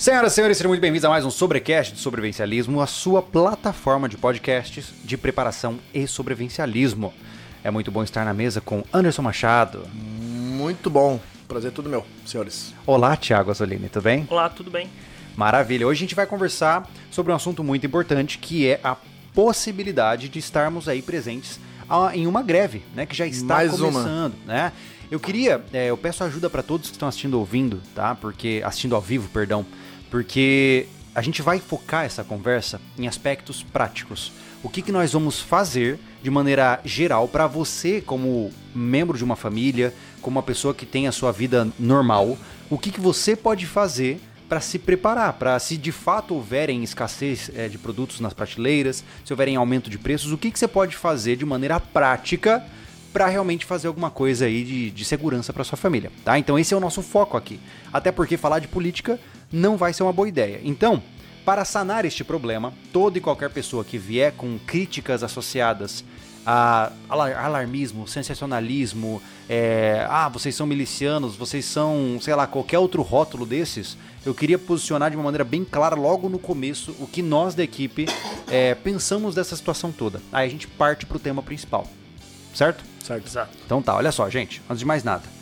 Senhoras e senhores, sejam muito bem-vindos a mais um Sobrecast de Sobrevivencialismo, a sua plataforma de podcasts de preparação e sobrevivencialismo. É muito bom estar na mesa com Anderson Machado. Muito bom. Prazer é tudo meu, senhores. Olá, Thiago Azzolini, tudo bem? Olá, tudo bem? Maravilha. Hoje a gente vai conversar sobre um assunto muito importante, que é a possibilidade de estarmos aí presentes ah, em uma greve, né, que já está Mais começando, né? Eu queria, é, eu peço ajuda para todos que estão assistindo ouvindo, tá? Porque assistindo ao vivo, perdão, porque a gente vai focar essa conversa em aspectos práticos. O que, que nós vamos fazer de maneira geral para você, como membro de uma família, como uma pessoa que tem a sua vida normal, o que, que você pode fazer para se preparar, para se de fato houverem escassez é, de produtos nas prateleiras, se houverem aumento de preços, o que, que você pode fazer de maneira prática para realmente fazer alguma coisa aí de, de segurança para sua família, tá? Então esse é o nosso foco aqui. Até porque falar de política não vai ser uma boa ideia. Então, para sanar este problema, toda e qualquer pessoa que vier com críticas associadas a alarmismo, sensacionalismo, é, ah, vocês são milicianos, vocês são, sei lá, qualquer outro rótulo desses, eu queria posicionar de uma maneira bem clara logo no começo o que nós da equipe é, pensamos dessa situação toda. Aí a gente parte para o tema principal, certo? Certo. Exato. Então tá, olha só, gente, antes de mais nada.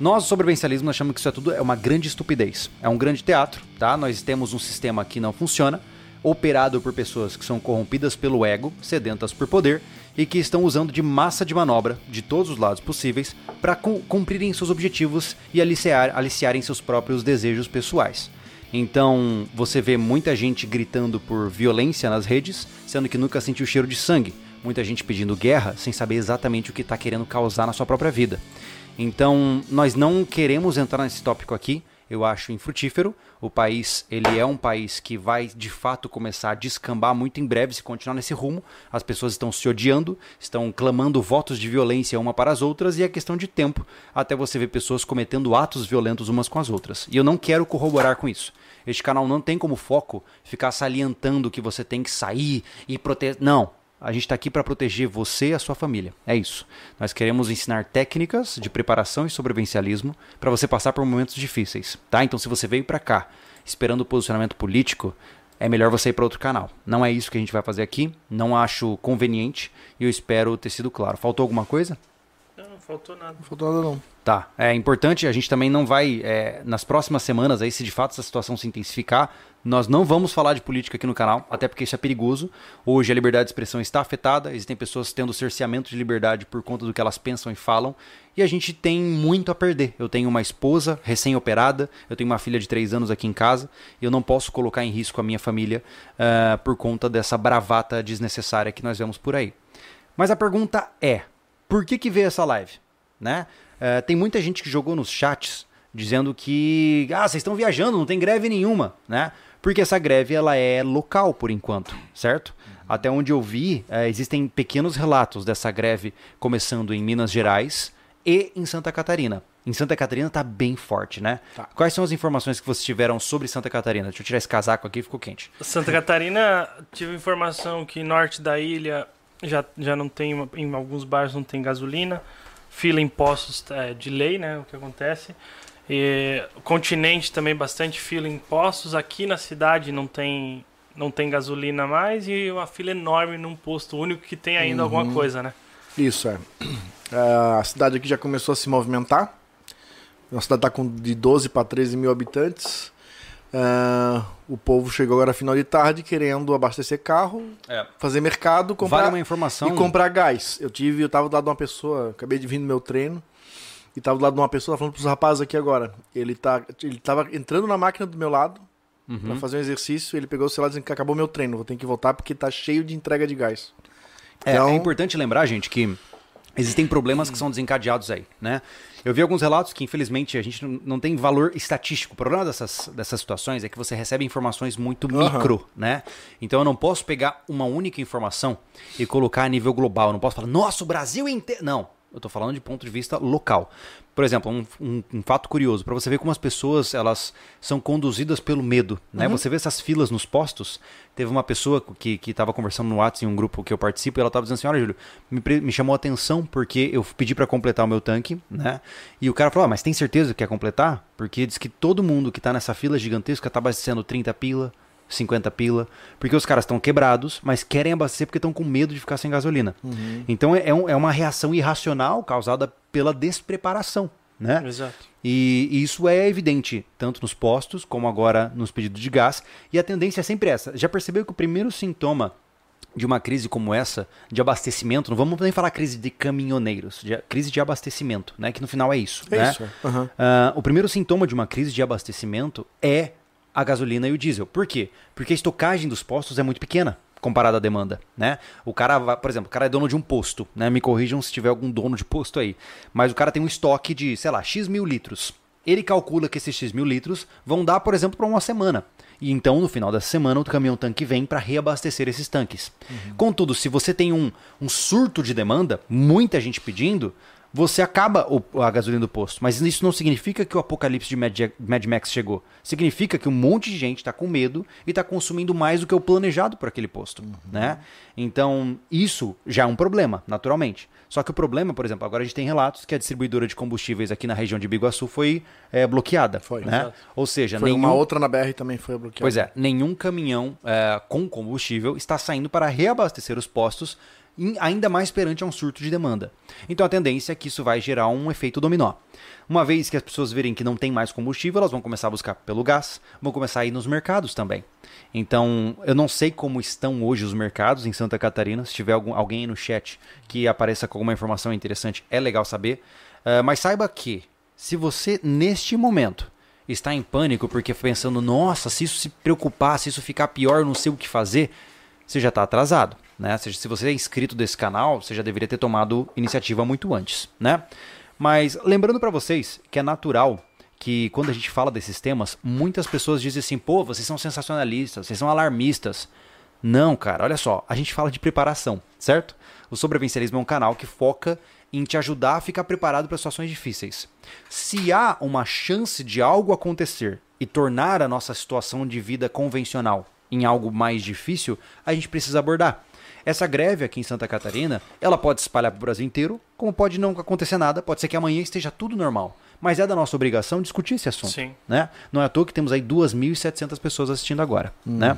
Nós, o sobrevivencialismo, achamos que isso é tudo é uma grande estupidez. É um grande teatro, tá? Nós temos um sistema que não funciona, operado por pessoas que são corrompidas pelo ego, sedentas por poder e que estão usando de massa de manobra de todos os lados possíveis para cumprirem seus objetivos e aliciar, aliciarem seus próprios desejos pessoais. Então, você vê muita gente gritando por violência nas redes, sendo que nunca sentiu cheiro de sangue. Muita gente pedindo guerra sem saber exatamente o que está querendo causar na sua própria vida. Então, nós não queremos entrar nesse tópico aqui. Eu acho infrutífero. O país, ele é um país que vai de fato começar a descambar muito em breve se continuar nesse rumo. As pessoas estão se odiando, estão clamando votos de violência uma para as outras e é questão de tempo até você ver pessoas cometendo atos violentos umas com as outras. E eu não quero corroborar com isso. Este canal não tem como foco ficar salientando que você tem que sair e proteger. Não, a gente está aqui para proteger você e a sua família. É isso. Nós queremos ensinar técnicas de preparação e sobrevivencialismo para você passar por momentos difíceis, tá? Então, se você veio para cá esperando o posicionamento político, é melhor você ir para outro canal. Não é isso que a gente vai fazer aqui. Não acho conveniente e eu espero ter sido claro. Faltou alguma coisa? Faltou nada. Não faltou nada não. Tá. É importante, a gente também não vai, é, nas próximas semanas, aí, se de fato essa situação se intensificar, nós não vamos falar de política aqui no canal, até porque isso é perigoso. Hoje a liberdade de expressão está afetada, existem pessoas tendo cerceamento de liberdade por conta do que elas pensam e falam, e a gente tem muito a perder. Eu tenho uma esposa recém-operada, eu tenho uma filha de 3 anos aqui em casa, e eu não posso colocar em risco a minha família uh, por conta dessa bravata desnecessária que nós vemos por aí. Mas a pergunta é, por que que veio essa live? Né? Uh, tem muita gente que jogou nos chats dizendo que ah, vocês estão viajando, não tem greve nenhuma, né? Porque essa greve ela é local por enquanto, certo? Até onde eu vi, é, existem pequenos relatos dessa greve começando em Minas Gerais e em Santa Catarina. Em Santa Catarina tá bem forte, né? Tá. Quais são as informações que vocês tiveram sobre Santa Catarina? Deixa eu tirar esse casaco aqui, ficou quente. Santa Catarina, tive informação que norte da ilha já, já não tem, em alguns bairros não tem gasolina, fila em postos é, de lei, né? O que acontece. E, continente também bastante fila em postos. Aqui na cidade não tem, não tem gasolina mais e uma fila enorme num posto único que tem ainda Uhum. alguma coisa, né? Isso, é. É, A cidade aqui já começou a se movimentar. A cidade está com de 12 para 13 mil habitantes. É, o povo chegou agora final de tarde querendo abastecer carro, É. fazer mercado, comprar Vale uma informação. e comprar gás. Eu tive, eu tava do lado de uma pessoa, acabei de vir no meu treino e tava do lado de uma pessoa, falando pros rapazes aqui agora. Ele tá, ele tava entrando na máquina do meu lado Uhum. pra fazer um exercício, ele pegou o celular dizendo que acabou meu treino, vou ter que voltar porque tá cheio de entrega de gás. É, Então- é importante lembrar, gente, que existem problemas que são desencadeados aí, né? Eu vi alguns relatos que, infelizmente, a gente não- não tem valor estatístico. O problema dessas, dessas situações é que você recebe informações muito Aham. micro, né? Então eu não posso pegar uma única informação e colocar a nível global. Eu não posso falar, nossa, o Brasil inteiro. Não. Eu tô falando de ponto de vista local. Por exemplo, um, um, um fato curioso, para você ver como as pessoas elas são conduzidas pelo medo. Né? Você vê essas filas nos postos. Teve uma pessoa que estava conversando no WhatsApp em um grupo que eu participo e ela estava dizendo assim: Olha, Júlio, me, me chamou a atenção porque eu pedi para completar o meu tanque, né? E o cara falou: ah, Mas tem certeza que quer completar? Porque diz que todo mundo que tá nessa fila gigantesca tá abastecendo 30 pila, 50 pila, porque os caras estão quebrados, mas querem abastecer porque estão com medo de ficar sem gasolina. Então é, é um- é uma reação irracional causada pela despreparação, né? Exato. E, e isso é evidente, tanto nos postos como agora nos pedidos de gás. E a tendência é sempre essa. Já percebeu que o primeiro sintoma de uma crise como essa, de abastecimento, não vamos nem falar crise de caminhoneiros, de, crise de abastecimento, né? Que no final é isso. É né? isso. Aham. Ah, o primeiro sintoma de uma crise de abastecimento é a gasolina e o diesel. Por quê? Porque a estocagem dos postos é muito pequena comparada à demanda, né? O cara, vai, por exemplo, o cara é dono de um posto, né? Me corrijam se tiver algum dono de posto aí. Mas o cara tem um estoque de, sei lá, X mil litros. Ele calcula que esses X mil litros vão dar, por exemplo, para uma semana. E então, no final dessa semana, o caminhão-tanque vem para reabastecer esses tanques. Contudo, se você tem um, um surto de demanda, muita gente pedindo, você acaba o- a gasolina do posto. Mas isso não significa que o apocalipse de Mad, Mad Max chegou. Significa que um monte de gente está com medo e está consumindo mais do que o planejado por aquele posto. Né? Então, isso já é um problema, naturalmente. Só que o problema, por exemplo, agora a gente tem relatos que a distribuidora de combustíveis aqui na região de Biguaçu foi eh, bloqueada. Foi. Né? Exato. Ou seja, Foi nenhum... uma outra na BR também foi bloqueada. Pois é, nenhum caminhão é, com combustível está saindo para reabastecer os postos, ainda mais perante a um surto de demanda. Então a tendência é que isso vai gerar um efeito dominó. Uma vez que as pessoas verem que não tem mais combustível, elas vão começar a buscar pelo gás, vão começar a ir nos mercados também. Então, eu não sei como estão hoje os mercados em Santa Catarina. Se tiver algum, alguém no chat que apareça com alguma informação interessante, é legal saber. Ah, mas saiba que, se você, neste momento, está em pânico porque pensando, nossa, se isso se preocupar, se isso ficar pior, eu não sei o que fazer, você já está atrasado. Né? Ou seja, se você é inscrito desse canal, você já deveria ter tomado iniciativa muito antes. Né? Mas lembrando para vocês que é natural que quando a gente fala desses temas, muitas pessoas dizem assim, pô, vocês são sensacionalistas, vocês são alarmistas. Não, cara, olha só, a gente fala de preparação, certo? O Sobrevivencialismo é um canal que foca em te ajudar a ficar preparado para situações difíceis. Se há uma chance de algo acontecer e tornar a nossa situação de vida convencional em algo mais difícil, a gente precisa abordar. Essa greve aqui em Santa Catarina, ela pode se espalhar para o Brasil inteiro, como pode não acontecer nada, pode ser que amanhã esteja tudo normal. Mas é da nossa obrigação discutir esse assunto. Sim. Né? Não é à toa que temos aí 2.700 pessoas assistindo agora. Né?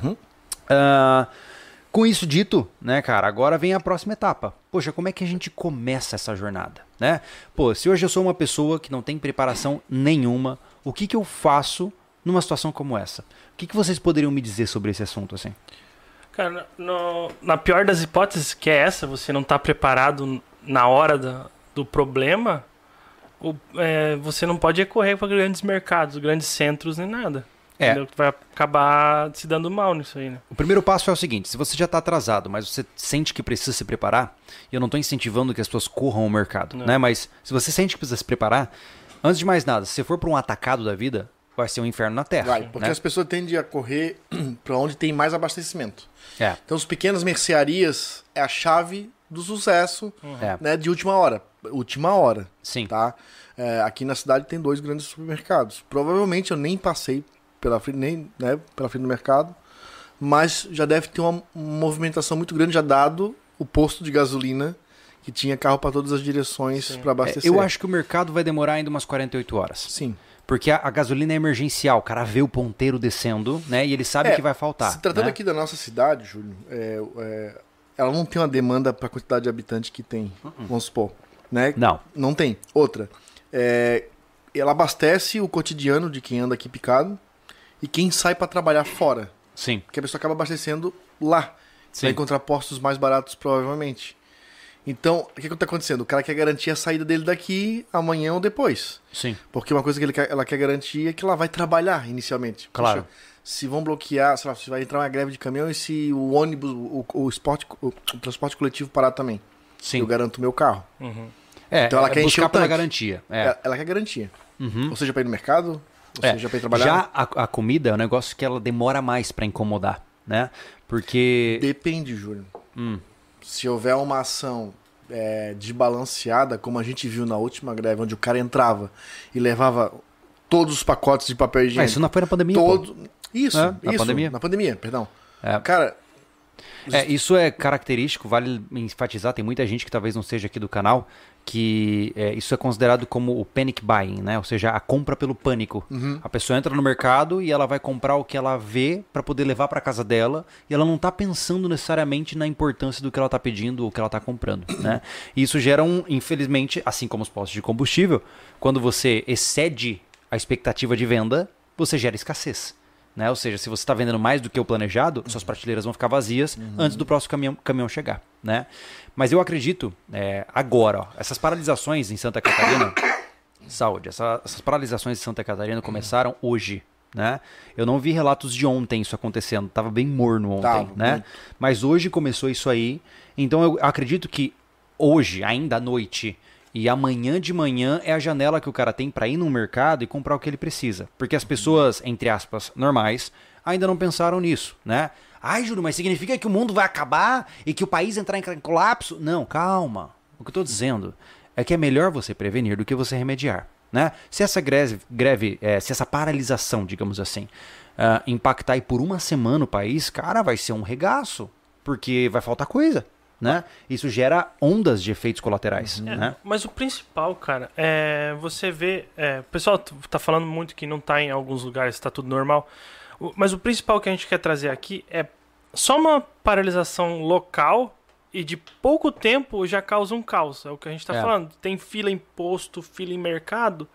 Ah, com isso dito, né, cara, agora vem a próxima etapa. Poxa, como é que a gente começa essa jornada, né? Pô, se hoje eu sou uma pessoa que não tem preparação nenhuma, o que que eu faço numa situação como essa? O que que vocês poderiam me dizer sobre esse assunto, assim? Cara, no- na pior das hipóteses, que é essa, você não tá preparado na hora da- do problema, o- é, você não pode recorrer para grandes mercados, grandes centros, nem nada. É. Entendeu? Vai acabar se dando mal nisso aí, né? O primeiro passo é o seguinte: se você já está atrasado, mas você sente que precisa se preparar, e eu não estou incentivando que as pessoas corram ao mercado, Não. né? Mas se você sente que precisa se preparar, antes de mais nada, se você for para um atacado da vida, vai ser um inferno na terra. Vai, porque né? as pessoas tendem a correr para onde tem mais abastecimento. É, Então, os pequenas mercearias é a chave do sucesso é, né, de última hora. Última hora, sim. tá? É, aqui na cidade tem dois grandes supermercados. Provavelmente eu nem passei pela frente, nem, né, pela frente do mercado, mas já deve ter uma movimentação muito grande, já dado o posto de gasolina que tinha carro para todas as direções para É, abastecer. eu acho que o mercado vai demorar ainda umas 48 horas. Sim. Porque a, a gasolina é emergencial, o cara vê o ponteiro descendo, né? E ele sabe É, que vai faltar. Se tratando né? aqui da nossa cidade, Júlio, é, é, ela não tem uma demanda para a quantidade de habitantes que tem, vamos supor. Né? Não. Não tem. Outra, é, ela abastece o cotidiano de quem anda aqui picado e quem sai para trabalhar fora. Sim. Porque a pessoa acaba abastecendo lá. Sim. Vai encontrar postos mais baratos, provavelmente. Então, o que está acontecendo? O cara quer garantir a saída dele daqui amanhã ou depois. Sim. Porque uma coisa que ele quer- ela quer garantir é que ela vai trabalhar inicialmente. Claro. se vão bloquear, sei lá, se vai entrar uma greve de caminhão e se o ônibus, o, o, esporte, o, o transporte coletivo parar também. Sim. Eu garanto o meu carro. Uhum. É, Então ela é quer encher buscar o pela tanque. garantia. É. Ela, ela quer garantia. Uhum. Ou seja, para ir no mercado, ou É, seja, para ir trabalhar. Já a, a comida é um negócio que ela demora mais pra incomodar, né? Porque. Depende, Júlio. Hum. Se houver uma ação é, desbalanceada, como a gente viu na última greve, onde o cara entrava e levava todos os pacotes de papel higiênico. Isso não foi na pandemia. todo... Isso, É, na isso, pandemia. Na pandemia, perdão. É. Cara, É, isso é característico, vale enfatizar, tem muita gente que talvez não seja aqui do canal, que é, isso é considerado como o panic buying, né? Ou seja, a compra pelo pânico. A pessoa entra no mercado e ela vai comprar o que ela vê para poder levar para casa dela e ela não tá pensando necessariamente na importância do que ela tá pedindo ou que ela tá comprando, né? E isso gera um, infelizmente, assim como os postos de combustível, quando você excede a expectativa de venda, você gera escassez. Né? Ou seja, se você está vendendo mais do que o planejado, suas prateleiras vão ficar vazias antes do próximo caminhão, caminhão chegar. Né? Mas eu acredito, é, agora, ó, essas paralisações em Santa Catarina. saúde, essa- essas paralisações em Santa Catarina começaram hoje. Né? Eu não vi relatos de ontem isso acontecendo, tava bem morno ontem, Tava, né? muito. Mas hoje começou isso aí. Então eu acredito que hoje, ainda à noite, e amanhã de manhã é a janela que o cara tem para ir no mercado e comprar o que ele precisa. Porque as pessoas, entre aspas, normais, ainda não pensaram nisso, né? Ai, Júlio, mas significa que o mundo vai acabar e que o país entrar em colapso? Não, calma. O que eu tô dizendo é que é melhor você prevenir do que você remediar. Né? Se essa greve, greve eh, se essa paralisação, digamos assim, ah, impactar aí por uma semana o país, cara, vai ser um regaço, porque vai faltar coisa, né? Isso gera ondas de efeitos colaterais, É, né? Mas o principal, cara, é você vê. É, o pessoal tá falando muito que não tá em alguns lugares, tá tudo normal. Mas o principal que a gente quer trazer aqui é só uma paralisação local e de pouco tempo já causa um caos. É o que a gente tá É. falando. Tem fila em posto, fila em mercado.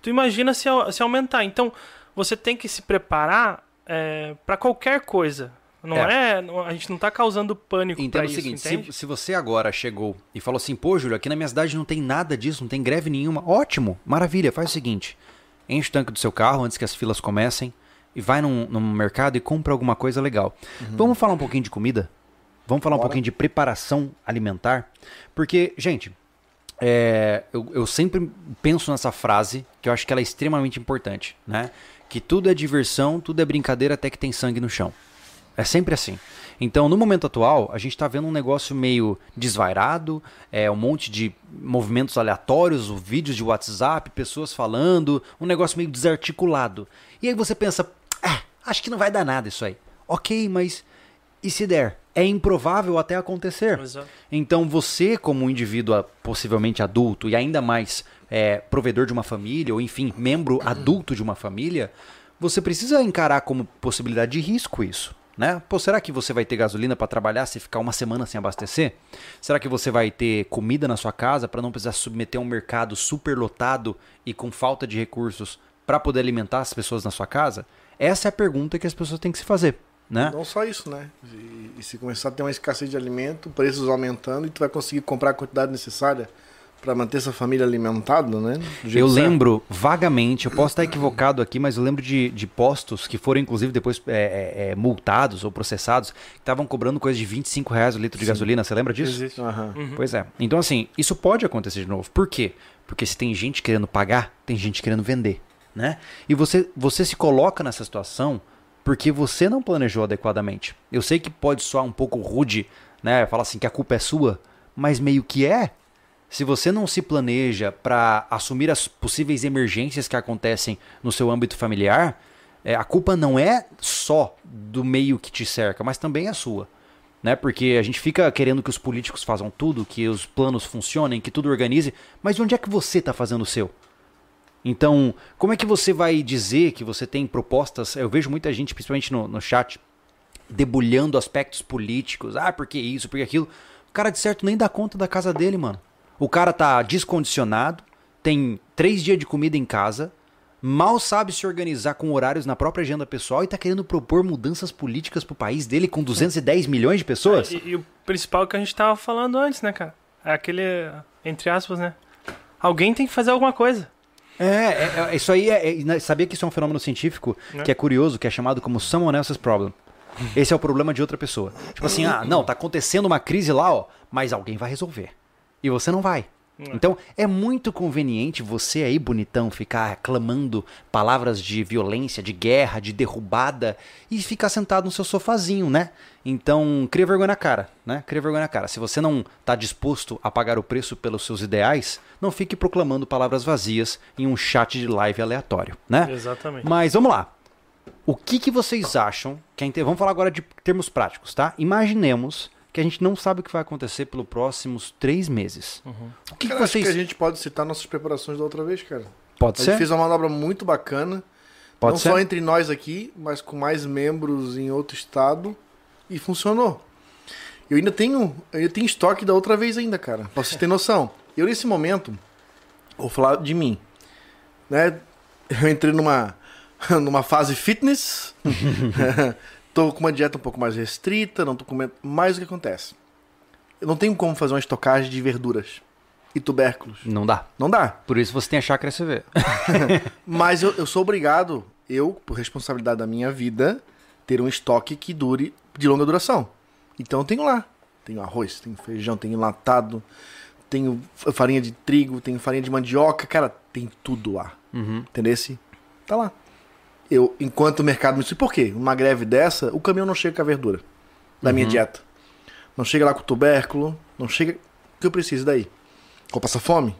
Tu imagina se, se aumentar. Então, você tem que se preparar é, para qualquer coisa. Não é. não- a gente não tá causando pânico Entendo pra o isso, seguinte, se, entende? se você agora chegou e falou assim, pô, Júlio, aqui na minha cidade não tem nada disso, não tem greve nenhuma, ótimo, maravilha, faz o seguinte, enche o tanque do seu carro antes que as filas comecem e vai num, num mercado e compra alguma coisa legal. Vamos falar um pouquinho de comida? Vamos falar um Bora. pouquinho de preparação alimentar? Porque, gente, é, eu, eu sempre penso nessa frase, que eu acho que ela é extremamente importante, né? Que tudo é diversão, tudo é brincadeira até que tem sangue no chão. É sempre assim. Então, no momento atual, a gente está vendo um negócio meio desvairado, é um monte de movimentos aleatórios, vídeos de WhatsApp, pessoas falando, um negócio meio desarticulado. E aí você pensa, ah, acho que não vai dar nada isso aí. Ok, mas e se der? É improvável até acontecer. Exato. Então você, como um indivíduo ah, possivelmente adulto e ainda mais é, provedor de uma família, ou enfim, membro adulto de uma família, você precisa encarar como possibilidade de risco isso. Né? Pô, será que você vai ter gasolina para trabalhar se ficar uma semana sem abastecer? Será que você vai ter comida na sua casa para não precisar submeter a um mercado superlotado e com falta de recursos para poder alimentar as pessoas na sua casa? Essa é a pergunta que as pessoas têm que se fazer. Né? Não só isso, né? E, e se começar a ter uma escassez de alimento, preços aumentando e tu vai conseguir comprar a quantidade necessária para manter essa família alimentada, né? Eu certo. lembro vagamente, eu posso estar equivocado aqui, mas eu lembro de, de postos que foram inclusive depois é, é, é, multados ou processados, que estavam cobrando coisa de 25 reais o litro de gasolina. Você lembra disso? Existe. Aham. Pois é. Então, assim, isso pode acontecer de novo. Por quê? Porque se tem gente querendo pagar, tem gente querendo vender, né? E você, você se coloca nessa situação porque você não planejou adequadamente. Eu sei que pode soar um pouco rude, né? Falar assim que a culpa é sua, mas meio que é. Se você não se planeja para assumir as possíveis emergências que acontecem no seu âmbito familiar, é, a culpa não é só do meio que te cerca, mas também é sua né? Porque a gente fica querendo que os políticos façam tudo, que os planos funcionem, que tudo organize, mas onde é que você está fazendo o seu? Então, como é que você vai dizer que você tem propostas? Eu vejo muita gente, principalmente no, no chat, debulhando aspectos políticos. Ah, porque isso, porque aquilo. O cara de certo nem dá conta da casa dele, mano. O cara tá descondicionado, tem três dias de comida em casa, mal sabe se organizar com horários na própria agenda pessoal e tá querendo propor mudanças políticas pro país dele com 210 milhões de pessoas? E, e o principal que a gente tava falando antes, né, cara? É aquele, entre aspas, né? Alguém tem que fazer alguma coisa. É, é, é, isso aí é, é- né, Sabia que isso é um fenômeno científico Né? que é curioso, que é chamado como someone else's problem. Esse é o problema de outra pessoa. Tipo assim, ah, não, tá acontecendo uma crise lá, ó, mas alguém vai resolver. E você não vai. Então é muito conveniente você aí, bonitão, ficar clamando palavras de violência, de guerra, de derrubada e ficar sentado no seu sofazinho, né? Então, cria vergonha na cara, né? Cria vergonha na cara. Se você não está disposto a pagar o preço pelos seus ideais, não fique proclamando palavras vazias em um chat de live aleatório, né? Exatamente. Mas vamos lá. O que, que vocês acham que a inte- Vamos falar agora de termos práticos, tá? Imaginemos que a gente não sabe o que vai acontecer pelos próximos três meses. O que, que Cara, acho vocês... que a gente pode citar nossas preparações da outra vez, cara. Pode A gente ser? fez uma manobra muito bacana. Pode não ser? só entre nós aqui, mas com mais membros em outro estado. E funcionou. Eu ainda tenho, eu ainda tenho estoque da outra vez ainda, cara. Pra vocês terem noção. Eu, nesse momento, vou falar de mim. Né? Eu entrei numa, numa fase fitness. tô com uma dieta um pouco mais restrita, não tô comendo. Mas o que acontece? Eu não tenho como fazer uma estocagem de verduras e tubérculos. Não dá. Não dá. Por isso você tem a chácara SV. Mas eu, eu sou obrigado, eu, por responsabilidade da minha vida, ter um estoque que dure de longa duração. Então eu tenho lá. Tenho arroz, tenho feijão, tenho enlatado, tenho farinha de trigo, tenho farinha de mandioca, cara, tem tudo lá. Uhum. Entendeu? Tá lá. Eu, enquanto o mercado me diz, por quê? Uma greve dessa, o caminhão não chega com a verdura da minha dieta. Não chega lá com o tubérculo, não chega. O que eu preciso daí? Vou passar fome?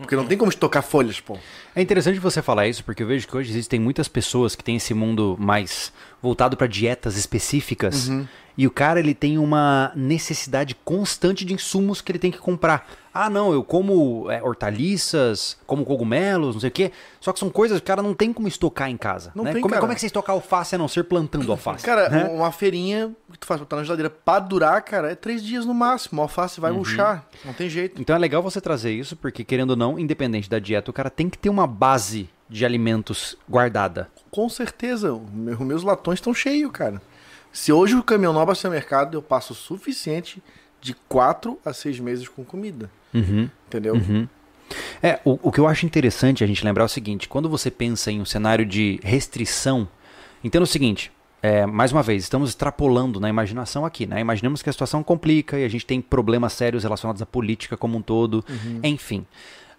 Porque não tem como estocar folhas, pô. É interessante você falar isso, porque eu vejo que hoje existem muitas pessoas que têm esse mundo mais voltado para dietas específicas. E o cara ele tem uma necessidade constante de insumos que ele tem que comprar. Ah, não, eu como é, hortaliças, como cogumelos, não sei o quê. Só que são coisas que o cara não tem como estocar em casa. Não né? tem, como, cara. como é que você estocar alface a não ser plantando alface? Cara, né? uma feirinha que tu faz botar na geladeira pra durar, cara, é três dias no máximo. A alface vai murchar. Não tem jeito. Então é legal você trazer isso, porque querendo ou não, independente da dieta, o cara tem que ter uma base de alimentos guardada. Com certeza. o meu- Os meus latões estão cheios, cara. Se hoje o caminhão não abastecer o mercado, eu passo o suficiente de quatro a seis meses com comida. Uhum. Entendeu? É, o, o que eu acho interessante a gente lembrar é o seguinte: quando você pensa em um cenário de restrição, entenda o seguinte. é, mais uma vez, estamos extrapolando na imaginação aqui, né? Imaginemos que a situação complica e a gente tem problemas sérios relacionados à política como um todo, enfim.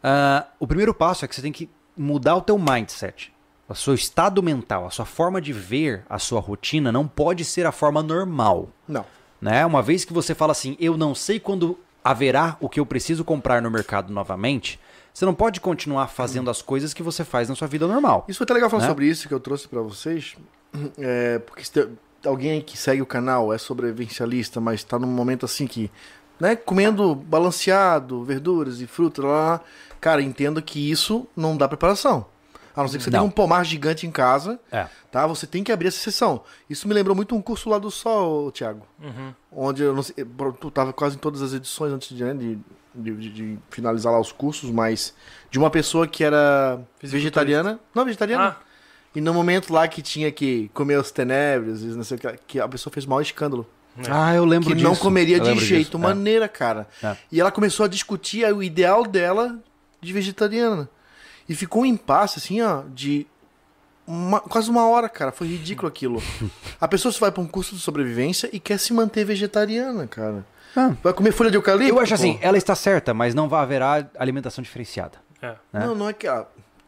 Ah, o primeiro passo é que você tem que mudar o teu mindset. O seu estado mental, a sua forma de ver a sua rotina não pode ser a forma normal Não. né? Uma vez que você fala assim, eu não sei quando haverá o que eu preciso comprar no mercado novamente, você não pode continuar fazendo as coisas que você faz na sua vida normal. Isso foi até legal falar Né? sobre isso que eu trouxe pra vocês. É, porque se tem alguém aí que segue o canal é sobrevivencialista, mas tá num momento assim que, né, comendo balanceado, verduras e frutas, lá, lá, cara, entendo que isso não dá preparação. A não ser que você Não. tenha um pomar gigante em casa, É. tá? Você tem que abrir essa sessão. Isso me lembrou muito um curso lá do Sol, Thiago. Uhum. Onde eu não sei, tu tava quase em todas as edições antes de, né, de, de- de- de finalizar lá os cursos, mas de uma pessoa que era vegetariana. Não, vegetariana. Ah, E no momento lá que tinha que comer os tenebres, não sei o que, que a pessoa fez maior escândalo. Ah, eu lembro que disso. não comeria Eu de jeito disso. É. maneira, cara. É. E ela começou a discutir o ideal dela de vegetariana. E ficou um impasse, assim, ó, de uma- quase uma hora, cara. Foi ridículo aquilo. a pessoa se vai pra um curso de sobrevivência e quer se manter vegetariana, cara. Ah. Vai comer folha de eucalipto? Eu acho pô? assim, ela está certa, mas não vai haverá alimentação diferenciada. é. né? Não, não é que.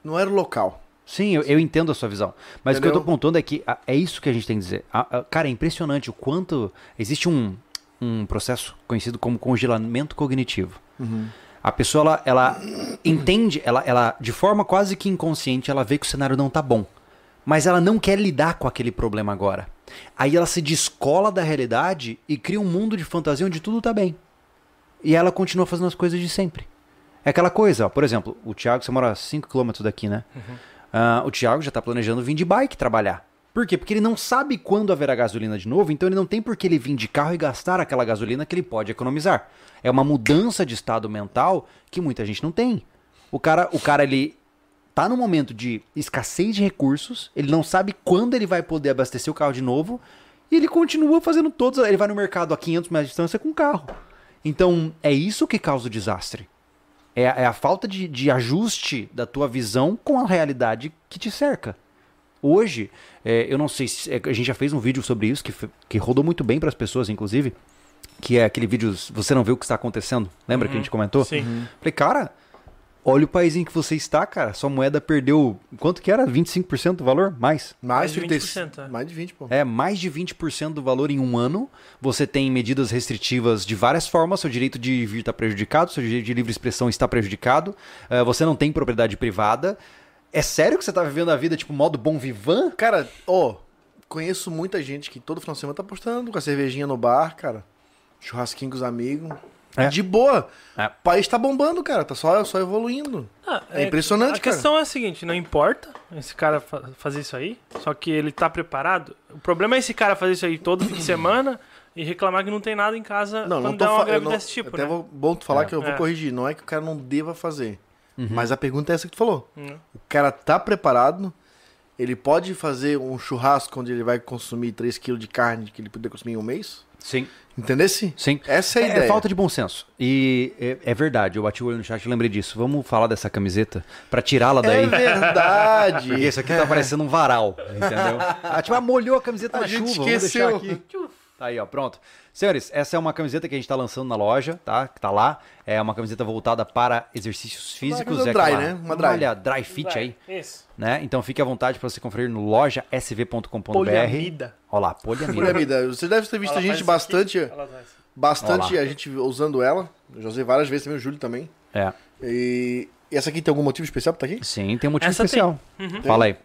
Não era o local. Sim, eu, eu entendo a sua visão. Mas o que eu tô Entendeu? pontuando é que ah, é isso que a gente tem que dizer. Ah, ah, cara, é impressionante o quanto. Existe um, um processo conhecido como congelamento cognitivo. A pessoa, ela, ela entende, ela, ela, de forma quase que inconsciente, ela vê que o cenário não tá bom. Mas ela não quer lidar com aquele problema agora. Aí ela se descola da realidade e cria um mundo de fantasia onde tudo tá bem. E ela continua fazendo as coisas de sempre. É aquela coisa, ó, por exemplo, o Thiago, você mora a 5km daqui, né? Ah, o Thiago já tá planejando vir de bike trabalhar. Por quê? Porque ele não sabe quando haverá gasolina de novo, então ele não tem por que ele vir de carro e gastar aquela gasolina que ele pode economizar. É uma mudança de estado mental que muita gente não tem. O cara, o cara ele tá num momento de escassez de recursos, ele não sabe quando ele vai poder abastecer o carro de novo, e ele continua fazendo todos, ele vai no mercado a 500 metros de distância com o carro. Então, é isso que causa o desastre. É, a- é a falta de, de ajuste da tua visão com a realidade que te cerca. Hoje, é, eu não sei se. é, a gente já fez um vídeo sobre isso, que, que rodou muito bem para as pessoas, inclusive. que é aquele vídeo Você Não Vê o que está acontecendo. Lembra que a gente comentou? Sim. Falei, cara, olha o país em que você está, cara. Sua moeda perdeu. Quanto que era? 25% do valor? Mais. Mais, Mais de 30, 20%, é. mais de 20, pô. É, mais de 20% do valor em um ano. Você tem medidas restritivas de várias formas. Seu direito de vir está prejudicado, seu direito de livre expressão está prejudicado. eh, você não tem propriedade privada. É sério que você tá vivendo a vida tipo modo bom vivan? Cara, ó, conheço muita gente que todo final de semana tá postando com a cervejinha no bar, cara. Churrasquinho com os amigos. É. De boa. É. O país tá bombando, cara. Tá só, só evoluindo. Ah, É impressionante, A cara. questão é a seguinte, não importa esse cara fa- fazer isso aí, só que ele tá preparado. O problema é esse cara fazer isso aí todo fim de semana e reclamar que não tem nada em casa Não, não quando tô dá uma falando. greve desse tipo, até né? vou, bom tu falar É. que eu vou É. corrigir. Não é que o cara não deva fazer. Uhum. Mas a pergunta é essa que tu falou. Hum. O cara tá preparado. Ele pode fazer um churrasco onde ele vai consumir 3 kg de carne que ele poderia consumir em um mês? Sim. Entendesse? Sim. Essa é a ideia. falta de bom senso. E é, é verdade, eu bati o olho no chat e lembrei disso. Vamos falar dessa camiseta pra tirá-la daí. É verdade. Porque isso aqui tá parecendo um varal, entendeu? Ah, tipo, ah, molhou a camiseta A na gente chuva, vamos deixar esqueceu. aqui. Tá aí, ó, pronto. Senhores, essa é uma camiseta que a gente tá lançando na loja, tá? Que tá lá. É uma camiseta voltada para exercícios físicos. camiseta é dry, né? Uma dry. malha dry fit aí, Isso. né? Então fique à vontade para você conferir no lojasv.com.br. Poliamida. Olha lá, poliamida. Poliamida, você deve ter visto a gente bastante, bastante Olha a gente usando ela. Eu já usei várias vezes também, o Júlio também. É. E, e essa aqui tem algum motivo especial pra estar aqui? Sim, tem um motivo Essa tem. especial. Uhum. Fala aí.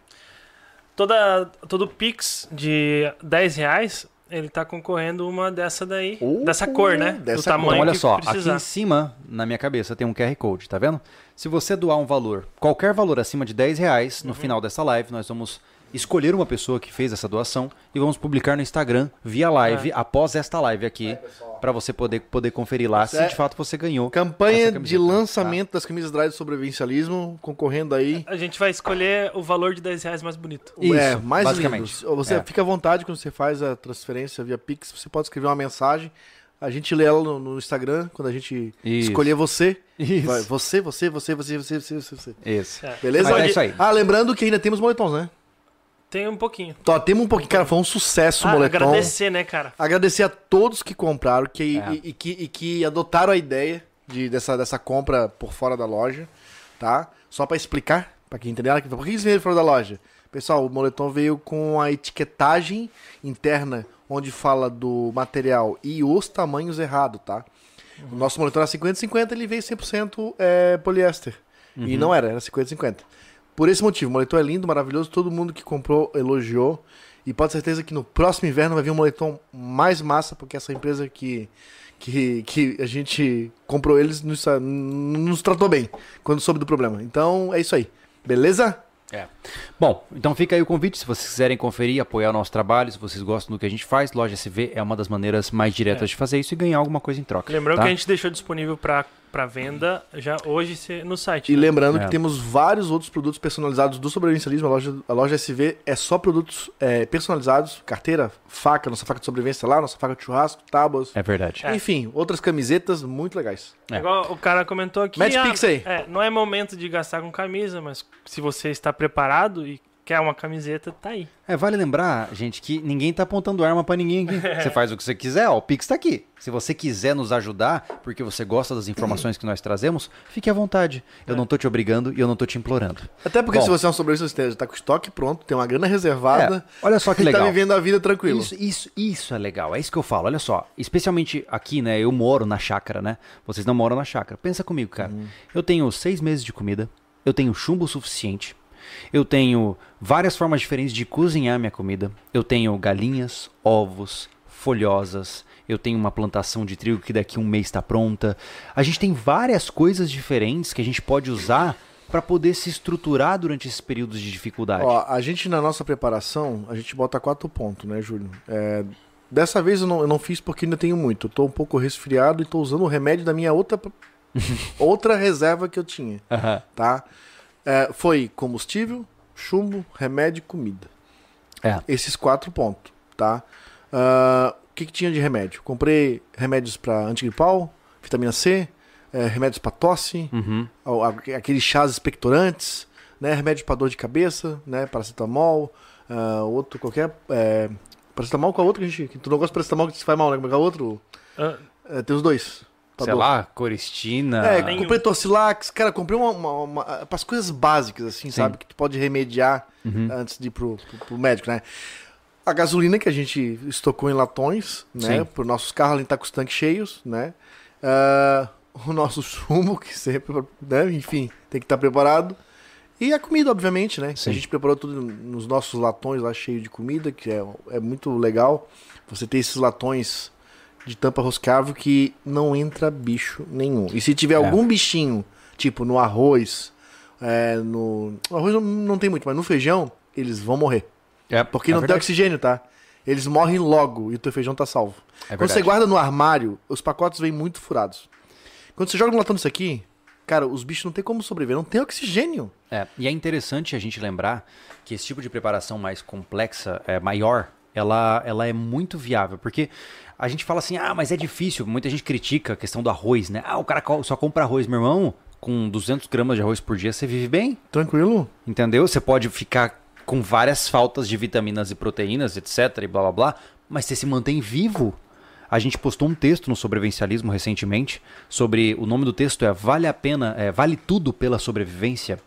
Toda, todo Pix de 10 reais, ele tá concorrendo uma dessa daí. Oh, dessa cor, né? dessa Do tamanho Então, olha que só, aqui precisar. em cima, na minha cabeça, tem um QR Code, tá vendo? Se você doar um valor, qualquer valor acima de 10 reais, Uhum. no final dessa live, nós vamos escolher uma pessoa que fez essa doação e vamos publicar no Instagram via live, é. após esta live aqui, para você poder, poder conferir lá se é. de fato você ganhou. Campanha de tá? lançamento tá. das camisas Drive do Sobrevivencialismo, concorrendo aí. A gente vai escolher o valor de 10 reais mais bonito. É, isso, é, mais basicamente. Lindo. Você é. fica à vontade quando você faz a transferência via Pix, você pode escrever uma mensagem. A gente lê ela no, no Instagram, quando a gente isso. escolher você. Isso. Vai, você, você, você, você, você, você, você. Isso. É. Beleza? Mas é isso aí. Ah, lembrando que ainda temos moletons, né? Tem um pouquinho. Tó, temos um pouquinho. Cara, foi um sucesso o Ah, moletom. agradecer, né, cara? Agradecer a todos que compraram que, É. e, e que, e que adotaram a ideia de, dessa, dessa compra por fora da loja, tá? Só pra explicar, pra quem entender, por que eles veio fora da loja? Pessoal, o moletom veio com a etiquetagem interna, onde fala do material e os tamanhos errados, tá? O nosso moletom era 50-50, ele veio 100% é, poliéster. E não era, era 50-50. Por esse motivo, o moletom é lindo, maravilhoso, todo mundo que comprou elogiou. E pode ter certeza que no próximo inverno vai vir um moletom mais massa, porque essa empresa que, que, que a gente comprou eles nos, nos tratou bem quando soube do problema. Então é isso aí. Beleza? É. Bom, então fica aí o convite, se vocês quiserem conferir, apoiar o nosso trabalho, se vocês gostam do que a gente faz, Loja SV é uma das maneiras mais diretas de fazer isso e ganhar alguma coisa em troca. Lembrando tá? que a gente deixou disponível pra, pra venda já hoje no site. E né? lembrando É. que temos vários outros produtos personalizados do sobrevivencialismo. A loja, a loja SV é só produtos é, personalizados: carteira, faca, nossa faca de sobrevivência lá, nossa faca de churrasco, tábuas. É verdade. É. Enfim, outras camisetas muito legais. É. Igual o cara comentou aqui. Mete ah, pix aí. É, não é momento de gastar com camisa, mas se você está preparado e quer uma camiseta, tá aí. É, vale lembrar, gente, que ninguém tá apontando arma pra ninguém aqui. Você faz o que você quiser, ó, o Pix tá aqui. Se você quiser nos ajudar, porque você gosta das informações que nós trazemos, fique à vontade. Eu não tô te obrigando e eu não tô te implorando. Até porque Bom. se você é um sobrevivente, você tá com estoque pronto, tem uma grana reservada. É, olha só que e legal. tá vivendo a vida tranquilo. Isso, isso, isso é legal. É isso que eu falo. Olha só, especialmente aqui, né? Eu moro na chácara, né? Vocês não moram na chácara. Pensa comigo, cara. Eu tenho seis meses de comida. Eu tenho chumbo suficiente. Eu tenho várias formas diferentes de cozinhar minha comida. Eu tenho galinhas, ovos, folhosas. Eu tenho uma plantação de trigo que daqui a um mês está pronta. A gente tem várias coisas diferentes que a gente pode usar para poder se estruturar durante esses períodos de dificuldade. Ó, a gente na nossa preparação, a gente bota quatro pontos, né, Júlio? É, dessa vez eu não, eu não fiz porque ainda tenho muito. Eu tô um pouco resfriado e tô usando o remédio da minha outra, outra reserva que eu tinha, Aham. tá? É, foi combustível, chumbo, remédio e comida. É. Esses quatro pontos, tá? Ah, o que, que tinha de remédio? Comprei remédios para antigripal, vitamina C, é, remédios para tosse, Uhum. aqueles chás expectorantes, né? Remédio para dor de cabeça, né? Paracetamol, ah, outro qualquer. É, paracetamol com a outra que a gente. Que tu não gosta de paracetamol que te faz mal, né? Como é que é o outro? É, tem os dois. Pra Sei dor. lá, Coristina. É, Nenhum. comprei Torcilax, cara, comprei uma, uma, uma pras coisas básicas, assim, sabe? Que tu pode remediar Uhum. antes de ir pro, pro, pro médico, né? A gasolina que a gente estocou em latões, né? Sim. Pro nossos carros além de estar com os tanques cheios, né? Ah, o nosso sumo, que sempre, né? Enfim, tem que estar preparado. E a comida, obviamente, né? Sim. A gente preparou tudo nos nossos latões lá cheio de comida, que é, é muito legal. Você ter esses latões de tampa roscável que não entra bicho nenhum. E se tiver É. algum bichinho, tipo no arroz, é, no. No arroz não, não tem muito, mas no feijão, eles vão morrer. É, Porque é não tem verdade. oxigênio, tá? Eles morrem logo e o teu feijão tá salvo. É Quando você guarda no armário, os pacotes vêm muito furados. Quando você joga no latão disso aqui, cara, os bichos não tem como sobreviver, não tem oxigênio. É, e é interessante a gente lembrar que esse tipo de preparação mais complexa, é, maior, ela, ela é muito viável, porque a gente fala assim, ah, mas é difícil, muita gente critica a questão do arroz, né? Ah, o cara só compra arroz, meu irmão, com 200 gramas de arroz por dia você vive bem, Tranquilo? entendeu? Você pode ficar com várias faltas de vitaminas e proteínas, etc, e blá blá blá, mas você se mantém vivo. A gente postou um texto no sobrevivencialismo recentemente sobre o nome do texto é Vale a pena, é, vale tudo pela sobrevivência,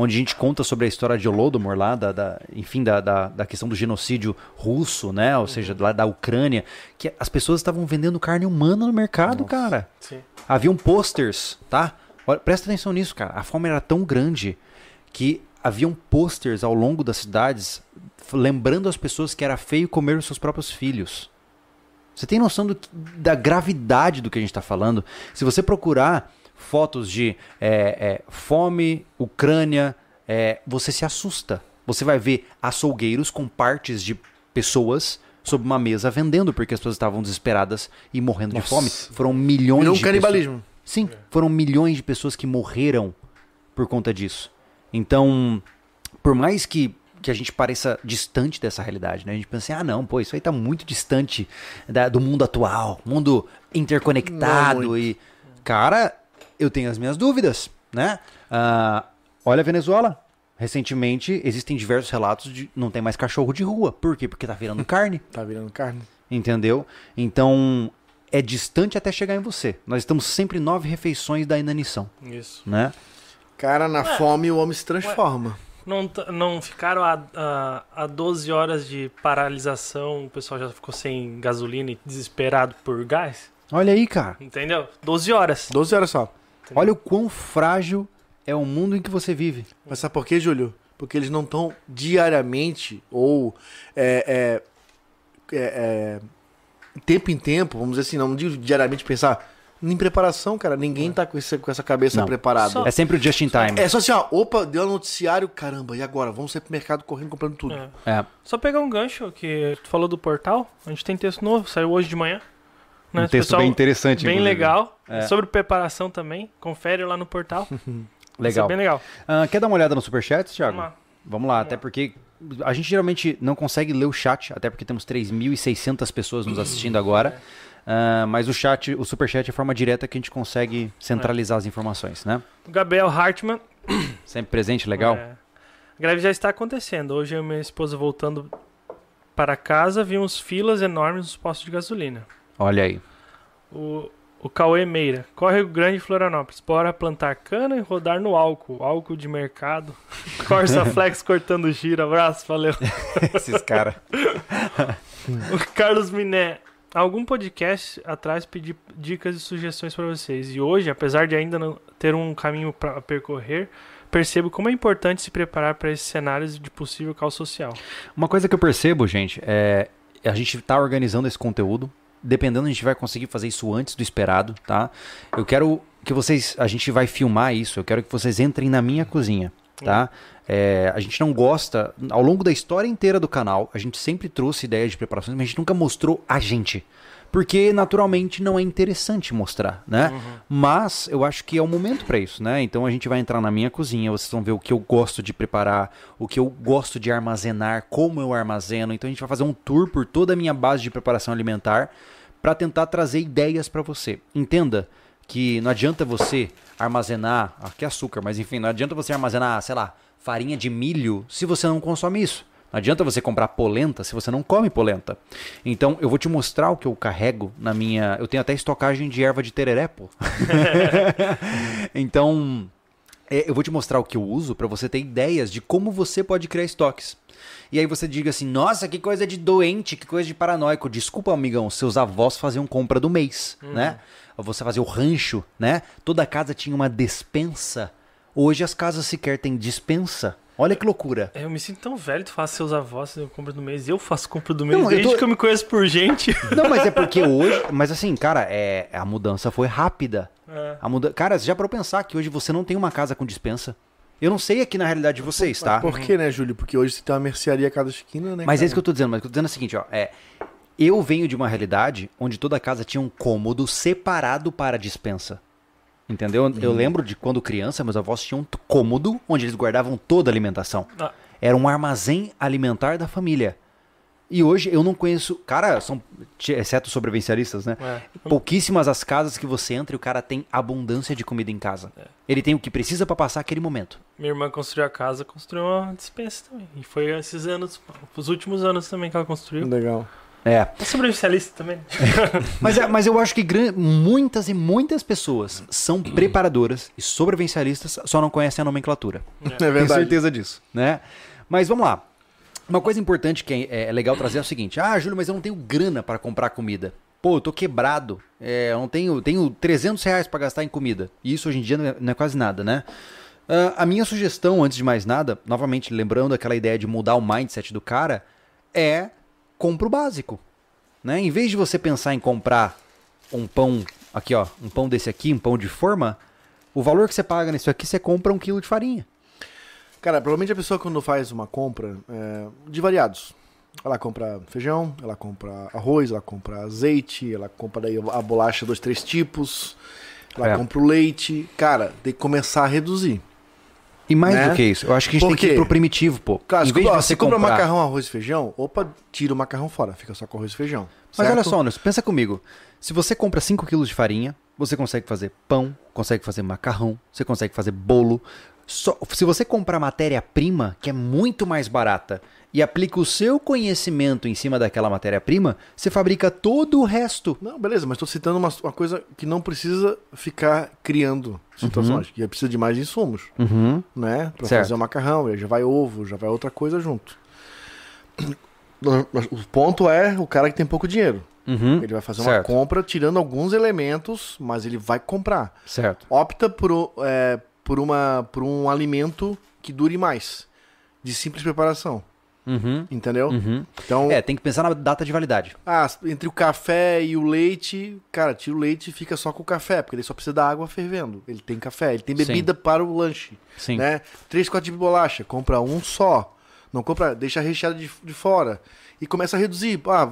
onde a gente conta sobre a história de Holodomor lá, da, da- enfim, da, da, da questão do genocídio russo, né? Ou seja, lá da Ucrânia, que as pessoas estavam vendendo carne humana no mercado, cara. sim. Haviam posters, tá? Olha, presta atenção nisso, cara. A fome era tão grande que haviam posters ao longo das cidades lembrando as pessoas que era feio comer os seus próprios filhos. Você tem noção do da gravidade do que a gente está falando? Se você procurar fotos de é, é, fome, Ucrânia, é, você se assusta. Você vai ver açougueiros com partes de pessoas sob uma mesa vendendo porque as pessoas estavam desesperadas e morrendo Nossa. de fome. Foram milhões Virou um de pessoas- canibalismo. Sim, foram milhões de pessoas que morreram por conta disso. Então, por mais que, que a gente pareça distante dessa realidade, né? A gente pensa assim, ah não, pô, isso aí tá muito distante da- do mundo atual, mundo interconectado muito. e... Cara, eu tenho as minhas dúvidas, né? Ah, olha a Venezuela. Recentemente, existem diversos relatos de não tem mais cachorro de rua. Por quê? Porque tá virando carne. Tá virando carne. Entendeu? Então, é distante até chegar em você. Nós estamos sempre nove refeições da inanição, Isso. né? Cara, na fome o homem se transforma. Não, t- não ficaram a, a, a 12 horas de paralisação, o pessoal já ficou sem gasolina e desesperado por gás? Olha aí, cara. Entendeu? 12 horas. 12 horas só. Olha o quão frágil é o mundo em que você vive. Mas sabe por quê, Júlio? Porque eles não estão diariamente ou é, é, é, é, tempo em tempo, vamos dizer assim, não digo diariamente pensar em preparação, cara. Ninguém tá com, esse- com essa cabeça Não. preparada. Só- É sempre o just in time. É só assim, ó, opa, deu um noticiário, caramba, e agora? Vamos sair pro mercado correndo comprando tudo. É. É. Só pegar um gancho que tu falou do portal. A gente tem texto novo, saiu hoje de manhã. Né? Um texto Pessoal, bem interessante, Bem inclusive. legal. É. Sobre preparação também. Confere lá no portal. Isso é Legal. bem legal. Ah, quer dar uma olhada no superchat, Thiago? Vamos lá. Vamos lá, até porque a gente geralmente não consegue ler o chat, até porque temos 3.600 pessoas nos assistindo agora. Ah, mas o chat, o superchat é a forma direta que a gente consegue centralizar as informações, né? Gabriel Hartmann. Sempre presente, legal. É. A greve já está acontecendo. Hoje eu e minha esposa voltando para casa, vimos filas enormes nos postos de gasolina. Olha aí. O, o Cauê Meira. Córrego Grande Florianópolis. Bora plantar cana e rodar no álcool. Álcool de mercado. Corsa Flex cortando giro. Abraço, valeu. Esses caras. O Carlos Miné. Algum podcast atrás pedi dicas e sugestões para vocês. E hoje, apesar de ainda não ter um caminho para percorrer, percebo como é importante se preparar para esses cenários de possível caos social. Uma coisa que eu percebo, gente, é a gente tá organizando esse conteúdo. Dependendo, a gente vai conseguir fazer isso antes do esperado, tá? Eu quero que vocês. A gente vai filmar isso. Eu quero que vocês entrem na minha cozinha, tá? É, a gente não gosta. Ao longo da história inteira do canal, a gente sempre trouxe ideias de preparações, mas a gente nunca mostrou a gente. Porque naturalmente não é interessante mostrar, né? Mas eu acho que é o momento para isso, né? Então a gente vai entrar na minha cozinha, vocês vão ver o que eu gosto de preparar, o que eu gosto de armazenar, como eu armazeno. Então a gente vai fazer um tour por toda a minha base de preparação alimentar para tentar trazer ideias para você. Entenda que não adianta você armazenar, aqui é açúcar, mas enfim, não adianta você armazenar, sei lá, farinha de milho se você não consome isso. Não adianta você comprar polenta se você não come polenta. Então, eu vou te mostrar o que eu carrego na minha. Eu tenho até estocagem de erva de tereré, pô. então, é, eu vou te mostrar o que eu uso para você ter ideias de como você pode criar estoques. E aí você diga assim: nossa, que coisa de doente, que coisa de paranoico. Desculpa, amigão, seus avós faziam compra do mês, né? Você fazia o rancho, né? Toda casa tinha uma despensa. Hoje as casas sequer têm dispensa. Olha que loucura. É, Eu me sinto tão velho, tu faz seus avós fazendo compra do mês. Eu faço compra do mês Não, eu desde tô- que eu me conheço por gente. Não, mas é porque hoje. Mas assim, cara, é, a mudança foi rápida. É. A muda... Cara, já parou pra pensar que hoje você não tem uma casa com dispensa? Eu não sei aqui na realidade de vocês, tá? Por que, né, Júlio? Porque hoje você tem uma mercearia a cada esquina, né? Mas é cara? isso que eu tô dizendo. Mas eu tô dizendo é o seguinte, ó. É, eu venho de uma realidade onde toda casa tinha um cômodo separado para a dispensa. Entendeu? Uhum. Eu lembro de quando criança, meus avós tinham um cômodo onde eles guardavam toda a alimentação. Ah, Era um armazém alimentar da família. E hoje eu não conheço. Cara, são. Exceto sobrevivencialistas, né? é. Pouquíssimas as casas que você entra e o cara tem abundância de comida em casa. É. Ele tem o que precisa pra passar aquele momento. Minha irmã construiu a casa, construiu uma dispensa também. E foi esses anos, os últimos anos também que ela construiu. Legal. É. É sobrevivencialista também. Mas, é- mas eu acho que muitas e muitas pessoas são preparadoras e sobrevivencialistas, só não conhecem a nomenclatura. É Tenho verdade. certeza disso, né? Mas vamos lá. Uma coisa importante que é, é legal trazer é o seguinte: Ah, Júlio, mas eu não tenho grana para comprar comida. Pô, eu tô quebrado. É, eu não tenho, tenho 300 reais para gastar em comida. E isso hoje em dia não é, não é quase nada, né? Ah, a minha sugestão, antes de mais nada, novamente lembrando aquela ideia de mudar o mindset do cara, é compra o básico. Né? Em vez de você pensar em comprar um pão, aqui ó, um pão desse aqui, um pão de forma, o valor que você paga nisso aqui, você compra um quilo de farinha. Cara, provavelmente a pessoa quando faz uma compra é, de variados, ela compra feijão, ela compra arroz, ela compra azeite, ela compra daí a bolacha dos três tipos, ela É. compra o leite. Cara, tem que começar a reduzir. E mais Né? do que isso, eu acho que a gente Por tem que ir pro primitivo, pô. Cara, em você se compra comprar... macarrão, arroz e feijão, opa, tira o macarrão fora, fica só com arroz e feijão. Mas certo? olha só, Anderson, pensa comigo. Se você compra 5 quilos de farinha, você consegue fazer pão, consegue fazer macarrão, você consegue fazer bolo. Só- se você comprar matéria-prima, que é muito mais barata, e aplica o seu conhecimento em cima daquela matéria-prima, você fabrica todo o resto. Não, beleza, mas tô citando uma, uma coisa que não precisa ficar criando situações, que precisa de mais insumos, Uhum. né? Certo. fazer o macarrão, já vai ovo, já vai outra coisa junto. O ponto é o cara que tem pouco dinheiro. Uhum. Ele vai fazer uma Certo. compra tirando alguns elementos, mas ele vai comprar. Certo. Opta por, é, por, uma, por um alimento que dure mais, de simples preparação, Uhum. entendeu? Uhum. Então, É, tem que pensar na data de validade. ah, entre o café e o leite, cara, tira o leite e fica só com o café, porque ele só precisa da água fervendo. Ele tem café, ele tem Sim. bebida para o lanche, Sim. né? Três cotes de bolacha, compra um só. Não compra, deixa recheado de, de fora. E começa a reduzir. Ah,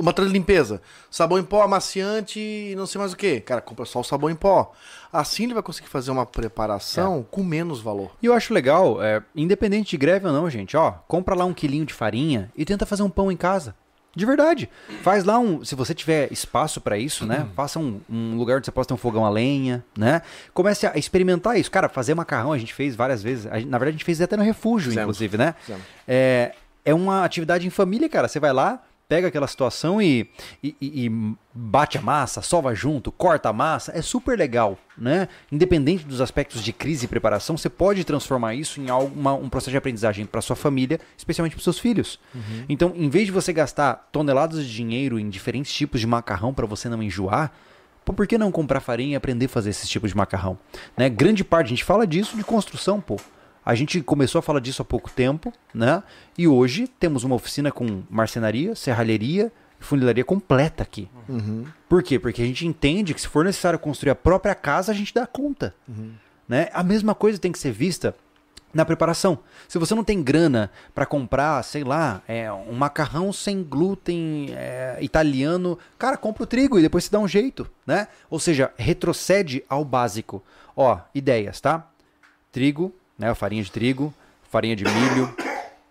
material de limpeza. Sabão em pó, amaciante e não sei mais o que. Cara, compra só o sabão em pó. Assim ele vai conseguir fazer uma preparação com menos valor. E eu acho legal, é, independente de greve ou não, gente, ó, compra lá um quilinho de farinha e tenta fazer um pão em casa. De verdade. Faz lá um. Se você tiver espaço pra isso, né? Faça um, um lugar onde você possa ter um fogão a lenha, né? Comece a experimentar isso. Cara, fazer macarrão a gente fez várias vezes. A gente- na verdade, a gente fez até no refúgio, Fizemos. inclusive, né? Fizemos. É, é uma atividade em família, cara. Você vai lá, pega aquela situação e, e, e- bate a massa, sova junto, corta a massa. É super legal, né? Independente dos aspectos de crise e preparação, você pode transformar isso em algo, uma- um processo de aprendizagem para sua família, especialmente para seus filhos. Então, em vez de você gastar toneladas de dinheiro em diferentes tipos de macarrão para você não enjoar, Pô, por que não comprar farinha e aprender a fazer esses tipos de macarrão? Né? Grande parte, a gente fala disso de construção, pô. A gente começou a falar disso há pouco tempo, né? E hoje temos uma oficina com marcenaria, serralheria e funilaria completa aqui. Uhum. Por quê? Porque a gente entende que se for necessário construir a própria casa, a gente dá conta. Né? A mesma coisa tem que ser vista na preparação. Se você não tem grana para comprar, sei lá, é, um macarrão sem glúten é, italiano, cara, compra o trigo e depois se dá um jeito, né? Ou seja, retrocede ao básico. Ó, ideias, tá? Trigo, né? Farinha de trigo, farinha de milho,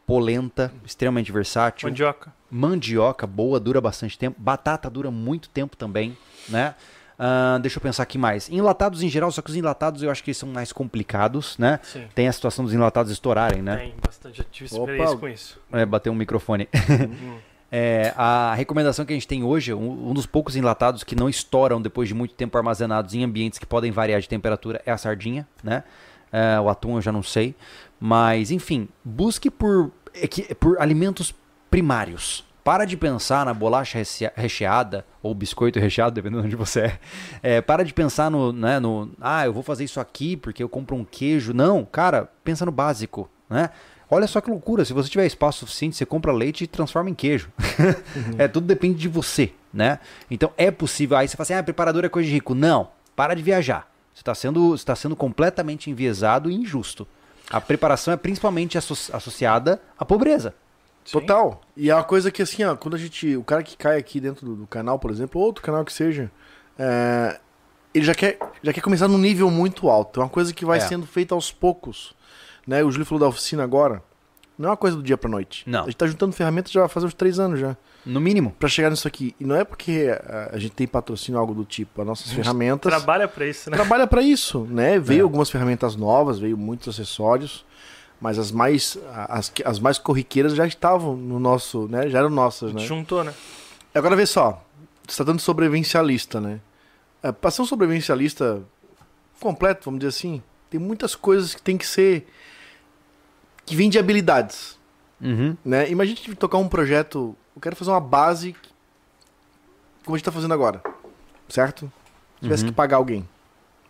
polenta, extremamente versátil Mandioca. mandioca boa, dura bastante tempo. Batata dura muito tempo também, né? Ah, deixa eu pensar aqui mais. Enlatados em geral, só que os enlatados eu acho que eles são mais complicados, né? Sim. Tem a situação dos enlatados estourarem, né? Tem bastante. Já tive Opa. experiência com isso. É, bater um microfone. Hum. É, a recomendação que a gente tem hoje, um, um dos poucos enlatados que não estouram depois de muito tempo armazenados em ambientes que podem variar de temperatura, é a sardinha, né? É, o atum eu já não sei. Mas, enfim, busque por, por alimentos primários. Para de pensar na bolacha reche- recheada, ou biscoito recheado, dependendo de onde você é. É, para de pensar no, né, no, ah, eu vou fazer isso aqui porque eu compro um queijo. Não, cara, pensa no básico, né? Olha só que loucura, se você tiver espaço suficiente, você compra leite e transforma em queijo. é, tudo depende de você, né? Então é possível. Aí você fala assim, ah, preparador é coisa de rico. Não, para de viajar. Você está sendo, você tá sendo completamente enviesado e injusto. A preparação é principalmente asso- associada à pobreza. Sim. Total. E é uma coisa que assim, ó, quando a gente. O cara que cai aqui dentro do, do canal, por exemplo, ou outro canal que seja, é, ele já quer, já quer começar num nível muito alto. É uma coisa que vai É. sendo feita aos poucos. Né? O Júlio falou da oficina agora. Não é uma coisa do dia pra noite. Não. A gente tá juntando ferramentas já fazer uns três anos já. No mínimo. Pra chegar nisso aqui. E não é porque a, a gente tem patrocínio ou algo do tipo. As nossas ferramentas. Trabalha pra isso, né? trabalha para isso, né? Veio É. algumas ferramentas novas, veio muitos acessórios, mas as mais as, as mais corriqueiras já estavam no nosso, né? Já eram nossas, né? Juntou, né? Agora vê só, você tá dando sobrevivencialista, né? É, pra ser um sobrevivencialista completo, vamos dizer assim, tem muitas coisas que tem que ser que vêm de habilidades, Uhum. né? Imagina a gente tocar um projeto, eu quero fazer uma base como a gente tá fazendo agora, certo? Se tivesse Uhum. que pagar alguém,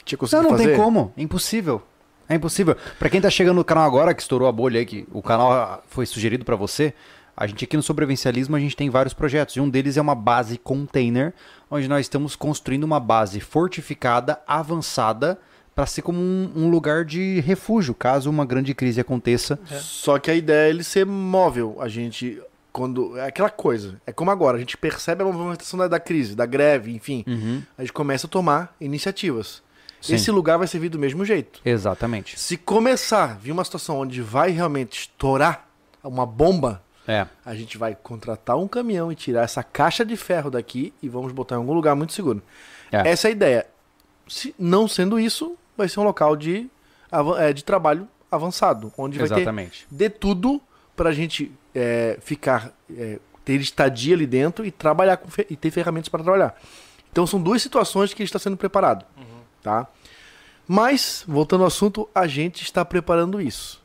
tinha conseguido Não, não fazer? tem como. É impossível. É impossível. Pra quem tá chegando no canal agora, que estourou a bolha aí, que o canal foi sugerido pra você, a gente aqui no Sobrevivencialismo, a gente tem vários projetos. E um deles é uma base container, onde nós estamos construindo uma base fortificada, avançada, pra ser como um, um lugar de refúgio, caso uma grande crise aconteça. Só que a ideia é ele ser móvel. A gente, quando. É aquela coisa. É como agora, a gente percebe a movimentação da, da crise, da greve, enfim. Uhum. A gente começa a tomar iniciativas. Sim. Esse lugar vai servir do mesmo jeito. Exatamente. Se começar a vir uma situação onde vai realmente estourar uma bomba, É. a gente vai contratar um caminhão e tirar essa caixa de ferro daqui e vamos botar em algum lugar muito seguro. É. Essa é a ideia. Se, não sendo isso, vai ser um local de, é, de trabalho avançado, onde vai ter Exatamente. de tudo pra gente é, ficar, é, ter estadia ali dentro e trabalhar com e ter ferramentas para trabalhar. Então são duas situações que a gente está sendo preparado, tá? Mas voltando ao assunto, a gente está preparando isso.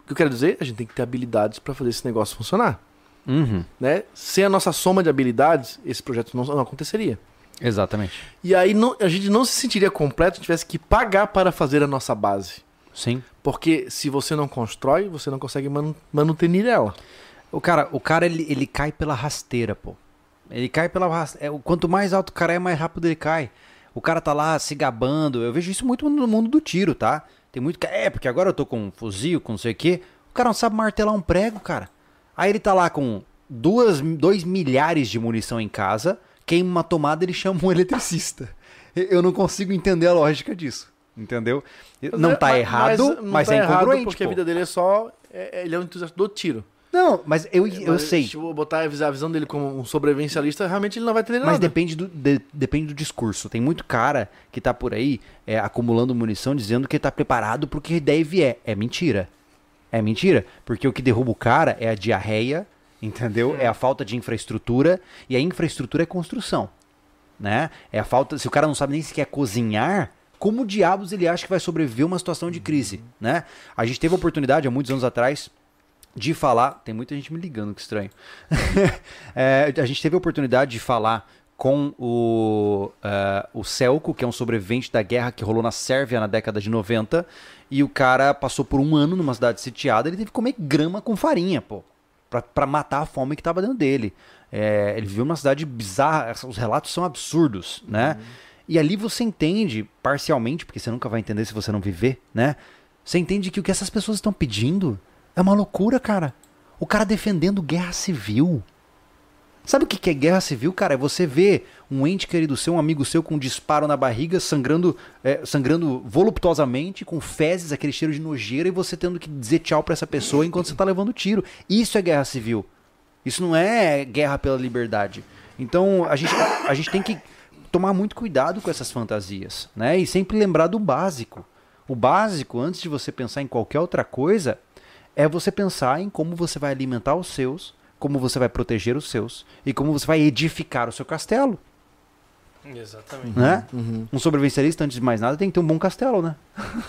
O que eu quero dizer, a gente tem que ter habilidades para fazer esse negócio funcionar, Uhum. né? Sem a nossa soma de habilidades, esse projeto não, não aconteceria. Exatamente. E aí não- a gente não se sentiria completo se tivesse que pagar para fazer a nossa base. Sim. Porque se você não constrói, você não consegue manu- manutenir ela. O cara, o cara ele, ele cai pela rasteira, pô. Ele cai pela rasteira. Quanto mais alto o cara é, mais rápido ele cai. O cara tá lá se gabando. Eu vejo isso muito no mundo do tiro, tá? Tem muito que. É, porque agora eu tô com um fuzil, com não sei o quê. O cara não sabe martelar um prego, cara. Aí ele tá lá com duas, dois milhares de munição em casa, queima uma tomada ele chama um eletricista. Eu não consigo entender a lógica disso. Entendeu? Não tá Mas- errado, não mas, tá é errado incongruente. Porque a pô. vida dele é só. é- ele é um entusiasta do tiro. Não, mas eu, eu Mas sei. Se eu botar a visão- a dele como um sobrevivencialista, realmente ele não vai entender Mas nada. depende do, de- depende do discurso. Tem muito cara que tá por aí é, acumulando munição dizendo que tá preparado pro que daí vier. É mentira. É mentira. Porque o que derruba o cara é a diarreia, entendeu? É a falta de infraestrutura. E a infraestrutura é construção. Né? É a falta. Se o cara não sabe nem sequer cozinhar, como diabos ele acha que vai sobreviver uma situação de crise? Né? A gente teve a oportunidade há muitos anos atrás de falar. Tem muita gente me ligando, que estranho. É, a gente teve a oportunidade de falar com o, eh, o Celco, que é um sobrevivente da guerra que rolou na Sérvia na década de 90. E o cara passou por um ano numa cidade sitiada. Ele teve que comer grama com farinha, pô. Pra, pra matar a fome que tava dentro dele. É, ele viveu numa cidade bizarra. Os relatos são absurdos, né? E ali você entende, parcialmente, porque você nunca vai entender se você não viver, né? Você entende que o que essas pessoas estão pedindo é uma loucura, cara. O cara defendendo guerra civil. Sabe o que é guerra civil, cara? É você ver um ente querido seu, um amigo seu com um disparo na barriga, sangrando, é, sangrando voluptuosamente, com fezes, aquele cheiro de nojeira, e você tendo que dizer tchau pra essa pessoa enquanto você tá levando tiro. Isso é guerra civil. Isso não é guerra pela liberdade. Então a gente, a gente tem que tomar muito cuidado com essas fantasias, né? E sempre lembrar do básico. O básico, antes de você pensar em qualquer outra coisa, é você pensar em como você vai alimentar os seus, como você vai proteger os seus e como você vai edificar o seu castelo, Exatamente. né? Uhum. Um sobrevivencialista, antes de mais nada, tem que ter um bom castelo, né?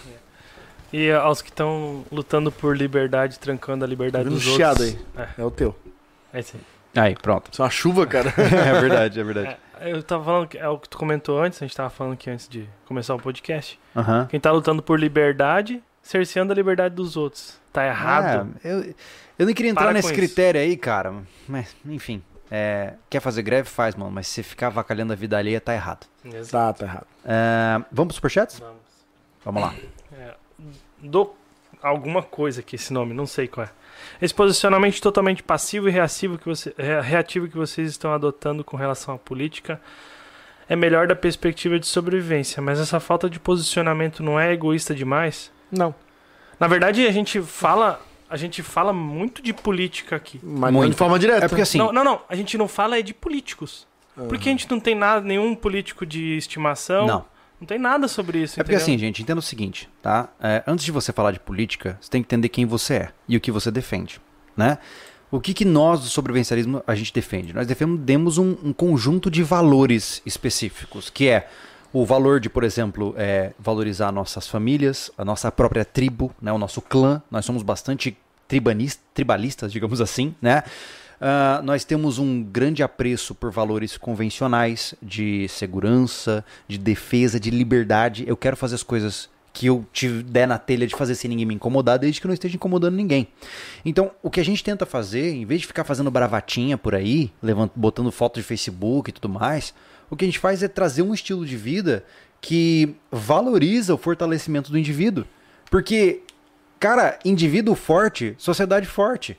E aos que estão lutando por liberdade, trancando a liberdade Tá vendo dos um chiado outros. É o teu. É, é isso aí. Aí, pronto. Isso é uma chuva, cara. é verdade, é verdade. É, eu tava falando, que é o que tu comentou antes, a gente tava falando aqui antes de começar o podcast. Aham. Quem tá lutando por liberdade, cerceando a liberdade dos outros. Tá errado. É, eu, eu não queria entrar Para nesse com isso. critério aí, cara. Mas, enfim. é, quer fazer greve? Faz, mano. Mas se você ficar avacalhando a vida alheia, tá errado. Exato. tá, tá errado. É, vamos pros superchats? Vamos. Vamos lá. É, do alguma coisa aqui esse nome, não sei qual é. Esse posicionamento totalmente passivo e reativo que, você, rea- reativo que vocês estão adotando com relação à política é melhor da perspectiva de sobrevivência, mas essa falta de posicionamento não é egoísta demais? Não. Na verdade, a gente fala, a gente fala muito de política aqui. Mas não Muito. de forma direta. É porque assim. Não, não, não, a gente não fala é de políticos. Porque a gente não tem nada, nenhum político de estimação. Não. Não tem nada sobre isso. É porque entendeu? assim, gente, entenda o seguinte, tá? É, antes de você falar de política, você tem que entender quem você é e o que você defende, né? O que, que nós do sobrevivencialismo a gente defende? Nós defendemos um, um conjunto de valores específicos, que é o valor de, por exemplo, é, valorizar nossas famílias, a nossa própria tribo, né, o nosso clã. Nós somos bastante tribalistas, digamos assim, né? Ah, nós temos um grande apreço por valores convencionais de segurança, de defesa, de liberdade. Eu quero fazer as coisas que eu te der na telha de fazer sem ninguém me incomodar, desde que eu não esteja incomodando ninguém. Então, o que a gente tenta fazer, em vez de ficar fazendo bravatinha por aí, levant- botando foto de Facebook e tudo mais, o que a gente faz é trazer um estilo de vida que valoriza o fortalecimento do indivíduo. Porque, cara, indivíduo forte, sociedade forte.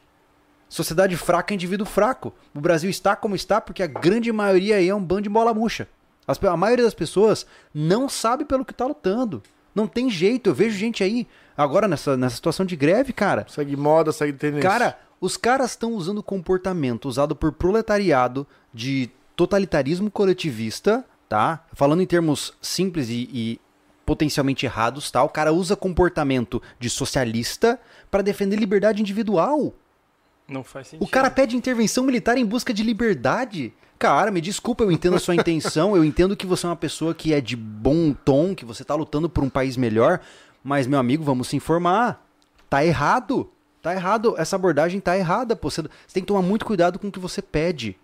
Sociedade fraca, indivíduo fraco. O Brasil está como está porque a grande maioria aí é um bando de bola murcha. As a maioria das pessoas não sabe pelo que está lutando. Não tem jeito. Eu vejo gente aí, agora nessa, nessa situação de greve, cara. Segue moda, segue tendência. Cara, os caras estão usando comportamento usado por proletariado de totalitarismo coletivista, tá? Falando em termos simples e, e potencialmente errados, tá? O cara usa comportamento de socialista para defender liberdade individual. Não faz sentido. O cara pede intervenção militar em busca de liberdade. Cara, me desculpa, eu entendo a sua intenção, eu entendo que você é uma pessoa que é de bom tom, que você tá lutando por um país melhor, mas, meu amigo, vamos se informar. Tá errado. Tá errado. Essa abordagem tá errada, pô. Você, você tem que tomar muito cuidado com o que você pede.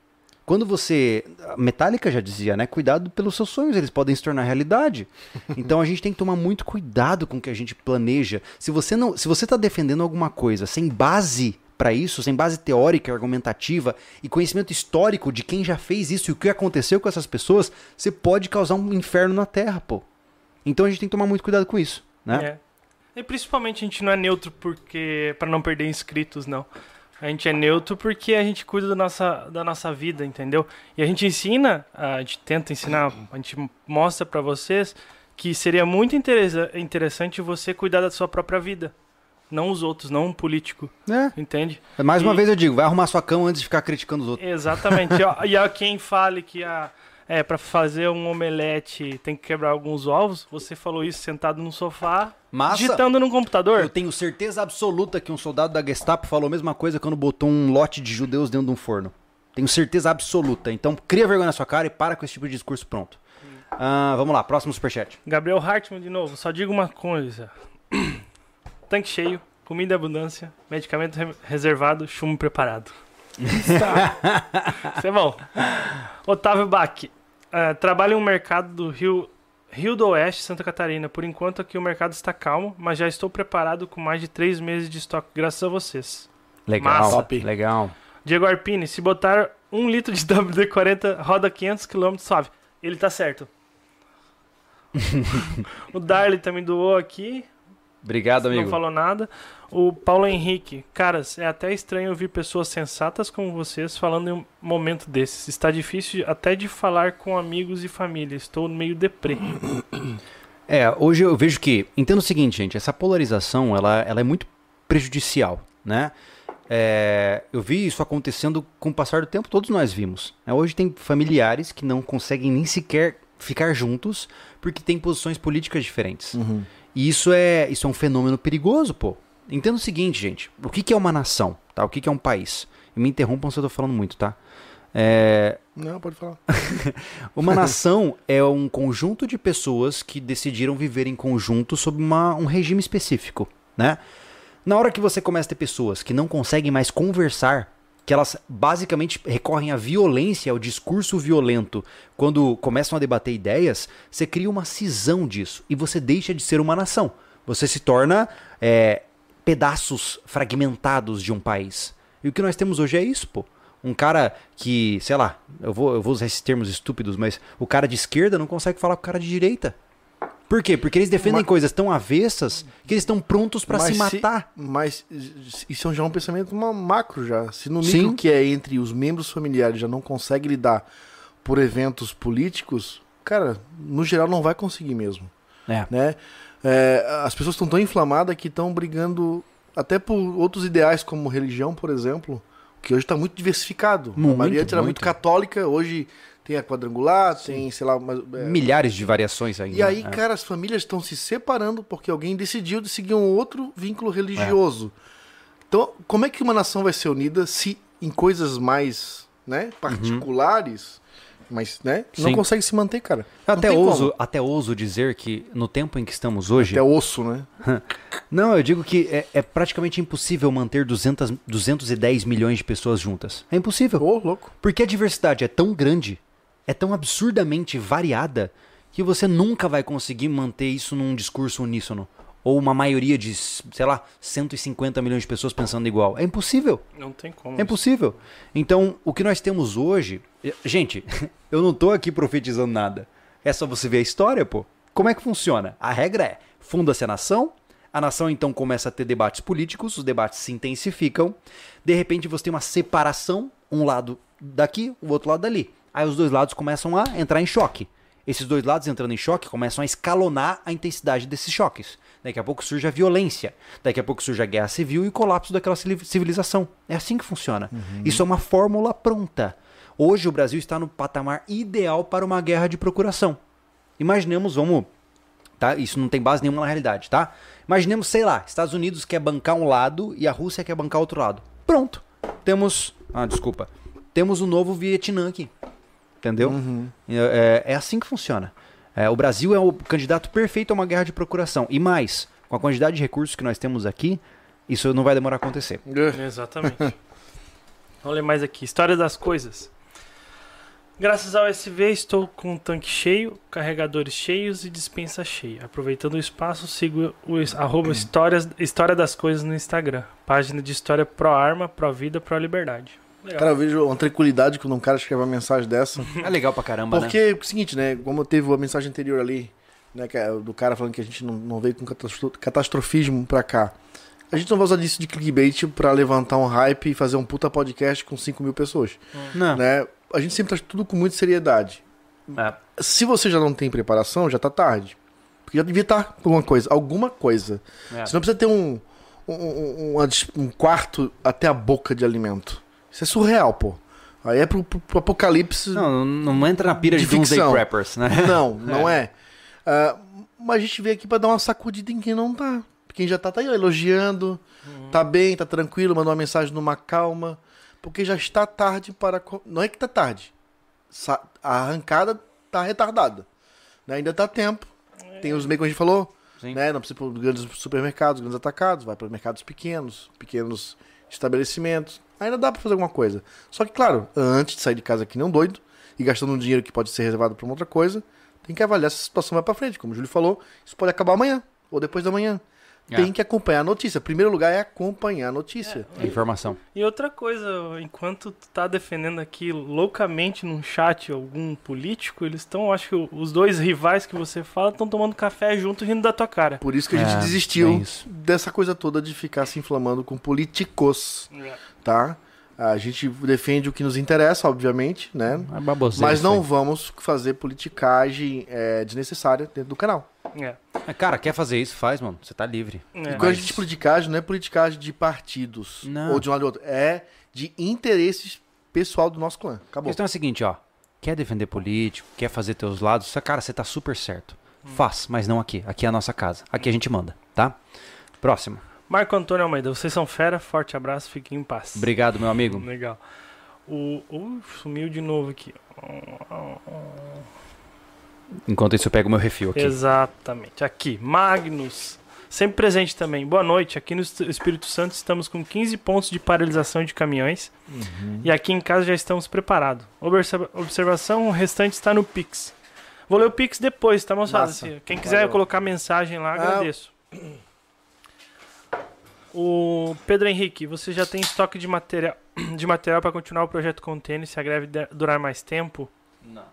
Quando você. A Metallica já dizia, né? Cuidado pelos seus sonhos, eles podem se tornar realidade. Então a gente tem que tomar muito cuidado com o que a gente planeja. Se você não. Se você tá defendendo alguma coisa sem base para isso, sem base teórica, argumentativa e conhecimento histórico de quem já fez isso e o que aconteceu com essas pessoas, você pode causar um inferno na Terra, pô. Então a gente tem que tomar muito cuidado com isso, né? É. E principalmente a gente não é neutro porque para não perder inscritos, não. A gente é neutro porque a gente cuida da nossa, da nossa vida, entendeu? E a gente ensina, a gente tenta ensinar, a gente mostra pra vocês que seria muito interessa- interessante você cuidar da sua própria vida. Não os outros, não um político, entende? É. Mais uma E- vez eu digo, vai arrumar sua cama antes de ficar criticando os outros. Exatamente. E, e a quem fale que a, é, para fazer um omelete tem que quebrar alguns ovos, você falou isso sentado no sofá, Massa. digitando no computador. Eu tenho certeza absoluta que um soldado da Gestapo falou a mesma coisa quando botou um lote de judeus dentro de um forno. Tenho certeza absoluta. Então, cria vergonha na sua cara e para com esse tipo de discurso pronto. Ah, vamos lá, próximo superchat. Gabriel Hartmann de novo, só digo uma coisa. Tanque cheio, comida em abundância, medicamento re- reservado, chumbo preparado. Isso é bom. Otávio Bach, eh, trabalho em um mercado do Rio, Rio do Oeste, Santa Catarina. Por enquanto aqui o mercado está calmo, mas já estou preparado com mais de três meses de estoque, graças a vocês. Legal, Massa. Top. legal. Diego Arpini, se botar um litro de WD-40, roda 500 km suave. Ele tá certo. o Darley também doou aqui, Obrigado, amigo. não falou nada. O Paulo Henrique, caras, é até estranho ouvir pessoas sensatas como vocês falando em um momento desses. Está difícil até de falar com amigos e família. Estou meio deprê. É, hoje eu vejo que, entendo o seguinte, gente, essa polarização, ela, ela é muito prejudicial, né? É, eu vi isso acontecendo com o passar do tempo, todos nós vimos. né? Hoje tem familiares que não conseguem nem sequer ficar juntos porque tem posições políticas diferentes. E isso é, isso é um fenômeno perigoso, pô. Entenda o seguinte, gente. O que, que é uma nação? Tá? O que, que é um país? E me interrompam se eu tô falando muito, tá? É, Não, pode falar. uma nação é um conjunto de pessoas que decidiram viver em conjunto sob uma- um regime específico, né? Na hora que você começa a ter pessoas que não conseguem mais conversar, que elas basicamente recorrem à violência, ao discurso violento, quando começam a debater ideias, você cria uma cisão disso e você deixa de ser uma nação. Você se torna é, pedaços fragmentados de um país. E o que nós temos hoje é isso, pô. Um cara que, sei lá, eu vou, eu vou usar esses termos estúpidos, mas o cara de esquerda não consegue falar com o cara de direita. Por quê? Porque eles defendem Mas- coisas tão avessas que eles estão prontos pra se matar. mas isso já é um pensamento ma- macro já. Se no Sim. micro que é entre os membros familiares já não consegue lidar por eventos políticos, cara, no geral não vai conseguir mesmo, É. né? É, as pessoas estão tão inflamadas que estão brigando até por outros ideais como religião, por exemplo, que hoje está muito diversificado. Muito, a maioria era muito muito. católica, hoje tem a quadrangular, tem, sei lá, mas, é, Milhares de variações ainda. e aí, é. cara, as famílias estão se separando porque alguém decidiu de seguir um outro vínculo religioso. Então, como é que uma nação vai ser unida se em coisas mais, né, particulares, mas, né, não Sim. consegue se manter, cara? Eu até ouso, como. até ouso dizer que no tempo em que estamos hoje. Até osso, né? Não, eu digo que é, é praticamente impossível manter 200, 210 milhões de pessoas juntas. É impossível. Ô, louco. Porque a diversidade é tão grande, é tão absurdamente variada, que você nunca vai conseguir manter isso num discurso uníssono. Ou uma maioria de, sei lá, 150 milhões de pessoas pensando igual. É impossível. Não tem como. É impossível. Então, o que nós temos hoje. Gente, eu não tô aqui profetizando nada. É só você ver a história, pô. Como é que funciona? A regra é: funda-se a nação, a nação então começa a ter debates políticos, os debates se intensificam. De repente você tem uma separação, um lado daqui, o outro lado dali. Aí os dois lados começam a entrar em choque. Esses dois lados entrando em choque começam a escalonar a intensidade desses choques. Daqui a pouco surge a violência. Daqui a pouco surge a guerra civil e o colapso daquela civili- civilização. É assim que funciona. Isso é uma fórmula pronta. Hoje o Brasil está no patamar ideal para uma guerra de procuração. Imaginemos, vamos. Tá? Isso não tem base nenhuma na realidade, tá? Imaginemos, sei lá, Estados Unidos quer bancar um lado e a Rússia quer bancar outro lado. Pronto. Temos. Ah, desculpa. Temos o novo Vietnã aqui. Entendeu? É, é assim que funciona. É, o Brasil é o candidato perfeito a uma guerra de procuração. E mais, com a quantidade de recursos que nós temos aqui, isso não vai demorar a acontecer. Exatamente. Vamos ler mais aqui. História das coisas. Graças ao SV, estou com um tanque cheio, carregadores cheios e dispensa cheia. Aproveitando o espaço, sigo o arroba histórias, História das Coisas no Instagram. Página de história pró arma, pró vida, pró liberdade. Legal. Cara, eu vejo uma tranquilidade quando um cara escreve uma mensagem dessa. É legal pra caramba, né? Porque é o seguinte, né? Como teve a mensagem anterior ali, né? É do cara falando que a gente não, não veio com catastro- catastrofismo pra cá. A gente não vai usar disso de clickbait pra levantar um hype e fazer um puta podcast com 5 mil pessoas. Não. Né? A gente sempre traz tudo com muita seriedade. É. Se você já não tem preparação, já tá tarde. Porque já devia estar alguma coisa. Alguma coisa. É. Você não precisa ter um, um, um- um quarto até a boca de alimento. Isso é surreal, pô. Aí é pro, pro- pro apocalipse. Não, não entra na pira de, De Doomsday. Preppers, né? Não, não é. Ah, mas a gente veio aqui pra dar uma sacudida em quem não tá. Quem já tá, tá aí, ó, elogiando, tá bem, tá tranquilo, mandou uma mensagem numa calma. Porque já está tarde para. Não é que tá tarde. Sa- A arrancada tá retardada. Né? Ainda tá tempo. Tem os meios que a gente falou. Sim. Né? Não precisa ir para grandes supermercados, grandes atacados, vai para mercados pequenos, pequenos estabelecimentos. Ainda dá para fazer alguma coisa. Só que, claro, antes de sair de casa aqui não doido e gastando um dinheiro que pode ser reservado para uma outra coisa, tem que avaliar se a situação vai para frente. Como o Júlio falou, isso pode acabar amanhã ou depois da manhã. É. Tem que acompanhar a notícia. Primeiro lugar é acompanhar a notícia. Informação. E outra coisa, enquanto tu tá defendendo aqui loucamente num chat algum político, eles estão, acho que os dois rivais que você fala estão tomando café junto rindo da tua cara. Por isso que a gente É, desistiu isso. dessa coisa toda de ficar se inflamando com políticos, tá? A gente defende o que nos interessa, obviamente, né? É baboseira Mas não vamos fazer politicagem é, desnecessária dentro do canal. É. É, Cara, quer fazer isso? Faz, mano. Você tá livre. É. E quando a Mas- gente diz politicagem, não é politicagem de partidos Não. ou de um lado ou outro. É de interesses pessoal do nosso clã. A Acabou. questão é a seguinte, ó. quer defender político, quer fazer teus lados, você- cara, você tá super certo. Faz, mas não aqui. Aqui é a nossa casa. Aqui a gente manda, tá? Próximo. Marco Antônio Almeida, vocês são fera, forte abraço, fiquem em paz. Obrigado, meu amigo. Legal. O. Uh, sumiu de novo aqui. Enquanto isso, eu pego o meu refil aqui. Exatamente. Aqui, Magnus. Sempre presente também. Boa noite. Aqui no Espírito Santo estamos com 15 pontos de paralisação de caminhões. E aqui em casa já estamos preparados. Observa- Observação: o restante está no Pix. Vou ler o Pix depois, tá, moçada? Massa. Se- Quem quiser Valeu. colocar mensagem lá, Ah. agradeço. O Pedro Henrique, você já tem estoque de material de material para continuar o projeto container se a greve durar mais tempo? Não.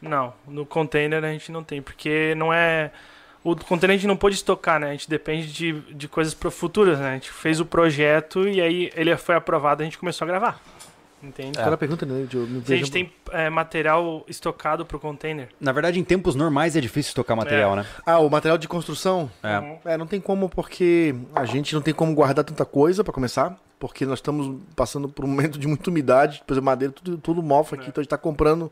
Não, no container a gente não tem, porque não é. O container a gente não pôde estocar, né? A gente depende de, de coisas pro futuras, né? A gente fez o projeto e aí ele foi aprovado a gente começou a gravar. Entende? Aquela pergunta, né? de me Se a gente tem é, material estocado pro container. Na verdade, em tempos normais é difícil tocar material, né? Ah, o material de construção? É. É, não tem como porque a gente não tem como guardar tanta coisa pra começar, porque nós estamos passando por um momento de muita umidade, depois a madeira tudo, tudo mofa aqui, É. então a gente tá comprando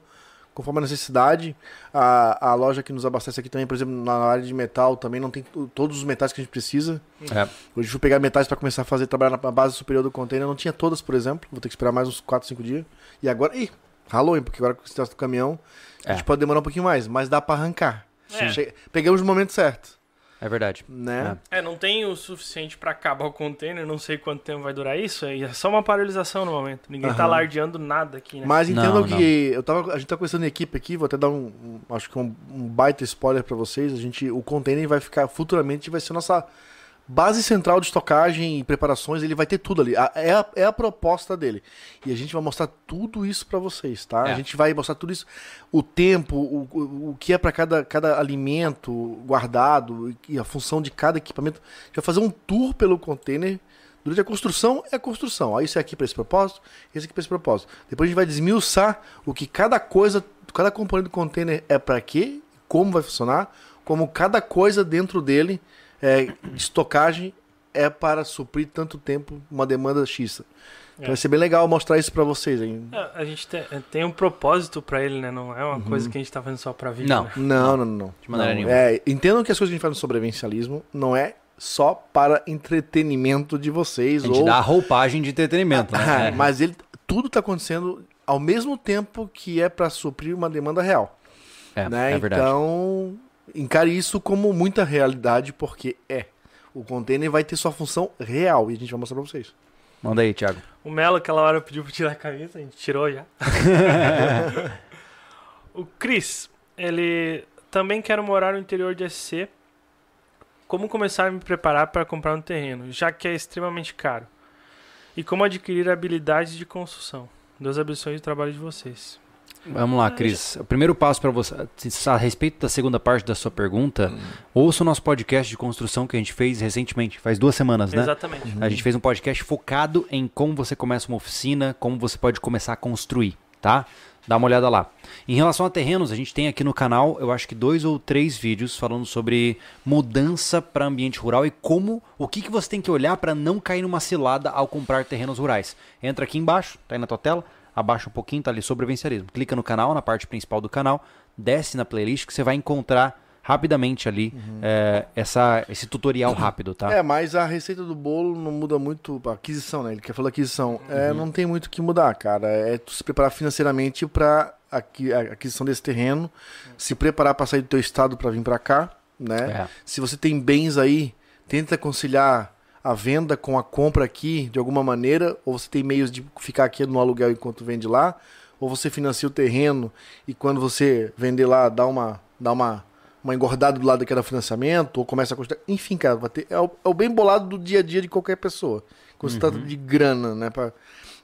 conforme a necessidade. A, a loja que nos abastece aqui também, por exemplo, na área de metal também não tem todos os metais que a gente precisa. É. Hoje eu fui pegar metais pra começar a fazer trabalhar na base superior do container, não tinha todas, por exemplo, vou ter que esperar mais uns 4, 5 dias. E agora, ih, ralou, hein, porque agora com o do caminhão, a É. gente pode demorar um pouquinho mais, mas dá pra arrancar. É. Che- Pegamos no momento certo, É verdade. né? É, não tem o suficiente pra acabar o container, não sei quanto tempo vai durar isso, é só uma paralisação no momento. Ninguém tá Aham. lardeando nada aqui, né? Mas Não, entendam não. que eu tava, a gente tá conversando em equipe aqui, vou até dar um, um- acho que um, um baita spoiler pra vocês. A gente, o container vai ficar futuramente vai ser nossa base central de estocagem e preparações. Ele vai ter tudo ali. É, a, é a proposta dele. E a gente vai mostrar tudo isso pra vocês, tá? É. A gente vai mostrar tudo isso, o tempo, o, o, o que é pra cada, cada alimento guardado e a função de cada equipamento. A gente vai fazer um tour pelo container. Durante a construção é a construção. Aí isso é aqui para esse propósito, esse aqui para esse propósito. Depois a gente vai desmiuçar o que cada coisa, cada componente do container é para quê, como vai funcionar, como cada coisa dentro dele é, de estocagem é para suprir tanto tempo uma demanda X. Então É. vai ser bem legal mostrar isso para vocês. Hein? É, A gente tem, tem um propósito pra ele, né? Não é uma coisa que a gente tá fazendo só pra vídeo, Não. né? Não, não, não. não. De maneira Não, nenhuma. É, entendam que as coisas que a gente faz no sobrevivencialismo não é só para entretenimento de vocês A gente ou dá a roupagem de entretenimento, né? É. Mas ele, tudo está acontecendo ao mesmo tempo que é para suprir uma demanda real. É, né? é verdade. Então, encare isso como muita realidade, porque é. O container vai ter sua função real e a gente vai mostrar para vocês. Manda aí, Thiago. O Melo, aquela hora, pediu pra tirar a camisa, a gente tirou já. o Cris, ele também quer morar no interior de SC. Como começar a me preparar para comprar um terreno, já que é extremamente caro? E como adquirir habilidades de construção? Deus abençoe o trabalho de vocês. Vamos lá, Cris. O primeiro passo para você, a respeito da segunda parte da sua pergunta, ouça o nosso podcast de construção que a gente fez recentemente, faz duas semanas, né? Exatamente. A gente fez um podcast focado em como você começa uma oficina, como você pode começar a construir, tá? Dá uma olhada lá. Em relação a terrenos, a gente tem aqui no canal, eu acho que dois ou três vídeos falando sobre mudança para ambiente rural e como, o que, que você tem que olhar para não cair numa cilada ao comprar terrenos rurais. Entra aqui embaixo, tá aí na tua tela, abaixa um pouquinho, tá ali sobrevivencialismo. Clica no canal, na parte principal do canal, desce na playlist que você vai encontrar rapidamente ali é, essa, esse tutorial rápido, tá? É, mas a receita do bolo não muda muito. A aquisição, né? Ele quer falar aquisição. É, não tem muito o que mudar, cara. É tu se preparar financeiramente para a aquisição desse terreno, se preparar para sair do teu estado para vir para cá, né? É. Se você tem bens aí, tenta conciliar a venda com a compra aqui de alguma maneira, ou você tem meios de ficar aqui no aluguel enquanto vende lá, ou você financia o terreno e quando você vender lá dá uma dá uma uma engordada do lado daquele financiamento, ou começa a custar. Enfim, cara, vai ter, é, o, é o bem bolado do dia a dia de qualquer pessoa. Quando se trata de grana, né? pra-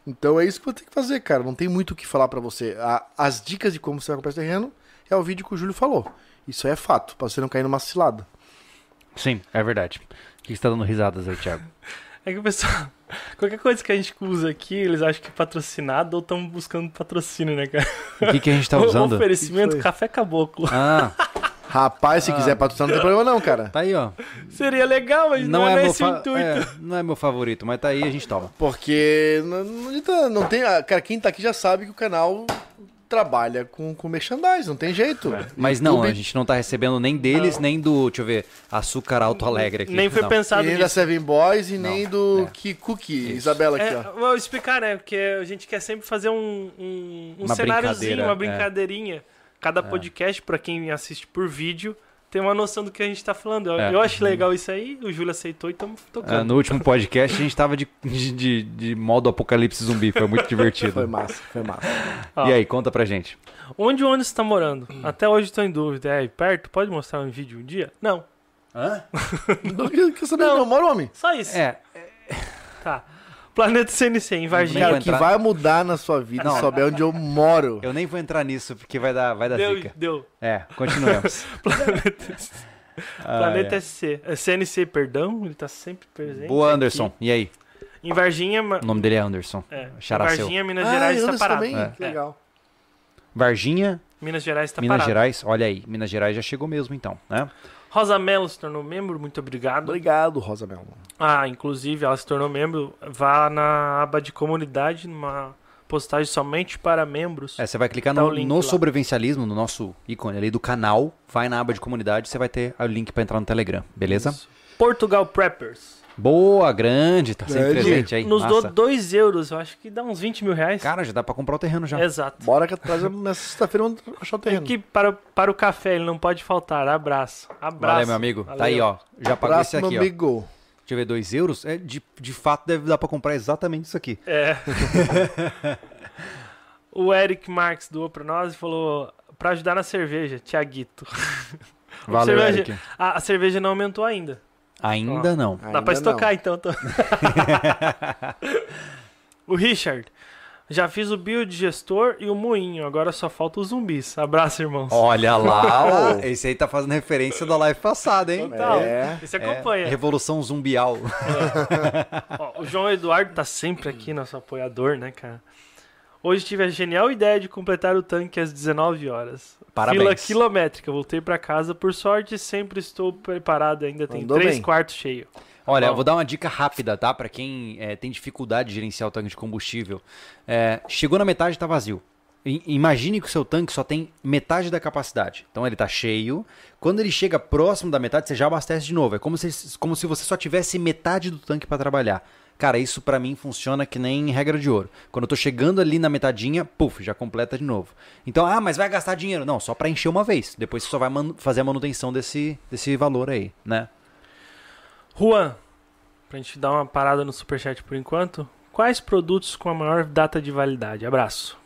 Então é isso que você tem que fazer, cara. Não tem muito o que falar pra você. A- as dicas de como você vai comprar esse terreno é o vídeo que o Júlio falou. Isso aí é fato, pra você não cair numa cilada. Sim, é verdade. O que você tá dando risadas aí, Thiago? É que o pessoal. Qualquer coisa que a gente usa aqui, eles acham que é patrocinado ou estão buscando patrocínio, né, cara? O que, que a gente tá O usando? Oferecimento Que foi? Café Caboclo. Ah, Rapaz, se quiser patrocinar, não tem problema não, cara. tá aí, ó. Seria legal, mas não, é, meu nesse o intuito. é, não é meu favorito, mas tá aí a gente toma. Porque não, não, não tem. ah, Cara, quem tá aqui já sabe que o canal trabalha com, com merchandising, não tem jeito. Mas não, a gente não tá recebendo nem deles, nem do, deixa eu ver, Açúcar Alto Alegre aqui. Nem foi Não. pensado nem nisso. da Seven Boys e Não, nem do é. que Cookie. Isabela aqui, É, ó. vou explicar, né? Porque a gente quer sempre fazer um, um, um Uma cenáriozinho, brincadeira, uma é. brincadeirinha. Cada podcast, pra quem assiste por vídeo, tem uma noção do que a gente tá falando. Eu, É. eu achei legal isso aí, o Júlio aceitou e estamos Ah, tocando. no último podcast a gente tava de, de, de, modo apocalipse zumbi, foi muito divertido. Foi massa, foi massa. Ó, E aí, conta pra gente. Onde o ônibus tá morando? Até hoje tô em dúvida. É aí perto? Pode mostrar um vídeo um dia? Não. Hã? Não quer quer saber, não, mora homem. Só isso. É, Tá. Planeta CNC, em Varginha. Cara, o que vai mudar na sua vida Não. se souber onde eu moro. eu nem vou entrar nisso porque vai dar, vai dar Deu, zica. deu. É, continuemos. Planeta, Ah, Planeta é. SC. CNC, perdão, ele tá sempre presente. Boa, aqui. Anderson. E aí? Em Varginha, O nome dele é Anderson. é, em. Varginha, Minas Ah, Gerais está parado. também? É. Que legal. Varginha, Minas Gerais está Minas parado. Gerais. Olha aí, Minas Gerais já chegou mesmo então, né? Rosa Mello se tornou membro, muito obrigado. Obrigado, Rosa Mel. Ah, inclusive ela se tornou membro. Vá na aba de comunidade, numa postagem somente para membros. É, você vai clicar Tá no, no sobrevivencialismo, no nosso ícone ali do canal, vai na aba de comunidade, você vai ter o link pra entrar no Telegram, beleza? Isso. Portugal Preppers. Boa, grande, tá sempre Grande. presente aí. Nos massa. dou 2 euros, eu acho que dá uns 20 mil reais. Cara, já dá pra comprar o terreno já. Exato. Bora que atrás nessa sexta-feira vamos achar o terreno. Aqui para, para o café, ele não pode faltar. Abraço. Abraço. Valeu, meu amigo. Tá aí, ó. Já pagou esse Próximo aqui, ó. amigo. Deixa eu ver, 2 euros? É, de, de fato, deve dar pra comprar exatamente isso aqui. É. o Eric Marques doou pra nós e falou: pra ajudar na cerveja, Tiaguito. Valeu, cerveja- Eric. A, a cerveja não aumentou ainda. Ainda não. Dá Ainda pra não. estocar então. tô- o Richard. Já fiz o biodigestor e o moinho, agora só falta os zumbis. Abraço, irmãos. Olha lá, esse aí tá fazendo referência da live passada, hein? Total. É. Esse É, acompanha. Revolução Zumbial. Ó, o João Eduardo tá sempre aqui, nosso apoiador, né, cara? Hoje tive a genial ideia de completar o tanque às 19 horas. Parabéns. Fila quilométrica. Voltei pra casa. Por sorte, sempre estou preparado. Ainda tem Mandou três bem. quartos cheios. Olha, Bom. eu vou dar uma dica rápida, tá? Pra quem é, tem dificuldade de gerenciar o tanque de combustível. É, chegou na metade, tá vazio. I- Imagine que o seu tanque só tem metade da capacidade. Então ele tá cheio. Quando ele chega próximo da metade, você já abastece de novo. É como se, como se você só tivesse metade do tanque pra trabalhar. Cara, isso pra mim funciona que nem regra de ouro. Quando eu tô chegando ali na metadinha, puf, já completa de novo. Então, ah, mas vai gastar dinheiro. Não, só pra encher uma vez. Depois você só vai fazer a manutenção desse, desse valor aí, né? Juan, pra gente dar uma parada no superchat por enquanto. Quais produtos com a maior data de validade? Abraço.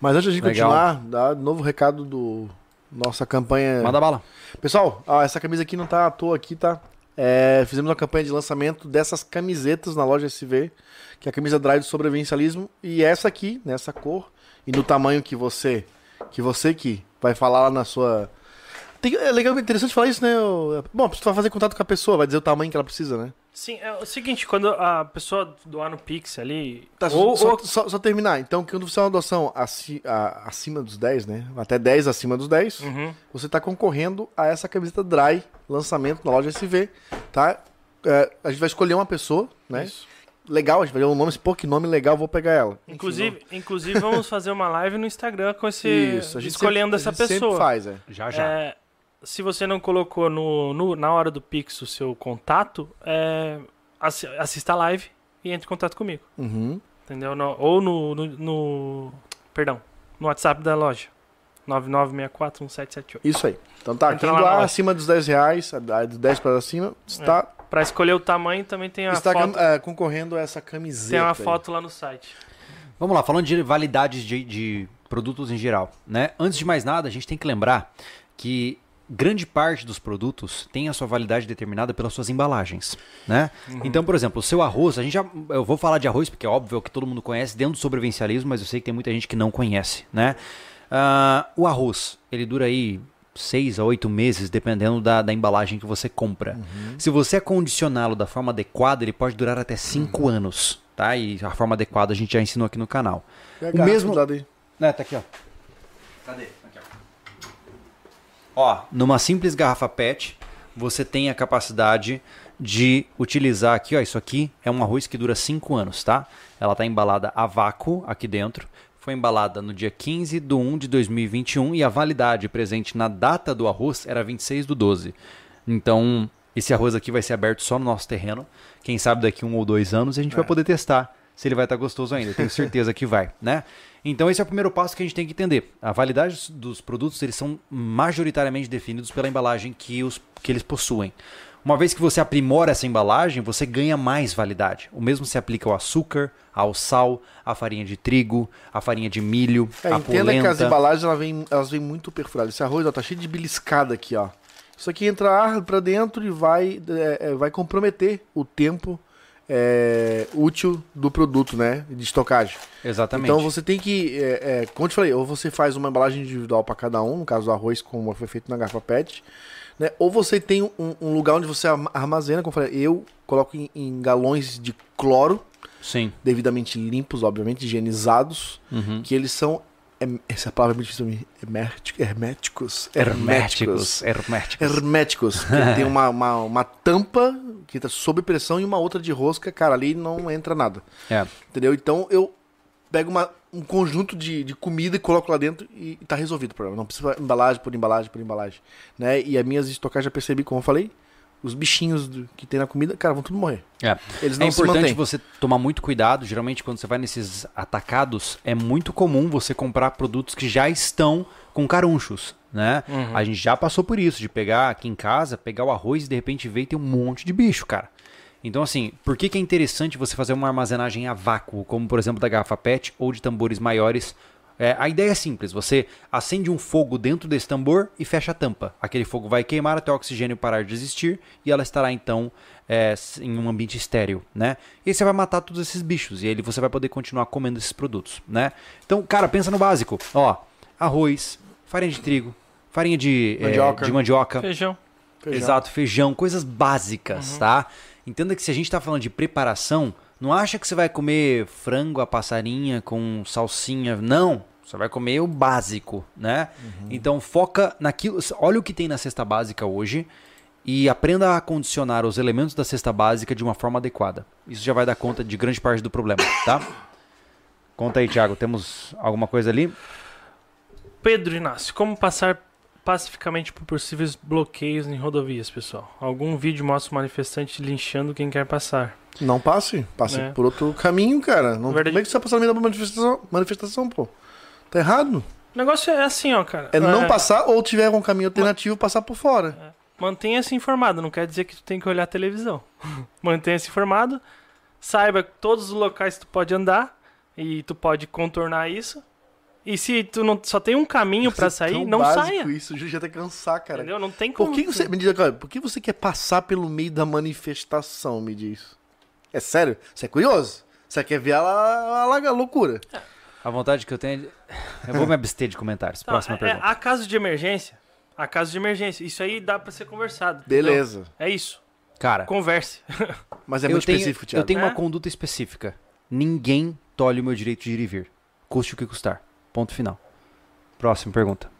Mas antes de continuar, dá novo recado do nossa campanha. Manda bala. Pessoal, ó, essa camisa aqui não tá à toa aqui, tá? É, fizemos uma campanha de lançamento dessas camisetas na loja SV, que é a camisa Drive do sobrevivencialismo, e essa aqui, nessa cor, e no tamanho que você, que você que vai falar lá na sua... Tem- é legal, interessante falar isso, né? Bom, você vai fazer contato com a pessoa, vai dizer o tamanho que ela precisa, né? Sim, é o seguinte, quando a pessoa doar no Pix ali. Tá, ou, só, ou- só- só terminar. Então, quando você é uma doação aci- a- acima dos 10, né? Até 10 acima dos 10, Uhum. você está concorrendo a essa camiseta Dry, lançamento na loja SV, tá? É, a gente vai escolher uma pessoa, né? Isso. Legal, a gente vai ver um nome, se pô, que nome legal, vou pegar ela. Inclusive, inclusive, vamos fazer uma live no Instagram com esse. Isso, a gente escolhendo sempre, essa a gente pessoa. sempre faz, é. Já, já. É, se você não colocou no, no- na hora do Pix o seu contato, é, assi- assista a live e entre em contato comigo. Uhum. Entendeu? No- ou no, no, no- Perdão, no WhatsApp da loja. 99641778. Isso aí. Então tá, Entra quem doar acima dos 10 reais, a- de 10 para cima, está, Pra escolher o tamanho também tem a está foto. cam- é, concorrendo a essa camiseta. Tem uma aí. foto lá no site. Vamos lá, falando de validades de, de produtos em geral, né? Antes de mais nada, a gente tem que lembrar que grande parte dos produtos tem a sua validade determinada pelas suas embalagens, né? Então, por exemplo, o seu arroz, a gente já, eu vou falar de arroz porque é óbvio que todo mundo conhece dentro do sobrevivencialismo, mas eu sei que tem muita gente que não conhece, né? Ah, o arroz, ele dura aí seis a oito meses, dependendo da, da embalagem que você compra. Se você acondicioná-lo da forma adequada, ele pode durar até cinco anos, tá? E a forma adequada a gente já ensinou aqui no canal. A o mesmo-. Né, tá aqui, ó. Cadê? Ó. Numa simples garrafa PET, você tem a capacidade de utilizar aqui, ó, isso aqui é um arroz que dura 5 anos, tá? Ela tá embalada a vácuo aqui dentro, foi embalada no dia 15 de 1 de 2021 e a validade presente na data do arroz era 26 do 12. Então, esse arroz aqui vai ser aberto só no nosso terreno. Quem sabe daqui um ou dois anos a gente É. vai poder testar se ele vai estar gostoso ainda. Tenho certeza que vai, né? Então esse é o primeiro passo que a gente tem que entender. A validade dos produtos eles são majoritariamente definidos pela embalagem que, os, que eles possuem. Uma vez que você aprimora essa embalagem, você ganha mais validade. O mesmo se aplica ao açúcar, ao sal, à farinha de trigo, à farinha de milho, É, à entenda que as polenta. embalagens ela vem, elas vêm muito perfuradas. Esse arroz ó, tá cheio de beliscada aqui, ó. Isso aqui entra ar pra dentro e vai, é, é, vai comprometer o tempo é, útil do produto, né? De estocagem. Exatamente. Então você tem que, é, é, como eu te falei, ou você faz uma embalagem individual para cada um, no caso do arroz, como foi feito na garrafa PET, né? Ou você tem um, um lugar onde você arma- armazena, como eu falei, eu coloco em, em galões de cloro, Sim. devidamente limpos, obviamente, higienizados, Uhum. que eles são, essa palavra é muito difícil, herméticos, Herméticos. Herméticos. herméticos, que tem uma, uma, uma tampa que tá sob pressão e uma outra de rosca, cara, ali não entra nada. É. Entendeu? Então eu pego uma- um conjunto de, de comida e coloco lá dentro e, tá resolvido o problema. Não precisa embalagem por embalagem por embalagem. Né? E as minhas estocagens já percebi, como eu falei, os bichinhos do- que tem na comida, cara, vão tudo morrer. É. Eles É não se importante você tomar muito cuidado. Geralmente, quando você vai nesses atacados, é muito comum você comprar produtos que já estão com carunchos, né? A gente já passou por isso, de pegar aqui em casa, pegar o arroz e de repente ver e ter um monte de bicho, cara. Então, assim, por que, que é interessante você fazer uma armazenagem a vácuo, como por exemplo da garrafa PET ou de tambores maiores? É, a ideia é simples: você acende um fogo dentro desse tambor e fecha a tampa. Aquele fogo vai queimar até o oxigênio parar de existir e ela estará então é, em um ambiente estéreo, né? E aí você vai matar todos esses bichos e aí você vai poder continuar comendo esses produtos, né? Então, cara, pensa no básico: ó, arroz, farinha de trigo, farinha de é, Mandioca. de mandioca Feijão. Feijão. Exato, feijão, coisas básicas, tá? Entenda que se a gente tá falando de preparação, não acha que você vai comer frango a passarinha com salsinha, não. Você vai comer o básico, né? Então foca naquilo, olha o que tem na cesta básica hoje e aprenda a condicionar os elementos da cesta básica de uma forma adequada. Isso já vai dar conta de grande parte do problema, tá? Conta aí, Thiago, temos alguma coisa ali? Pedro Inácio, como passar pacificamente por possíveis bloqueios em rodovias, pessoal? Algum vídeo mostra o manifestante linchando quem quer passar. Não passe, passe É. por outro caminho, cara. Não, Verdade. como é que você vai passar no meio da manifestação, manifestação, pô? Tá errado. O negócio é assim, ó, cara. É não passar ou tiver um caminho alternativo, passar por fora. Mantenha-se informado, não quer dizer que tu tem que olhar a televisão. Mantenha-se informado, saiba todos os locais que tu pode andar e tu pode contornar isso. E se tu não só tem um caminho pra Isso é sair, não básico saia. Isso já até cansar, cara. Entendeu? Não tem como. Por que você, me diz agora, por que você quer passar pelo meio da manifestação, me diz? É sério? Você é curioso? Você quer ver a, a, a loucura? A vontade que eu tenho é... Eu vou me abster de comentários. Não, Próxima é- pergunta. Há casos de emergência. Há casos de emergência. Isso aí dá pra ser conversado. Beleza. É isso. Cara, Converse. Mas é eu muito tenho, específico, eu Thiago. tenho É? uma conduta específica. Ninguém tolhe o meu direito de ir e vir. Custe o que custar. Ponto final. Próxima pergunta.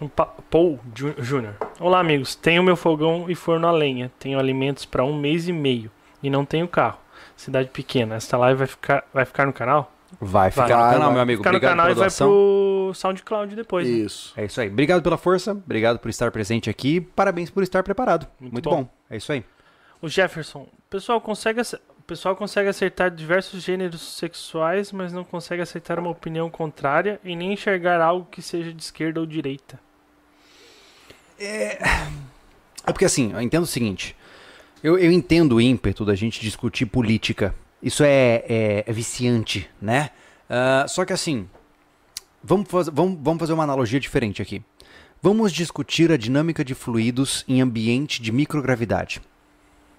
Um pa- Paul Júnior. Olá, amigos. Tenho meu fogão e forno a lenha. Tenho alimentos para um mês e meio. E não tenho carro. Cidade pequena. Esta live vai ficar, vai ficar no canal? Vai ficar Vai, no canal, vai. meu amigo. Ficar no Obrigado canal e pela vai doação. pro SoundCloud depois. né? Isso. É isso aí. Obrigado pela força. Obrigado por estar presente aqui. Parabéns por estar preparado. Muito Muito, bom. bom. É isso aí. O Jefferson. Pessoal consegue, o pessoal consegue acertar diversos gêneros sexuais, mas não consegue aceitar uma opinião contrária e nem enxergar algo que seja de esquerda ou direita. É porque assim, eu entendo o seguinte. Eu, eu entendo o ímpeto da gente discutir política. Isso é, é- é viciante, né? Ah, só que assim, vamos, faz- vamos, vamos fazer uma analogia diferente aqui. Vamos discutir a dinâmica de fluidos em ambiente de microgravidade.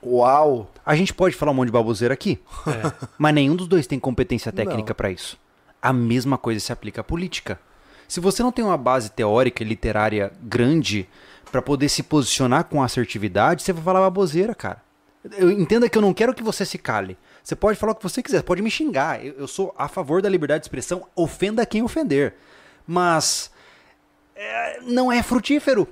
Uau! A gente pode falar um monte de baboseira aqui, É. mas nenhum dos dois tem competência técnica para isso. A mesma coisa se aplica à política. Se você não tem uma base teórica e literária grande para poder se posicionar com assertividade, você vai falar baboseira, cara. Eu entenda que eu não quero que você se cale. Você pode falar o que você quiser, pode me xingar. Eu, eu sou a favor da liberdade de expressão, ofenda quem ofender. Mas é, não é frutífero.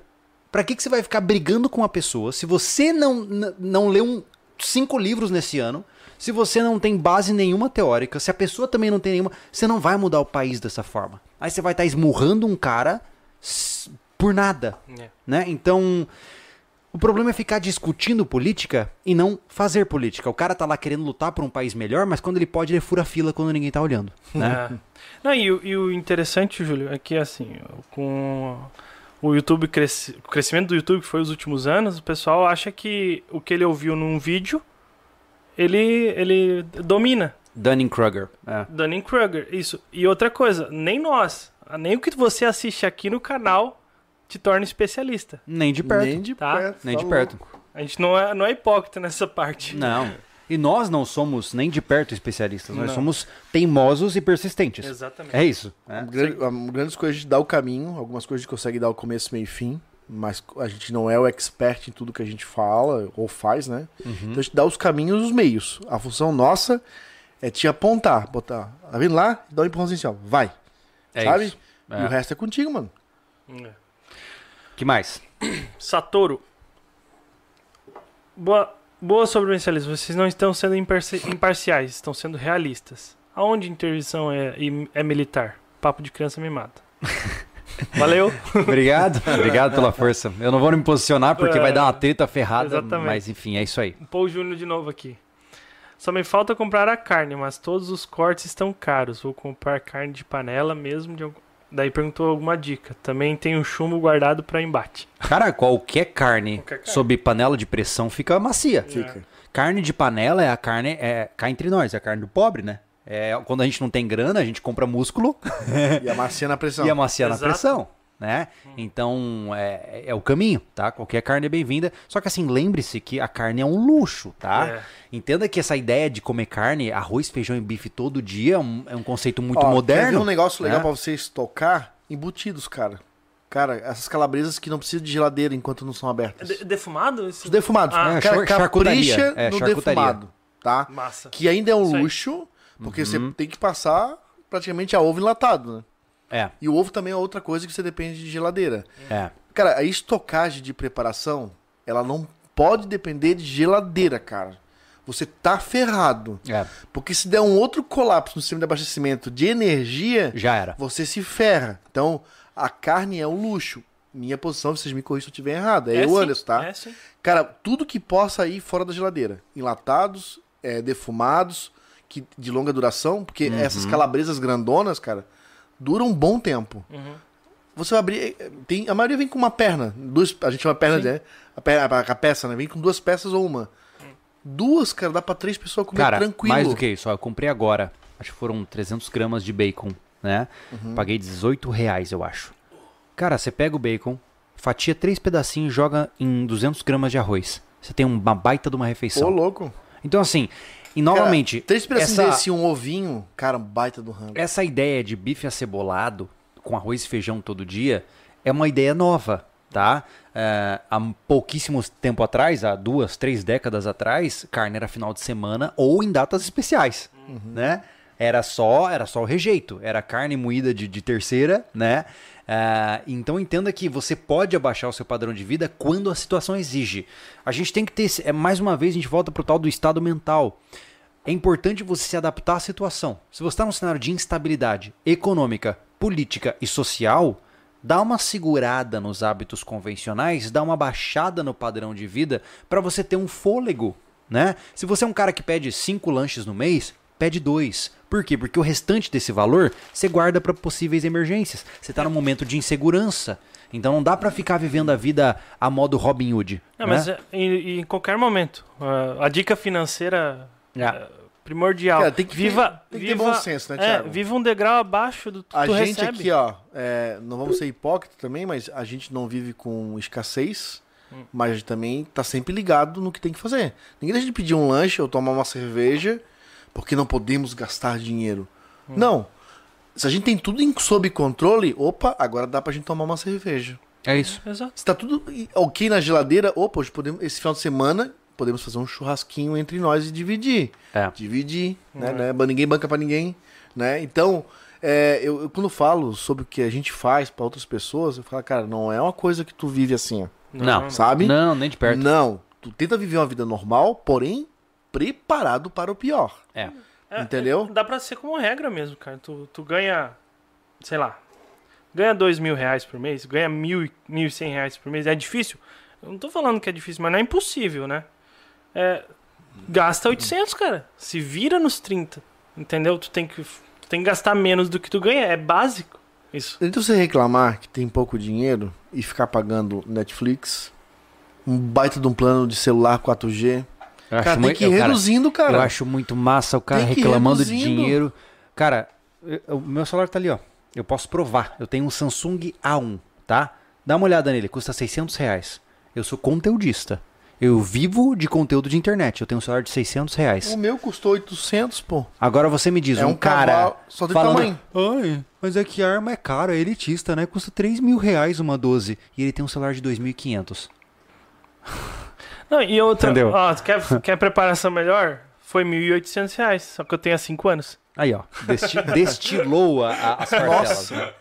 Pra que, que você vai ficar brigando com uma pessoa se você não, não lê um cinco livros nesse ano, se você não tem base nenhuma teórica, se a pessoa também não tem nenhuma, você não vai mudar o país dessa forma. Aí você vai estar esmurrando um cara por nada, É. né? Então, o problema é ficar discutindo política e não fazer política. O cara tá lá querendo lutar por um país melhor, mas quando ele pode, ele fura a fila quando ninguém tá olhando, né? É. Não, e, e o interessante, Júlio, é que assim, com o YouTube cresci, o crescimento do YouTube que foi os últimos anos, o pessoal acha que o que ele ouviu num vídeo ele ele domina. Dunning-Kruger. É. Dunning-Kruger, isso. E outra coisa, nem nós, nem o que você assiste aqui no canal te torna especialista. Nem de perto. Nem de Tá? perto. Nem tá de perto. A gente não é, não é hipócrita nessa parte. Não. E nós não somos nem de perto especialistas, nós Não. somos teimosos e persistentes. Exatamente. É isso. né? Grande, grandes coisas a gente dá o caminho, algumas coisas a gente consegue dar o começo, meio e fim, mas a gente não é o expert em tudo que a gente fala ou faz, né? Uhum. Então a gente dá os caminhos e os meios. A função nossa é te apontar, botar, tá vendo lá? Dá um empurrãozinho assim, ó, vai, É sabe? isso. E É. o resto é contigo, mano. É. que mais? Satoru. Boa, boa sobrevivencialismo. Vocês não estão sendo imparci- imparciais, estão sendo realistas. Aonde intervenção é, é militar? Papo de criança me mata. Valeu. Obrigado. Obrigado pela força. Eu não vou me posicionar porque vai dar uma treta ferrada, Exatamente. mas enfim, é isso aí. Paul Júnior de novo aqui. Só me falta comprar a carne, mas todos os cortes estão caros. Vou comprar carne de panela mesmo. De... algum- Daí perguntou alguma dica. Também tem um chumbo guardado para embate. Cara, qualquer carne, Qualquer carne. sob panela de pressão fica macia. Fica. Carne de panela é a carne, é cá entre nós, é a carne do pobre, né? É, quando a gente não tem grana, a gente compra músculo E a macia na pressão. e a macia na Exato. pressão, né? Então, é, é o caminho, tá? Qualquer carne é bem-vinda. Só que assim, lembre-se que a carne é um luxo, tá? É. Entenda que essa ideia de comer carne, arroz, feijão e bife todo dia é um, é um conceito muito Ó, moderno. um negócio legal né? pra você estocar? Embutidos, cara. Cara, essas calabresas que não precisam de geladeira enquanto não são abertas. De- defumado? Esse... Os defumados. Ah, É, cara, capricha É, no defumado, tá? Massa. Que ainda é um Isso luxo, porque você Uhum. tem que passar praticamente a ovo enlatado, né? É, E o ovo também é outra coisa que você depende de geladeira. é. Cara, a estocagem de preparação, ela não pode depender de geladeira, cara. Você tá ferrado. É, Porque se der um outro colapso no sistema de abastecimento de energia, já era. você se ferra. Então, a carne é um luxo. Minha posição, vocês me corrigem se eu estiver errado. É, eu, sim, Anderson, tá? É sim. Cara, tudo que possa ir fora da geladeira. Enlatados, é, defumados, que, de longa duração, porque Uhum. essas calabresas grandonas, cara, duram um bom tempo. Uhum. Você vai abrir. Tem, a maioria vem com uma perna. Duas, a gente chama perna Sim. de. A, perna, a peça, né? Vem com duas peças ou uma. Duas, cara, dá pra três pessoas comer Cara, tranquilo. mais do que isso, ó, eu comprei agora, acho que foram 300 gramas de bacon, né? Uhum. Paguei 18 reais, eu acho. Cara, você pega o bacon, fatia três pedacinhos e joga em 200 gramas de arroz. Você tem uma baita de uma Ô, refeição. louco. Então, assim, e novamente, Cara, três pedacinhos essa, desse e um ovinho, cara, um baita do rango. essa ideia de bife acebolado com arroz e feijão todo dia é uma ideia nova, tá? É, há pouquíssimo tempo atrás, há duas, três décadas atrás, carne era final de semana ou em datas especiais, né? Era só, era só o rejeito, era carne moída de, de terceira, né? É, então entenda que você pode abaixar o seu padrão de vida quando a situação exige. A gente tem que ter, é, mais uma vez, a gente volta pro tal do estado mental. É importante você se adaptar à situação. Se você está num cenário de instabilidade econômica, política e social, dá uma segurada nos hábitos convencionais, dá uma baixada no padrão de vida para você ter um fôlego, né? Se você é um cara que pede cinco lanches no mês, pede dois. Por quê? Porque o restante desse valor você guarda para possíveis emergências. Você está num momento de insegurança. Então não dá para ficar vivendo a vida a modo Robin Hood. Não, né? mas é, em, em qualquer momento. a dica financeira É. é, primordial. Cara, tem que ter- viva, tem que ter viva, bom senso, né, é, Thiago? viva um degrau abaixo do que A tu gente recebe. aqui, ó, é, não vamos ser hipócritas também, mas a gente não vive com escassez, Hum. mas a gente também tá sempre ligado no que tem que fazer. Ninguém deixa de pedir um lanche ou tomar uma cerveja porque não podemos gastar dinheiro. Hum. Não. Se a gente tem tudo em- sob controle, opa, agora dá pra gente tomar uma cerveja. É isso. Exato. Se tá tudo ok na geladeira, opa, hoje podemos, esse final de semana podemos fazer um churrasquinho entre nós e dividir. É. Dividir, né, É. né? Ninguém banca pra ninguém, né? Então, é, eu, eu quando falo sobre o que a gente faz pra outras pessoas, eu falo, cara, não é uma coisa que tu vive assim, ó. Não. Sabe? Não, nem de perto. Não. Tu tenta viver uma vida normal, porém preparado para o pior. É. É, Entendeu? é, dá pra ser como regra mesmo, cara. Tu, tu ganha, sei lá, ganha dois mil reais por mês, ganha mil, e- mil e cem reais por mês. É difícil? Eu não tô falando que é difícil, mas não é impossível, né? É, gasta 800, cara. Se vira nos 30, entendeu? Tu tem que, tu tem que gastar menos do que tu ganha. É básico isso. Então você reclamar que tem pouco dinheiro e ficar pagando Netflix, um baita de um plano de celular 4G. Eu acho Cara, tem que ir reduzindo, cara. Eu acho muito massa o cara reclamando de dinheiro. Cara, eu- o meu celular tá ali, ó. Eu posso provar. Eu tenho um Samsung A1, tá? Dá uma olhada nele, custa 600 reais. Eu sou conteudista. Eu vivo de conteúdo de internet. Eu tenho um celular de 600 reais. O meu custou 800, pô. Agora você me diz, É um, um cara cavalo, só tem falando... tamanho. Ai, mas é que a arma é cara, é elitista, né? Custa 3 mil reais uma 12. E ele tem um celular de 2.500. Não, e outra, Entendeu? ó, quer, quer preparação melhor? Foi 1.800 reais, só que eu tenho há 5 anos. Aí, ó. desti- destilou a- a- as parcelas. Né?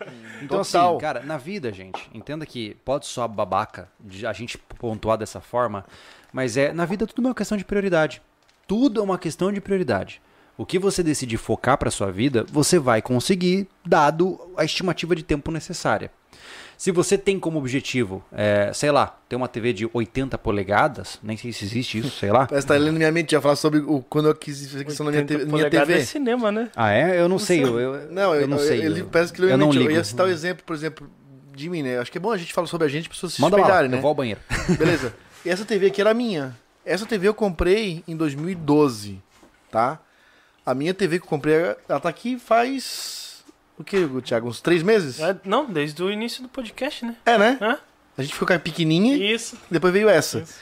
Então, Total. assim, cara, na vida, gente, entenda que pode soar babaca de a gente pontuar dessa forma, mas é na vida tudo é uma questão de prioridade. Tudo é uma questão de prioridade. O que você decidir focar para sua vida, você vai conseguir, dado a estimativa de tempo necessária. Se você tem como objetivo, é, sei lá, ter uma TV de 80 polegadas, nem sei se existe isso, sei lá. Parece que tá lendo minha mente, ia falar sobre o, quando eu quis fazer questão da minha, 80 TV, minha TV. é cinema, né? Ah, é? Eu não sei. Eu, eu- Não, eu eu, não eu- sei. Ele eu- parece que eu minha não mente. Eu ligo. ia citar o exemplo, por exemplo, de mim, né? Acho que é bom a gente falar sobre a gente, para pessoas se Manda lá, espelharem, eu né? vou ao banheiro. Beleza. E essa TV aqui era minha. Essa TV eu comprei em 2012, tá? A minha TV que eu comprei, ela tá aqui faz. O que, Thiago? Uns três meses? É, não, desde o início do podcast, né? É, né? Hã? A gente ficou com a pequenininha Isso. depois veio essa. Isso.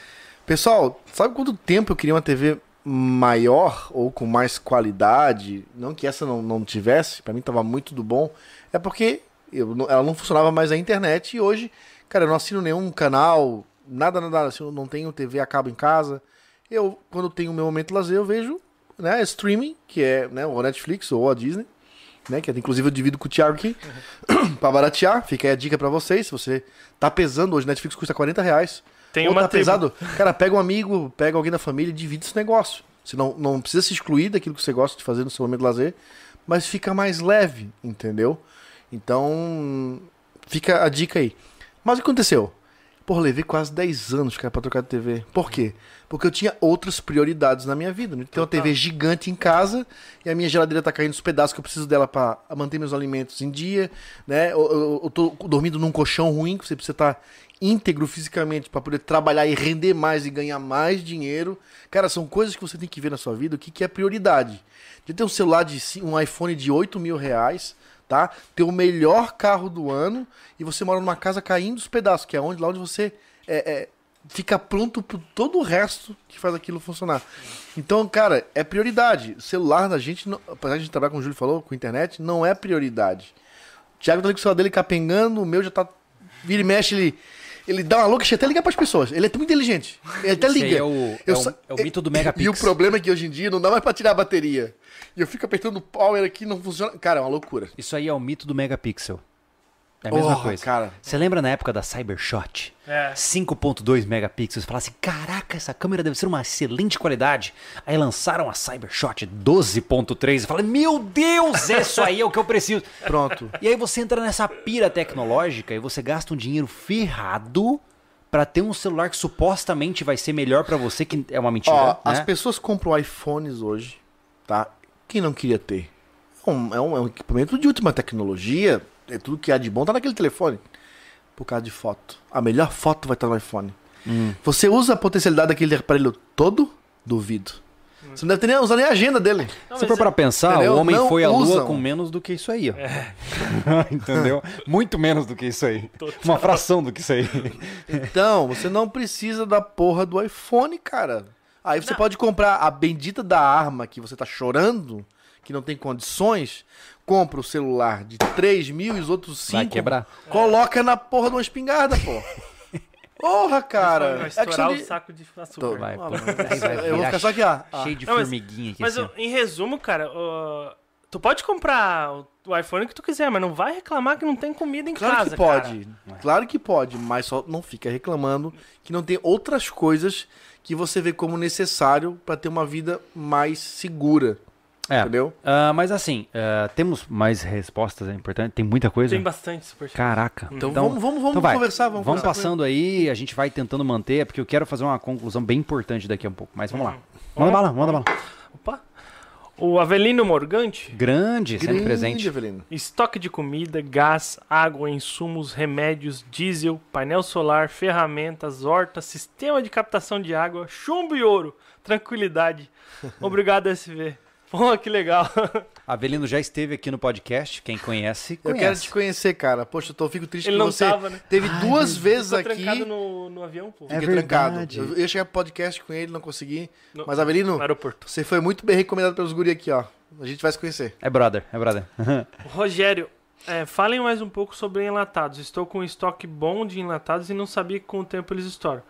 Pessoal, sabe quanto tempo eu queria uma TV maior ou com mais qualidade? Não que essa não, não tivesse, pra mim tava muito do bom. É porque eu ela não funcionava mais a internet e hoje, cara, eu não assino nenhum canal, nada, nada, assim, eu não tenho TV a cabo em casa. Eu, quando tenho o meu momento de lazer, eu vejo né, streaming, que é né, o Netflix ou a Disney. Né, que inclusive eu divido com o Thiago aqui pra baratear. Fica aí a dica pra vocês. Se você tá pesando hoje, Netflix custa 40 reais. Tem Ou uma tá tribo. pesado, cara, pega um amigo, pega alguém da família e divide esse negócio. Você não, não precisa se excluir daquilo que você gosta de fazer no seu momento de lazer, mas fica mais leve, entendeu? Então, fica a dica aí. Mas o que aconteceu? Pô, levei quase 10 anos, cara, pra trocar de TV. Por quê? Porque eu tinha outras prioridades na minha vida. Né? Tem uma TV gigante em casa e a minha geladeira tá caindo os pedaços que eu preciso dela pra manter meus alimentos em dia, né? Eu, eu, eu tô dormindo num colchão ruim, que você precisa estar íntegro fisicamente pra poder trabalhar e render mais e ganhar mais dinheiro. Cara, são coisas que você tem que ver na sua vida, o que, que é prioridade. De ter um celular de um iPhone de 8 mil reais, tá? Ter o melhor carro do ano e você mora numa casa caindo os pedaços, que é onde, lá onde você é, é, fica pronto para todo o resto que faz aquilo funcionar. Então, cara, é prioridade. O celular da gente, não- apesar de a gente trabalhar, como o Júlio falou, com internet, não é prioridade. O Thiago tá ali com o celular dele capengando, o meu já tá. Vira e mexe, ele. Ele dá uma louca, chega até ligar pras pessoas. Ele é muito inteligente. Ele até liga. é o- Eu é o- é o mito do E megapixel. o problema é que hoje em dia não dá mais pra tirar a bateria. E eu fico apertando o power aqui, não funciona. Cara, é uma loucura. Isso aí é o mito do megapixel. É a mesma Oh, coisa. cara. Você lembra na época da Cybershot? É. 5.2 megapixels. Fala assim, caraca, essa câmera deve ser uma excelente qualidade. Aí lançaram a Cybershot 12.3 e fala, meu Deus, isso aí é o que eu preciso. Pronto. E aí você entra nessa pira tecnológica e você gasta um dinheiro ferrado pra ter um celular que supostamente vai ser melhor pra você, que é uma mentira, Ó, né? as pessoas compram iPhones hoje, tá? Quem não queria ter? É um, é um- é um equipamento de última tecnologia. É tudo que há de bom tá naquele telefone. Por causa de foto. A melhor foto vai estar no iPhone. Hum. Você usa a potencialidade daquele aparelho todo? Duvido. Você não deve ter nem, usar nem a agenda dele. Não, Se for é- para pensar, entendeu? o homem Não foi à lua usam. com menos do que isso aí, ó. Entendeu? Muito menos do que isso aí. Uma fração do que isso aí. Então, você não precisa da porra do iPhone, cara. Aí você pode comprar a bendita da arma que você tá chorando, que não tem condições, compra o celular de 3 mil e os outros 5. Vai quebrar. Coloca na porra de uma espingarda, pô. Porra, cara. Vai É estourar o de... saco de açúcar. Tô, Vai, Ah, pô. vai Eu vou ficar só aqui, ó. Ah. Cheio de Não, mas- formiguinha aqui Mas assim. eu- em resumo, cara, ó, Tu pode comprar o- o iPhone que tu quiser, mas não vai reclamar que não tem comida em Claro casa, que pode. cara. Claro que pode, mas só não fica reclamando que não tem outras coisas que você vê como necessário pra ter uma vida mais segura. É. Entendeu? Ah, mas assim, ah, temos mais respostas, é importante. Tem muita coisa. Tem bastante superchat. Caraca. Então, vamos, vamos, vamos então conversar, vamos, Vamos conversar. passando aí, a gente vai tentando manter, é porque eu quero fazer uma conclusão bem importante daqui a um pouco. Mas vamos lá. Manda Vamos? bala, manda bala. Opa. O Avelino Morgante. Grande, sempre Grande, presente. Evelino. Estoque de comida, gás, água, insumos, remédios, diesel, painel solar, ferramentas, hortas, sistema de captação de água, chumbo e ouro. Tranquilidade. Obrigado, SV. Pô, que legal. Avelino já esteve aqui no podcast, quem conhece, Eu conhece. quero te conhecer, cara. Poxa, eu tô, fico triste Ele que não você tava, né? teve duas vezes Ficou aqui. trancado no, no avião, pô. É Fiquei trancado. verdade. Eu ia chegar pro podcast com ele, não consegui. No- Mas, Avelino, No aeroporto. você foi muito bem recomendado pelos guri aqui, ó. A gente vai se conhecer. É brother, é brother. Rogério, é, falem mais um pouco sobre enlatados. Estou com um estoque bom de enlatados e não sabia que com o tempo eles estouram.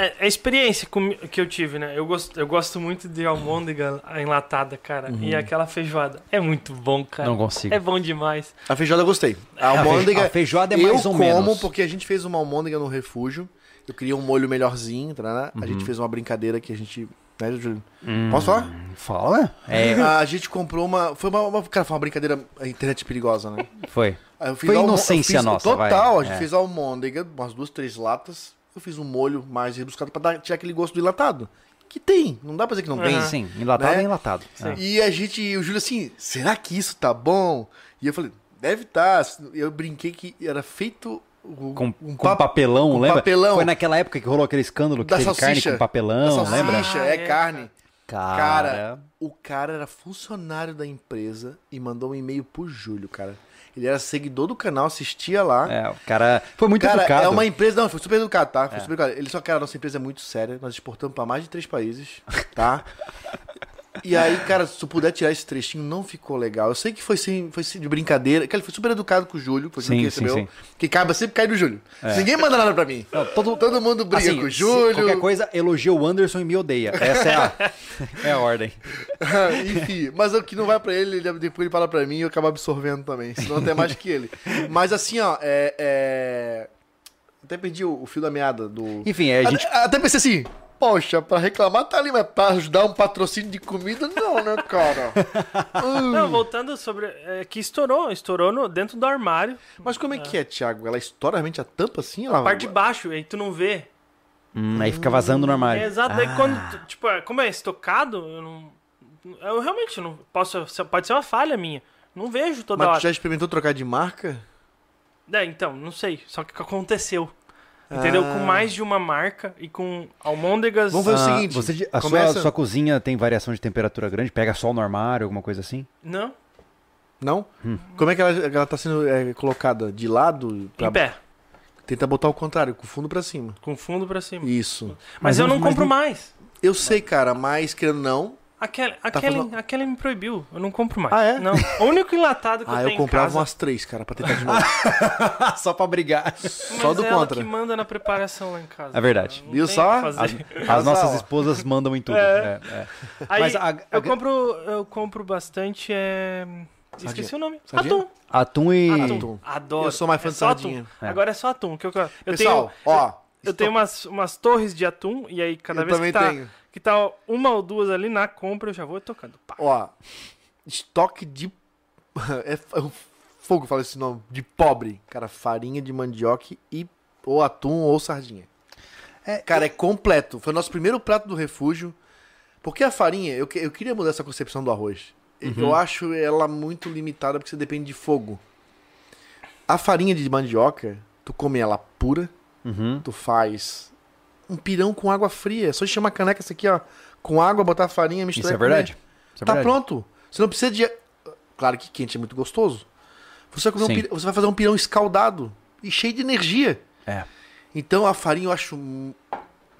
É, é a experiência com- que eu tive, né? Eu gosto, eu gosto muito de almôndega enlatada, cara. E aquela feijoada. É muito bom, cara. Não consigo. É bom demais. A feijoada eu gostei. A A fe- almôndega. a feijoada é eu mais ou como menos. porque a gente fez uma almôndega no refúgio. Eu queria um molho melhorzinho, tá? A Uhum. gente fez uma brincadeira que a gente. Né, Júlio? Hum, Posso falar? Fala. É, A gente comprou uma. Foi uma, uma- Cara, foi uma brincadeira. A internet perigosa, né? foi. Eu Foi almo- eu inocência fiz- nossa, vai. Total, a gente É. fez a almôndega, umas duas, três latas. Eu fiz um molho mais rebuscado pra dar, tirar aquele gosto do enlatado. Que tem, não dá pra dizer que não tem. Aham. Sim, enlatado Né? é enlatado. Sim. É. E a gente, o Júlio assim, será que isso tá bom? E eu falei, deve tá. Eu brinquei que era feito o- Com, um com papelão, com lembra? papelão. Foi naquela época que rolou aquele escândalo que Da teve carne salsicha. com papelão, da lembra? salsicha, Ah, é, é, carne. Cara, Cara, o cara era funcionário da empresa e mandou um e-mail pro Júlio, cara. Ele era seguidor do canal, assistia lá. é, o cara foi muito cara, educado. é uma empresa. Não, foi super educado, tá? Foi super educado. Ele só, cara, nossa empresa é muito séria. Nós exportamos pra mais de três países, tá? E aí, cara, se tu puder tirar esse trechinho, não ficou legal. Eu sei que foi sim, foi sim de brincadeira. Que ele foi super educado com o Júlio, foi Sim, que sim, recebeu. sim. Que acaba sempre cai do Júlio. Ninguém manda nada pra mim. Não, todo- Todo mundo briga Assim, com o se Júlio. Qualquer coisa, elogia o Anderson e me odeia. Essa é a, é a ordem. Enfim, mas o que não vai pra ele, ele- depois ele fala pra mim e eu acabo absorvendo também. Senão até mais que ele. Mas assim, ó, é. é- Até perdi o, o fio da meada do. Enfim, é, a gente Até, até pensei assim. Poxa, pra reclamar tá ali, mas pra ajudar um patrocínio de comida, não, né, cara? Hum. Não, voltando sobre. É, que estourou, estourou no, dentro do armário. Mas como é que é, Thiago? Ela estoura realmente a tampa assim? Ela... A parte de baixo, aí tu não vê. Hum, aí fica vazando no armário. É exato. Daí quando. tu- Tipo, é, como é estocado, eu não. Eu realmente não posso. Pode ser uma falha minha. Não vejo toda Mas hora. tu já experimentou trocar de marca? É, então, não sei. Só que aconteceu. Entendeu? Ah. Com mais de uma marca e com almôndegas. Vamos ver o Ah, seguinte, Você, a começa- sua, sua cozinha tem variação de temperatura grande? Pega sol no armário, alguma coisa assim? Não? Não? Hum. Como é que ela, ela tá sendo é, colocada? De lado? Pra... Em pé. Tenta botar o contrário, com o fundo pra cima. Com fundo pra cima. Isso. Mas, Mas eu não- mas compro não- mais. Eu sei, cara, mas querendo não. Aquela, aquela, falando- aquela me proibiu. Eu não compro mais. Ah, é? Não. O único enlatado que eu Ah, tenho eu comprava em casa. umas três, cara, pra tentar de novo. Só pra brigar. Só mas do é ela contra. que manda na preparação lá em casa. É verdade. Viu só? o. As, as nossas só. esposas mandam em tudo. É. É, é. Aí, Mas a- a- eu compro eu compro bastante é... Esqueci o nome. Sardinha? Atum. Atum e. Atum. Adoro. Eu sou mais fã É de só sardinha. É. Agora é só atum. Que eu, eu Pessoal, tenho, ó. eu tenho umas, umas torres de atum e aí cada Eu vez também que tá, tenho. Que tá uma ou duas ali na compra eu já vou tocando. Pá. Ó, estoque de. É é fogo, fala esse nome. De pobre. Cara, farinha de mandioca e ou atum ou sardinha. É, Cara, é completo. Foi o nosso primeiro prato do refúgio. Porque a farinha, eu, que- eu queria mudar essa concepção do arroz. Eu acho ela muito limitada porque você depende de fogo. A farinha de mandioca, tu come ela pura, Uhum. tu faz um pirão com água fria. É só encher uma caneca essa aqui, ó, com água, botar a farinha, misturar Isso é verdade. Isso é tá verdade. pronto. Você não precisa de. Claro que quente é muito gostoso. Você vai, um você vai fazer um pirão escaldado e cheio de energia. É. Então a farinha eu acho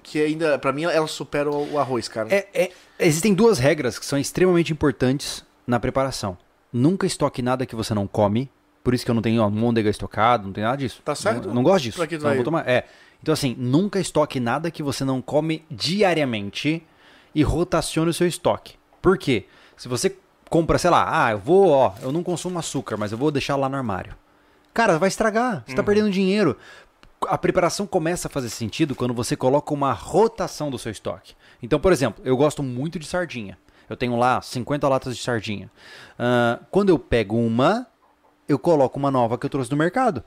que ainda, pra mim, ela supera o arroz, cara. É, é- existem duas regras que são extremamente importantes na preparação. Nunca estoque nada que você não come. Por isso que eu não tenho almôndega estocado, não tem nada disso. Tá certo. Não, não gosto disso. Pra que tu eu vai- vou tomar- É. Então, assim, nunca estoque nada que você não come diariamente e rotacione o seu estoque. Por quê? Se você compra, sei lá, ah, eu vou, ó, eu não consumo açúcar, mas eu vou deixar lá no armário. Cara, vai estragar, você tá perdendo dinheiro. A preparação começa a fazer sentido quando você coloca uma rotação do seu estoque. Então, por exemplo, eu gosto muito de sardinha. Eu tenho lá 50 latas de sardinha. Ah, quando eu pego uma, eu coloco uma nova que eu trouxe do mercado.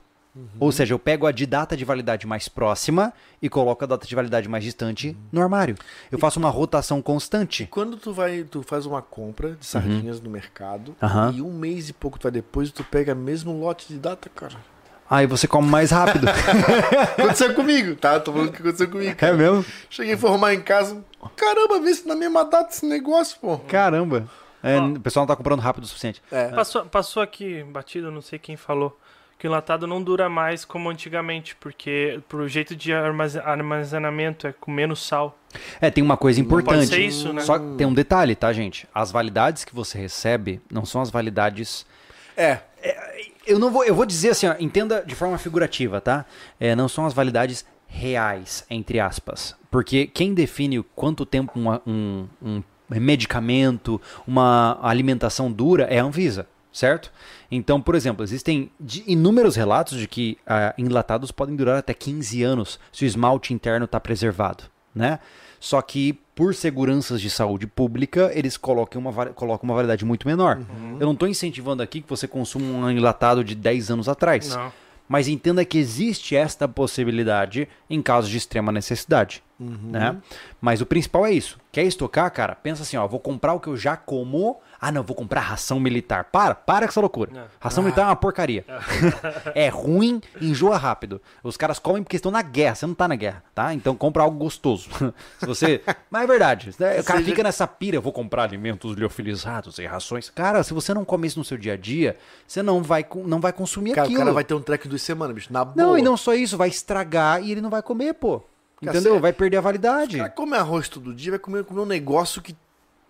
Ou seja, eu pego a de data de validade mais próxima e coloco a data de validade mais distante no armário. Eu faço uma rotação constante. Quando tu vai, tu faz uma compra de sardinhas no mercado Uhum. E um mês e pouco tu vai depois tu pega mesmo lote de data, cara. Aí você come mais rápido. Aconteceu comigo, tá? Tô falando que aconteceu comigo. é mesmo? Cheguei a formar em casa. Caramba, vê se na mesma data esse negócio, pô. Caramba. É, o pessoal não tá comprando rápido o suficiente. É. Passou, passou aqui, batido, não sei quem falou, que o enlatado não dura mais como antigamente, porque pro jeito de armaze- armazenamento é com menos sal. É, tem uma coisa importante. pode ser isso, né? Só que tem um detalhe, tá, gente? As validades que você recebe não são as validades. É. Eu não vou, eu vou dizer assim, ó, entenda de forma figurativa, tá? É, não são as validades reais, entre aspas. Porque quem define o quanto tempo uma- um, um medicamento, uma alimentação dura é a Anvisa, certo? Então, por exemplo, existem inúmeros relatos de que ah, enlatados podem durar até 15 anos se o esmalte interno está preservado, né? Só que, por seguranças de saúde pública, eles colocam uma, colocam uma validade muito menor. Eu não estou incentivando aqui que você consuma um enlatado de 10 anos atrás. Não. Mas entenda que existe esta possibilidade em casos de extrema necessidade. Né? Mas o principal é isso. Quer estocar, cara? Pensa assim, ó, vou comprar o que eu já como. Ah, não, vou comprar ração militar. Para, para com essa loucura. É. Ração militar é uma porcaria. é ruim, enjoa rápido. Os caras comem porque estão na guerra. Você não tá na guerra, tá? Então compra algo gostoso. Se você. Mas é verdade. né? O cara Seja- fica nessa pira, eu vou comprar alimentos liofilizados e rações. Cara, se você não come isso no seu dia a dia, você não vai, não vai consumir Cara, o aquilo. cara vai ter um treco de duas semanas, bicho. Na boa. Não, e não só isso, vai estragar e ele não vai comer, pô. Entendeu? Vai perder a validade. O cara come arroz todo dia, vai comer, comer um negócio que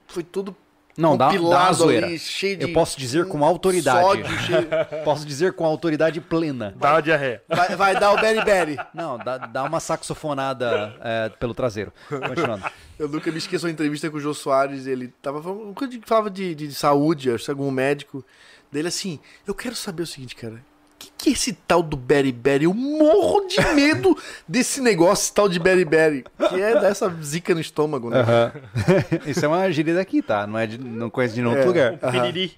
foi todo Não, dá, dá uma zoeira. ali, cheio de Eu posso dizer com autoridade. sódio, cheio- Posso dizer com autoridade plena. Dá uma diarreia. vai, vai dar o beriberi. Não, dá, dá uma saxofonada é, pelo traseiro. Continuando. Eu nunca me esqueço uma entrevista com o Jô Soares, ele tava falando, falava de, de, de saúde, acho que algum médico, dele assim, eu quero saber o seguinte, cara, que, que é esse tal do beriberi? Eu morro de medo desse negócio, esse tal de beriberi, que é dessa zica no estômago, né? Isso é uma gíria daqui, tá? Não, é de, não conheço de nenhum outro É. lugar. O piriri.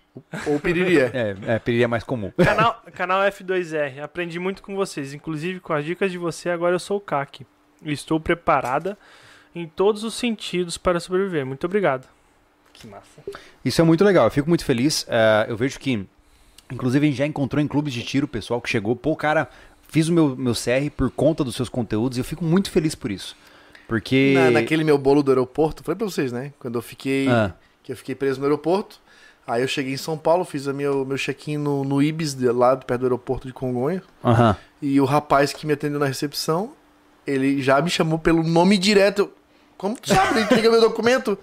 Ou piriri é. É, é, piriri é mais comum. Canal, canal F2R. Aprendi muito com vocês. Inclusive, com as dicas de você, agora eu sou o CAC. E estou preparada em todos os sentidos para sobreviver. Muito obrigado. Que massa. Isso é muito legal, eu fico muito feliz. É, eu vejo que, inclusive, a gente já encontrou em clubes de tiro o pessoal que chegou, pô, cara, fiz o meu, meu CR por conta dos seus conteúdos e eu fico muito feliz por isso. Porque. Na- naquele meu bolo do aeroporto, falei pra vocês, né? Quando eu fiquei, Ah. que eu fiquei preso no aeroporto, aí eu cheguei em São Paulo, fiz o meu, meu check-in no, no Ibis, de, lá perto do aeroporto de Congonha, Aham. e o rapaz que me atendeu na recepção, ele já me chamou pelo nome direto. Eu, Como tu sabe? Entrega meu documento.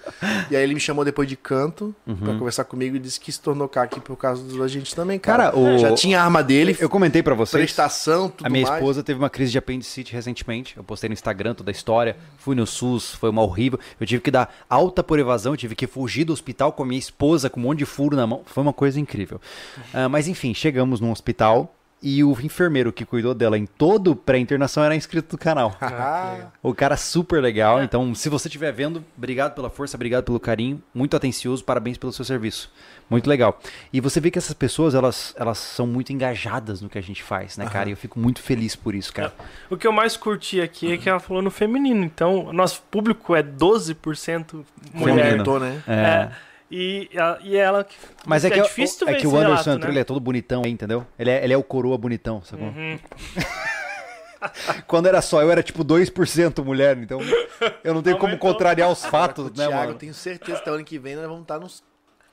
E aí ele me chamou depois de canto pra conversar comigo e disse que se tornou CAC por causa da gente também, cara. Cara, o- Já tinha a arma dele, Eu comentei pra vocês. prestação, tudo A minha mais. esposa teve uma crise de apendicite recentemente. Eu postei no Instagram toda a história. Fui no SUS, foi uma horrível. Eu tive que dar alta por evasão, tive que fugir do hospital com a minha esposa com um monte de furo na mão. Foi uma coisa incrível. Ah, mas enfim, chegamos num hospital e o enfermeiro que cuidou dela em todo pré-internação era inscrito do canal. Ah, O cara super legal. Então, se você estiver vendo, obrigado pela força, obrigado pelo carinho. Muito atencioso, parabéns pelo seu serviço. Muito legal. E você vê que essas pessoas, elas, elas são muito engajadas no que a gente faz, né, cara? E eu fico muito feliz por isso, cara. O que eu mais curti aqui é que ela falou no feminino. Então, nosso público é 12% mulher. Feminino. aumentou, né? É. É. E, e ela. que- Mas é, que, difícil tu é ver que esse o Anderson relato, Antônio, né? ele é todo bonitão aí, entendeu? Ele é, ele é o coroa bonitão, sacou? Uhum. Quando era só eu, era tipo 2% mulher, então eu não tenho como Aumentou. contrariar os fatos, o né, Thiago, mano? eu tenho certeza que até o ano que vem nós vamos estar nos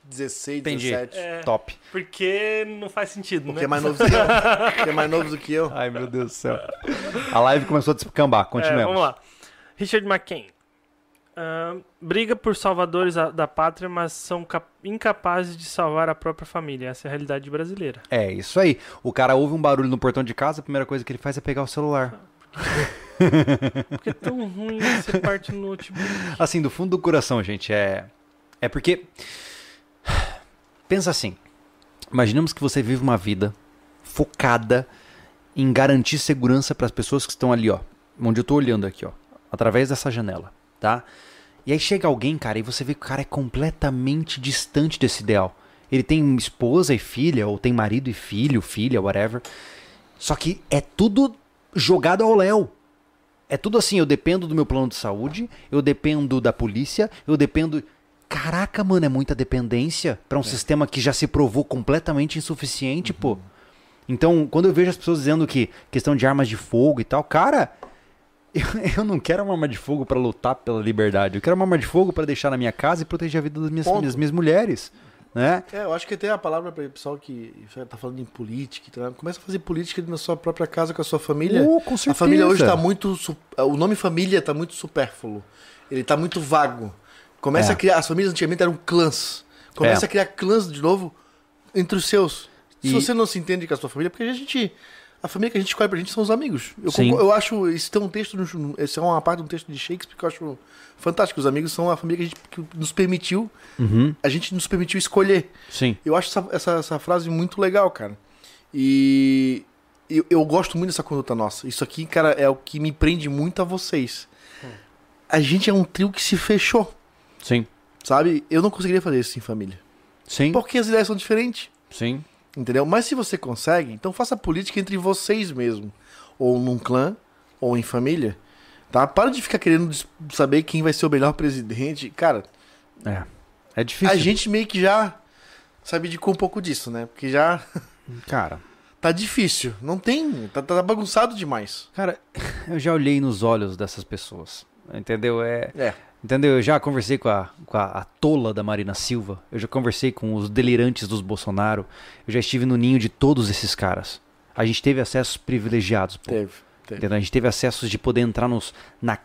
16, Entendi. 17. É. Top. Porque não faz sentido, Porque né? é mais novo do que eu. Porque é mais novo do que eu. Ai, meu Deus do céu. A live começou a descambar, É, continuemos. vamos lá. Richard McCain. Briga por salvadores da pátria, mas são cap- incapazes de salvar a própria família. Essa é a realidade brasileira. É, isso aí. O cara ouve um barulho no portão de casa, a primeira coisa que ele faz é pegar o celular. Porque é tão ruim você parte no notebook. Assim, do fundo do coração, gente, é. É porque. pensa assim. Imaginamos que você vive uma vida focada em garantir segurança para as pessoas que estão ali, ó, onde eu tô olhando aqui, ó, através dessa janela, tá? E aí chega alguém, cara, e você vê que o cara é completamente distante desse ideal. Ele tem esposa e filha, ou tem marido e filho, filha, whatever. Só que é tudo jogado ao léu. É tudo assim, eu dependo do meu plano de saúde, eu dependo da polícia, eu dependo. Caraca, mano, é muita dependência para um sistema que já se provou completamente insuficiente, pô. Então, quando eu vejo as pessoas dizendo que questão de armas de fogo e tal, cara, eu, eu não quero uma arma de fogo para lutar pela liberdade. Eu quero uma arma de fogo para deixar na minha casa e proteger a vida das minhas, das minhas mulheres, né? É, eu acho que tem a palavra para o pessoal que tá falando em política, tá? começa a fazer política na sua própria casa com a sua família. Oh, com A família hoje certeza. tá muito. O nome família tá muito supérfluo. Ele tá muito vago. Começa É. a criar. As famílias antigamente eram clãs. Começa É. a criar clãs de novo entre os seus. Se E- você não se entende com a sua família, porque a gente. A família que a gente escolhe pra gente são os amigos. Eu, Sim. eu acho. Isso tem um texto. Esse é uma parte de um texto de Shakespeare que eu acho fantástico. Os amigos são a família que, a gente, que nos permitiu. Uhum, A gente nos permitiu escolher. sim. Eu acho essa, essa, essa frase muito legal, cara. E eu, eu gosto muito dessa conduta nossa. Isso aqui, cara, é o que me prende muito a vocês. A gente é um trio que se fechou, Sim. sabe? Eu não conseguiria fazer isso em família. Sim. Porque as ideias são diferentes, Sim. Entendeu? Mas se você consegue, então faça política entre vocês mesmo. Ou num clã, ou em família. Tá? Para de ficar querendo saber quem vai ser o melhor presidente. Cara, É. É difícil. a gente meio que já se abdicou um pouco disso, né? Porque já Cara, Tá difícil. Não tem. Tá, tá bagunçado demais. cara, eu já olhei nos olhos dessas pessoas. Entendeu? É. É. Entendeu? Eu já conversei com a, com a, a tola da Marina Silva. Eu já conversei com os delirantes dos Bolsonaro. Eu já estive no ninho de todos esses caras. A gente teve acessos privilegiados. Pô. Teve. Teve. Entendeu? A gente teve acessos de poder entrar nos, na,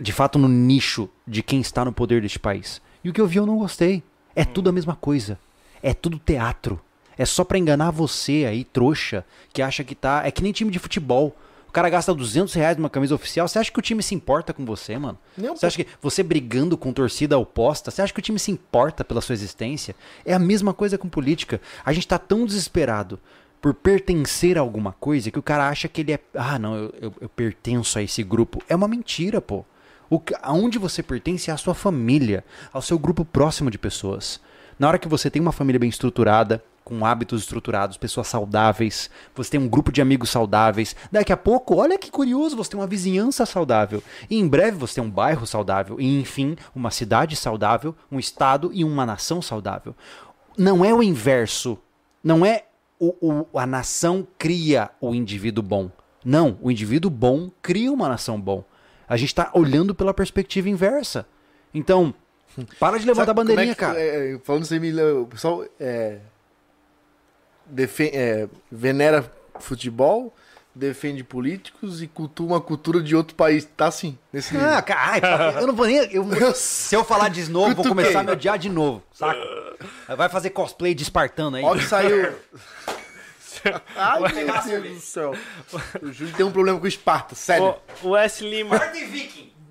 de fato no nicho de quem está no poder deste país. E o que eu vi eu não gostei. É tudo a mesma coisa. É tudo teatro. É só pra enganar você aí, trouxa, que acha que tá. É que nem time de futebol. O cara gasta 200 reais numa camisa oficial. Você acha que o time se importa com você, mano? Um Você acha que você brigando com torcida oposta, você acha que o time se importa pela sua existência? É a mesma coisa com política. A gente tá tão desesperado por pertencer a alguma coisa que o cara acha que ele é. Ah, não, eu, eu- eu pertenço a esse grupo. É uma mentira, pô. O, aonde você pertence é à sua família, ao seu grupo próximo de pessoas. Na hora que você tem uma família bem estruturada, com hábitos estruturados, pessoas saudáveis, você tem um grupo de amigos saudáveis. Daqui a pouco, olha que curioso, você tem uma vizinhança saudável. E em breve você tem um bairro saudável. E enfim, uma cidade saudável, um estado e uma nação saudável. Não é o inverso. Não é o, o- a nação cria o indivíduo bom. Não, o indivíduo bom cria uma nação bom. A gente está olhando pela perspectiva inversa. Então, para de levantar a como bandeirinha, é que- cara. é, é, falando assim, me lembra- o pessoal é, é, venera futebol, defende políticos e cultua uma cultura de outro país. Tá assim, nesse nível. Ah, cara, ai, tá, eu não vou nem. eu- se eu falar de novo, vou começar a me odiar de novo, saca? Vai fazer cosplay de espartano aí. Ó que saiu... Ai, meu Deus do céu. O Júlio tem um problema com Esparta, sério. O, o S. Lima.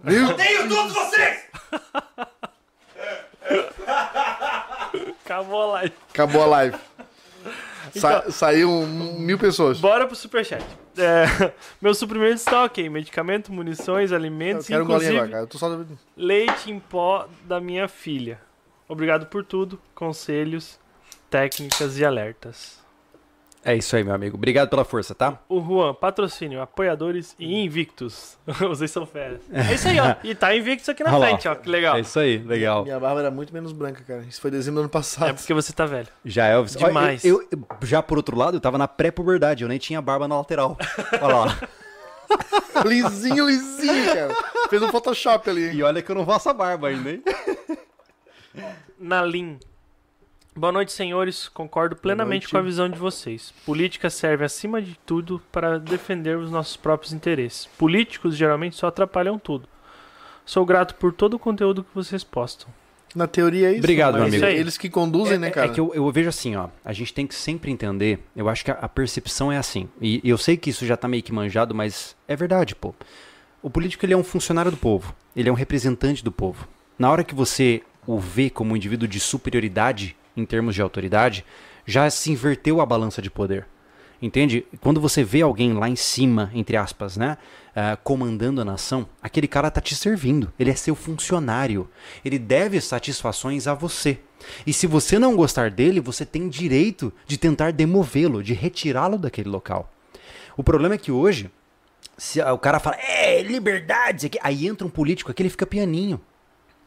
Viu? Odeio todos vocês! Acabou a live. Acabou a live. Sa Então- saiu um- mil pessoas. Bora pro superchat. É, meus suprimentos estão ok. Medicamento, munições, Eu alimentos, quero um golinho inclusive agora, cara. Eu tô só... leite em pó da minha filha. Obrigado por tudo. Conselhos, técnicas e alertas. É isso aí, meu amigo. Obrigado pela força, tá? O Juan, patrocínio, apoiadores e invictos. Vocês são férias. É isso aí, ó. E tá invictus aqui na Olha lá. frente, ó. Que legal. É isso aí, legal. Minha barba era muito menos branca, cara. Isso foi dezembro do ano passado. É porque você tá velho. Já Elvis. Olha, Demais. Eu, eu- já por outro lado, eu tava na pré-puberdade, eu nem tinha barba na lateral. Olha lá. lisinho, lisinho, cara. Fez um Photoshop ali. E olha que eu não faço a barba ainda, hein? Nalim. Boa noite, senhores. Concordo plenamente com a visão de vocês. Política serve, acima de tudo, para defender os nossos próprios interesses. Políticos geralmente só atrapalham tudo. Sou grato por todo o conteúdo que vocês postam. Na teoria é isso. Obrigado, mas meu amigo. é Eles que conduzem, né, cara? É que eu, eu vejo assim, ó. A gente tem que sempre entender. Eu acho que a, a percepção é assim. E eu sei que isso já tá meio que manjado, mas é verdade, pô. O político ele é um funcionário do povo. Ele é um representante do povo. Na hora que você o vê como um indivíduo de superioridade, em termos de autoridade, já se inverteu a balança de poder. Entende? Quando você vê alguém lá em cima, entre aspas, né? ah, comandando a nação, aquele cara tá te servindo. Ele é seu funcionário. Ele deve satisfações a você. E se você não gostar dele, você tem direito de tentar demovê-lo, de retirá-lo daquele local. O problema é que hoje, se o cara fala, é, liberdade, isso aqui", aí entra um político aqui, ele fica pianinho.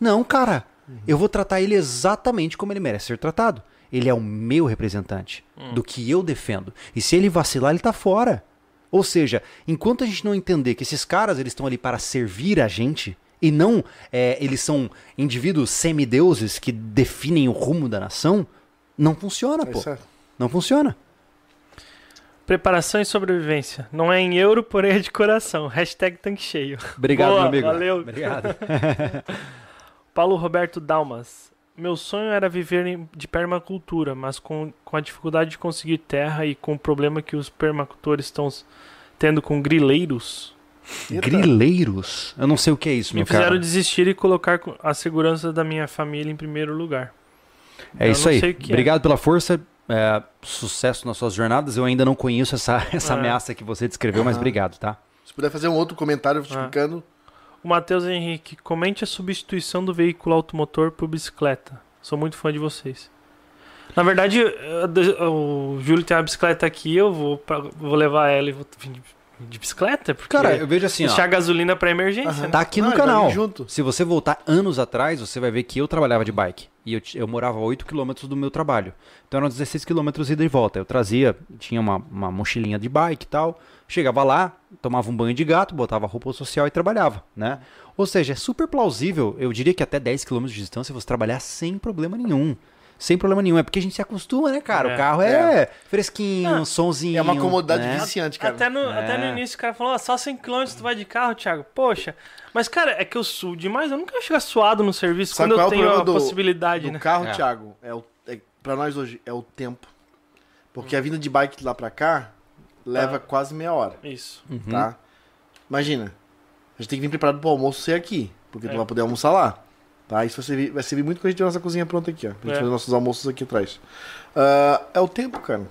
Não, cara, eu vou tratar ele exatamente como ele merece ser tratado. Ele é o meu representante, do que eu defendo. E se ele vacilar, ele tá fora. Ou seja, enquanto a gente não entender que esses caras eles estão ali para servir a gente e não é, eles são indivíduos semideuses que definem o rumo da nação, não funciona, pô. Isso é- Não funciona. Preparação e sobrevivência. Não é em euro, porém é de coração. Hashtag tanque cheio. Obrigado, Boa, meu amigo. valeu. Obrigado. Paulo Roberto Dalmas. Meu sonho era viver de permacultura, mas com, com a dificuldade de conseguir terra e com o problema que os permacultores estão s- tendo com grileiros, Eita. Grileiros? Eu não sei o que é isso, me meu fizeram cara. desistir e colocar co- a segurança da minha família em primeiro lugar. É Eu isso aí. é. Obrigado pela força. é, sucesso nas suas jornadas. Eu ainda não conheço essa, essa É. ameaça que você descreveu, mas obrigado, tá? Se puder fazer um outro comentário explicando. O Matheus Henrique, comente a substituição do veículo automotor por bicicleta. Sou muito fã de vocês. Na verdade, o Júlio tem uma bicicleta aqui, eu vou, pra- vou levar ela e vou vir de, de bicicleta, porque Cara, eu vejo assim, ó. deixar gasolina pra emergência. Aham. né? Tá aqui Não, no vir canal. junto. Se você voltar anos atrás, você vai ver que eu trabalhava de bike. E eu, eu morava a 8 km do meu trabalho. Então eram 16 km ida e volta. Eu trazia, tinha uma, uma mochilinha de bike e tal. Chegava lá, tomava um banho de gato, botava roupa social e trabalhava, né? Ou seja, é super plausível. Eu diria que até 10 km de distância você trabalhar sem problema nenhum. Sem problema nenhum. É porque a gente se acostuma, né, cara? É. o carro é, fresquinho, Ah, sonzinho. É uma comodidade né? viciante, cara. Até no, É. até no início o cara falou, ó, só 100km tu vai de carro, Thiago. Poxa, mas cara, é que eu suo demais, eu nunca quero chegar suado no serviço Sabe quando qual é eu o tenho a do- possibilidade, Do né? carro, É. Thiago, é o, é, pra nós hoje, é o tempo. Porque a vinda de bike de lá pra cá leva Ah. quase meia hora, Isso. Uhum. tá? Imagina, a gente tem que vir preparado pro almoço ser aqui, porque É. tu vai poder almoçar lá. Tá? Isso vai servir, vai servir muito quando a gente tiver nossa cozinha pronta aqui, ó. Pra gente É. fazer nossos almoços aqui atrás. Ah, é o tempo, cara.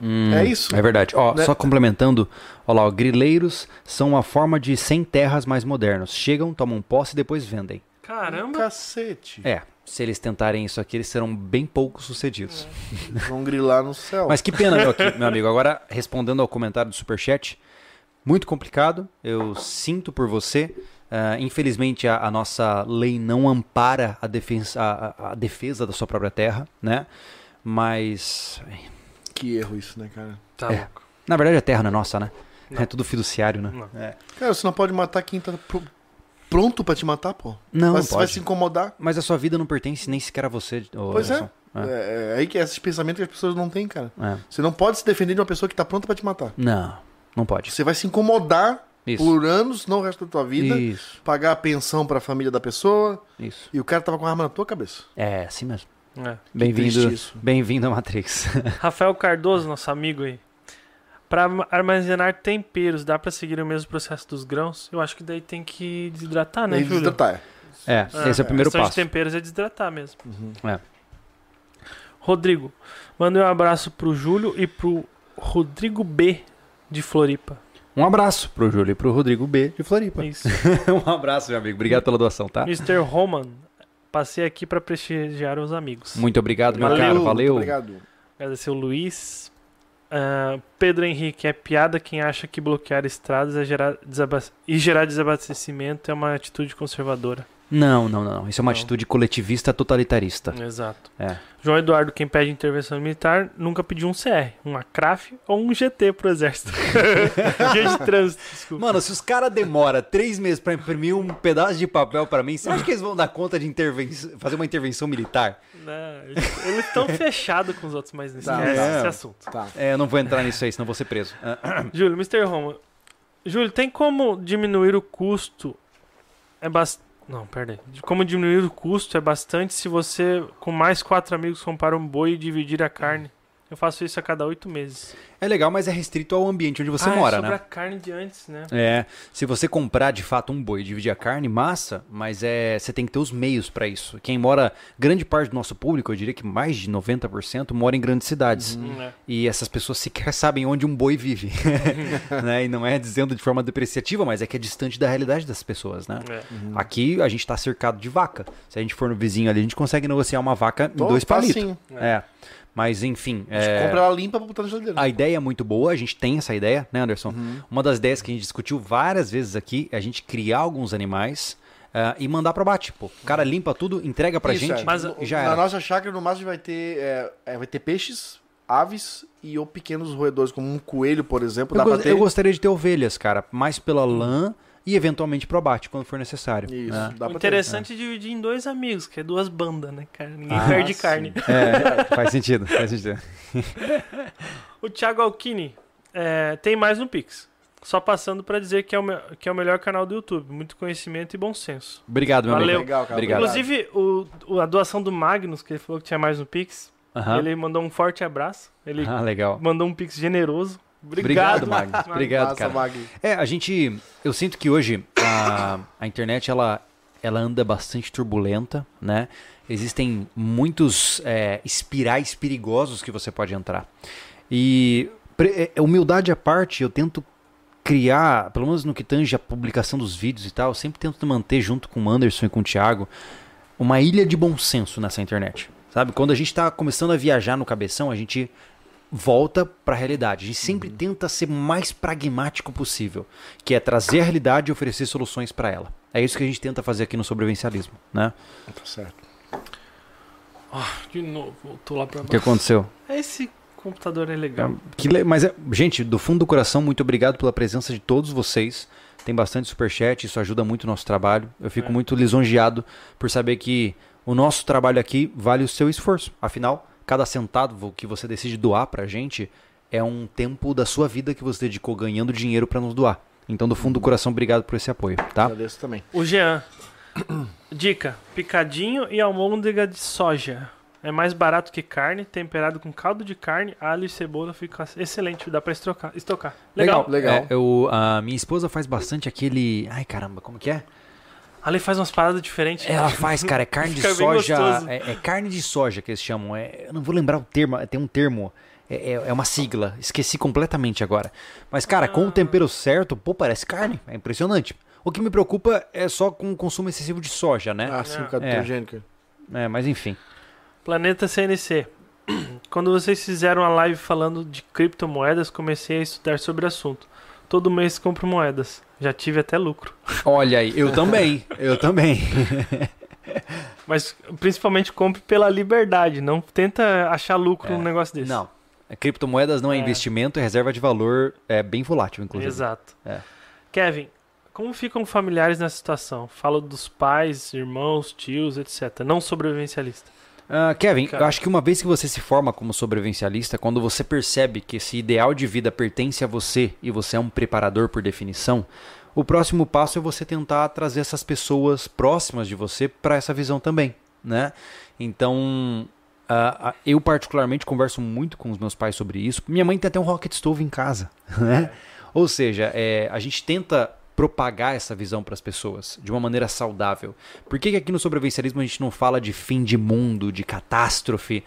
Hum, É isso. É verdade. Ó, Né? só complementando, ó lá, ó, grileiros são uma forma de sem terras mais modernos. Chegam, tomam posse e depois vendem. Caramba. Cacete. É, se eles tentarem isso aqui, eles serão bem pouco sucedidos. Vão grilar no céu. Mas que pena, meu, aqui, meu amigo. Agora, respondendo ao comentário do Superchat, muito complicado. Eu sinto por você. Ah, infelizmente, a, a nossa lei não ampara a defesa, a, a- defesa da sua própria terra, né? Mas, Que erro isso, né, cara? Tá É. louco. na verdade, a terra não é nossa, né? Não. É tudo fiduciário, né? Não. É. Cara, você não pode matar quem tá pro- pronto pra te matar, pô. Não, Mas você vai se incomodar. Mas a sua vida não pertence nem sequer a você. Pois é. Anderson. É. é aí que é esse pensamento que as pessoas não têm, cara. É. Você não pode se defender de uma pessoa que tá pronta pra te matar. Não, não pode. Você vai se incomodar Isso. por anos, não o resto da tua vida, Isso, pagar a pensão pra família da pessoa, isso. e o cara tava com a arma na tua cabeça. É, assim mesmo. É. Bem-vindo. Bem-vindo à Matrix. Rafael Cardoso, nosso amigo aí. Pra arma- armazenar temperos, dá pra seguir o mesmo processo dos grãos? Eu acho que daí tem que desidratar, né, Aí Júlio? desidratar. É, esse é o primeiro passo. de temperos é desidratar mesmo. É. Rodrigo, manda um abraço pro Júlio e pro Rodrigo B de Floripa. Um abraço pro Júlio e pro Rodrigo B de Floripa. Isso. um abraço, meu amigo. Obrigado pela doação, tá? Mr. Roman, passei aqui pra prestigiar os amigos. Muito obrigado, meu muito Valeu. Obrigado. Agradecer o Luiz. Ah, Pedro Henrique, é piada quem acha que bloquear estradas é gerar e gerar desabastecimento é uma atitude conservadora. Não, não, não. Isso é uma Não. atitude coletivista totalitarista. Exato. É. João Eduardo, quem pede intervenção militar, nunca pediu um CR, um ACRAF ou um GT pro exército. Dia de trânsito, desculpa. Mano, se os caras demoram três meses pra imprimir um pedaço de papel pra mim, você acha que eles vão dar conta de interven- fazer uma intervenção militar? Não, eles- estão fechados com os outros, mas não Tá, é. esse assunto. Tá. É, eu não vou entrar nisso aí, senão vou ser preso. Júlio, Mr. Roma. Júlio, tem como diminuir o custo? É bastante. Não, pera aí. Como diminuir o custo é bastante se você, com mais quatro amigos, comprar um boi e dividir a carne. Eu faço isso a cada oito meses. É legal, mas é restrito ao ambiente onde você ah, mora, é sobre né? a carne de antes, né? É, se você comprar de fato um boi e dividir a carne, massa, mas é, você tem que ter os meios para isso. Quem mora, grande parte do nosso público, eu diria que mais de 90% mora em grandes cidades. Hum, é. E essas pessoas sequer sabem onde um boi vive. né? E não é dizendo de forma depreciativa, mas é que é distante da realidade das pessoas, né? É. Aqui a gente tá cercado de vaca. Se a gente for no vizinho ali, a gente consegue negociar uma vaca em Tô, dois palitos. facinho. É. Mas enfim. A gente é, compra ela limpa pra botar na geladeira. A ideia é muito boa, a gente tem essa ideia, né, Anderson? Uma das ideias que a gente discutiu várias vezes aqui é a gente criar alguns animais ah, e mandar pro bate. Pô, o cara limpa tudo, entrega pra Isso, gente é. Mas e já Na era. nossa chácara, no máximo, vai ter, é, é, vai ter peixes, aves e ou pequenos roedores, como um coelho, por exemplo. Eu, Dá go- pra ter. eu gostaria de ter ovelhas, cara, mais pela lã e eventualmente pro abate, quando for necessário. Isso, né? dá O pra interessante é dividir em dois amigos, que é duas bandas, né, cara? Ninguém Ah, perde sim. carne. É, faz sentido, faz sentido. O Thiago Alquini é, tem mais no Pix. Só passando pra dizer que é, o me- que é o melhor canal do YouTube. Muito conhecimento e bom senso. Obrigado, meu Valeu. amigo. Legal, cara. Obrigado. Inclusive, o, o- a doação do Magnus, que ele falou que tinha mais no Pix, Aham. ele mandou um forte abraço. Ele Ah, legal. mandou um Pix generoso. Obrigado, Obrigado, Magno. Obrigado, Massa, cara. Magno. É, a gente. Eu sinto que hoje a, a internet ela, ela anda bastante turbulenta, né? Existem muitos é, espirais perigosos que você pode entrar. E pre- é, humildade à parte, eu tento criar, pelo menos no que tange a publicação dos vídeos e tal, eu sempre tento manter junto com o Anderson e com o Thiago uma ilha de bom senso nessa internet. Sabe? Quando a gente tá começando a viajar no cabeção, a gente volta para a realidade. A gente sempre tenta ser mais pragmático possível, que é trazer a realidade e oferecer soluções para ela. É isso que a gente tenta fazer aqui no sobrevivencialismo, né? Tá certo. De novo, voltou lá pra O que baixo. aconteceu? Esse computador é legal. Que le- Mas, é- gente, do fundo do coração, muito obrigado pela presença de todos vocês. Tem bastante superchat, isso ajuda muito o nosso trabalho. Eu fico É. muito lisonjeado por saber que o nosso trabalho aqui vale o seu esforço. Afinal, cada centavo que você decide doar pra gente é um tempo da sua vida que você dedicou ganhando dinheiro pra nos doar. Então, do fundo do coração, obrigado por esse apoio, tá? Agradeço também. O Jean. Dica: picadinho e almôndega de soja. É mais barato que carne, temperado com caldo de carne, alho e cebola, fica excelente, dá pra estocar. estocar. Legal. Legal. É, eu, a minha esposa faz bastante aquele. Ai, caramba, como que é? Ali faz umas paradas diferentes. Ela faz, cara, é carne de soja. É, é carne de soja que eles chamam. É, eu não vou lembrar o termo, tem um termo. É, é- é uma sigla, esqueci completamente agora. Mas, cara, com o Ah. tempero certo, pô, parece carne. É impressionante. O que me preocupa é só com o consumo excessivo de soja, né? Ah, sim, É. o cartogênico. É, mas enfim. Planeta CNC. Quando vocês fizeram a live falando de criptomoedas, comecei a estudar sobre o assunto. Todo mês compro moedas. Já tive até lucro. Olha aí, eu também. Eu também. Mas principalmente compre pela liberdade. Não tenta achar lucro É. num negócio desse. Não. Criptomoedas não é, É. investimento, é reserva de valor, é bem volátil, inclusive. Exato. É. Kevin, como ficam familiares nessa situação? Falo dos pais, irmãos, tios, etc. Não sobrevivencialista. Ah, Kevin, Cara. eu acho que uma vez que você se forma como sobrevivencialista, quando você percebe que esse ideal de vida pertence a você e você é um preparador por definição, o próximo passo é você tentar trazer essas pessoas próximas de você para essa visão também, né? Então, ah, eu particularmente converso muito com os meus pais sobre isso. Minha mãe tem até um rocket stove em casa, né? Ou seja, é, a gente tenta propagar essa visão para as pessoas de uma maneira saudável. Por que, que aqui no sobrevivencialismo a gente não fala de fim de mundo, de catástrofe?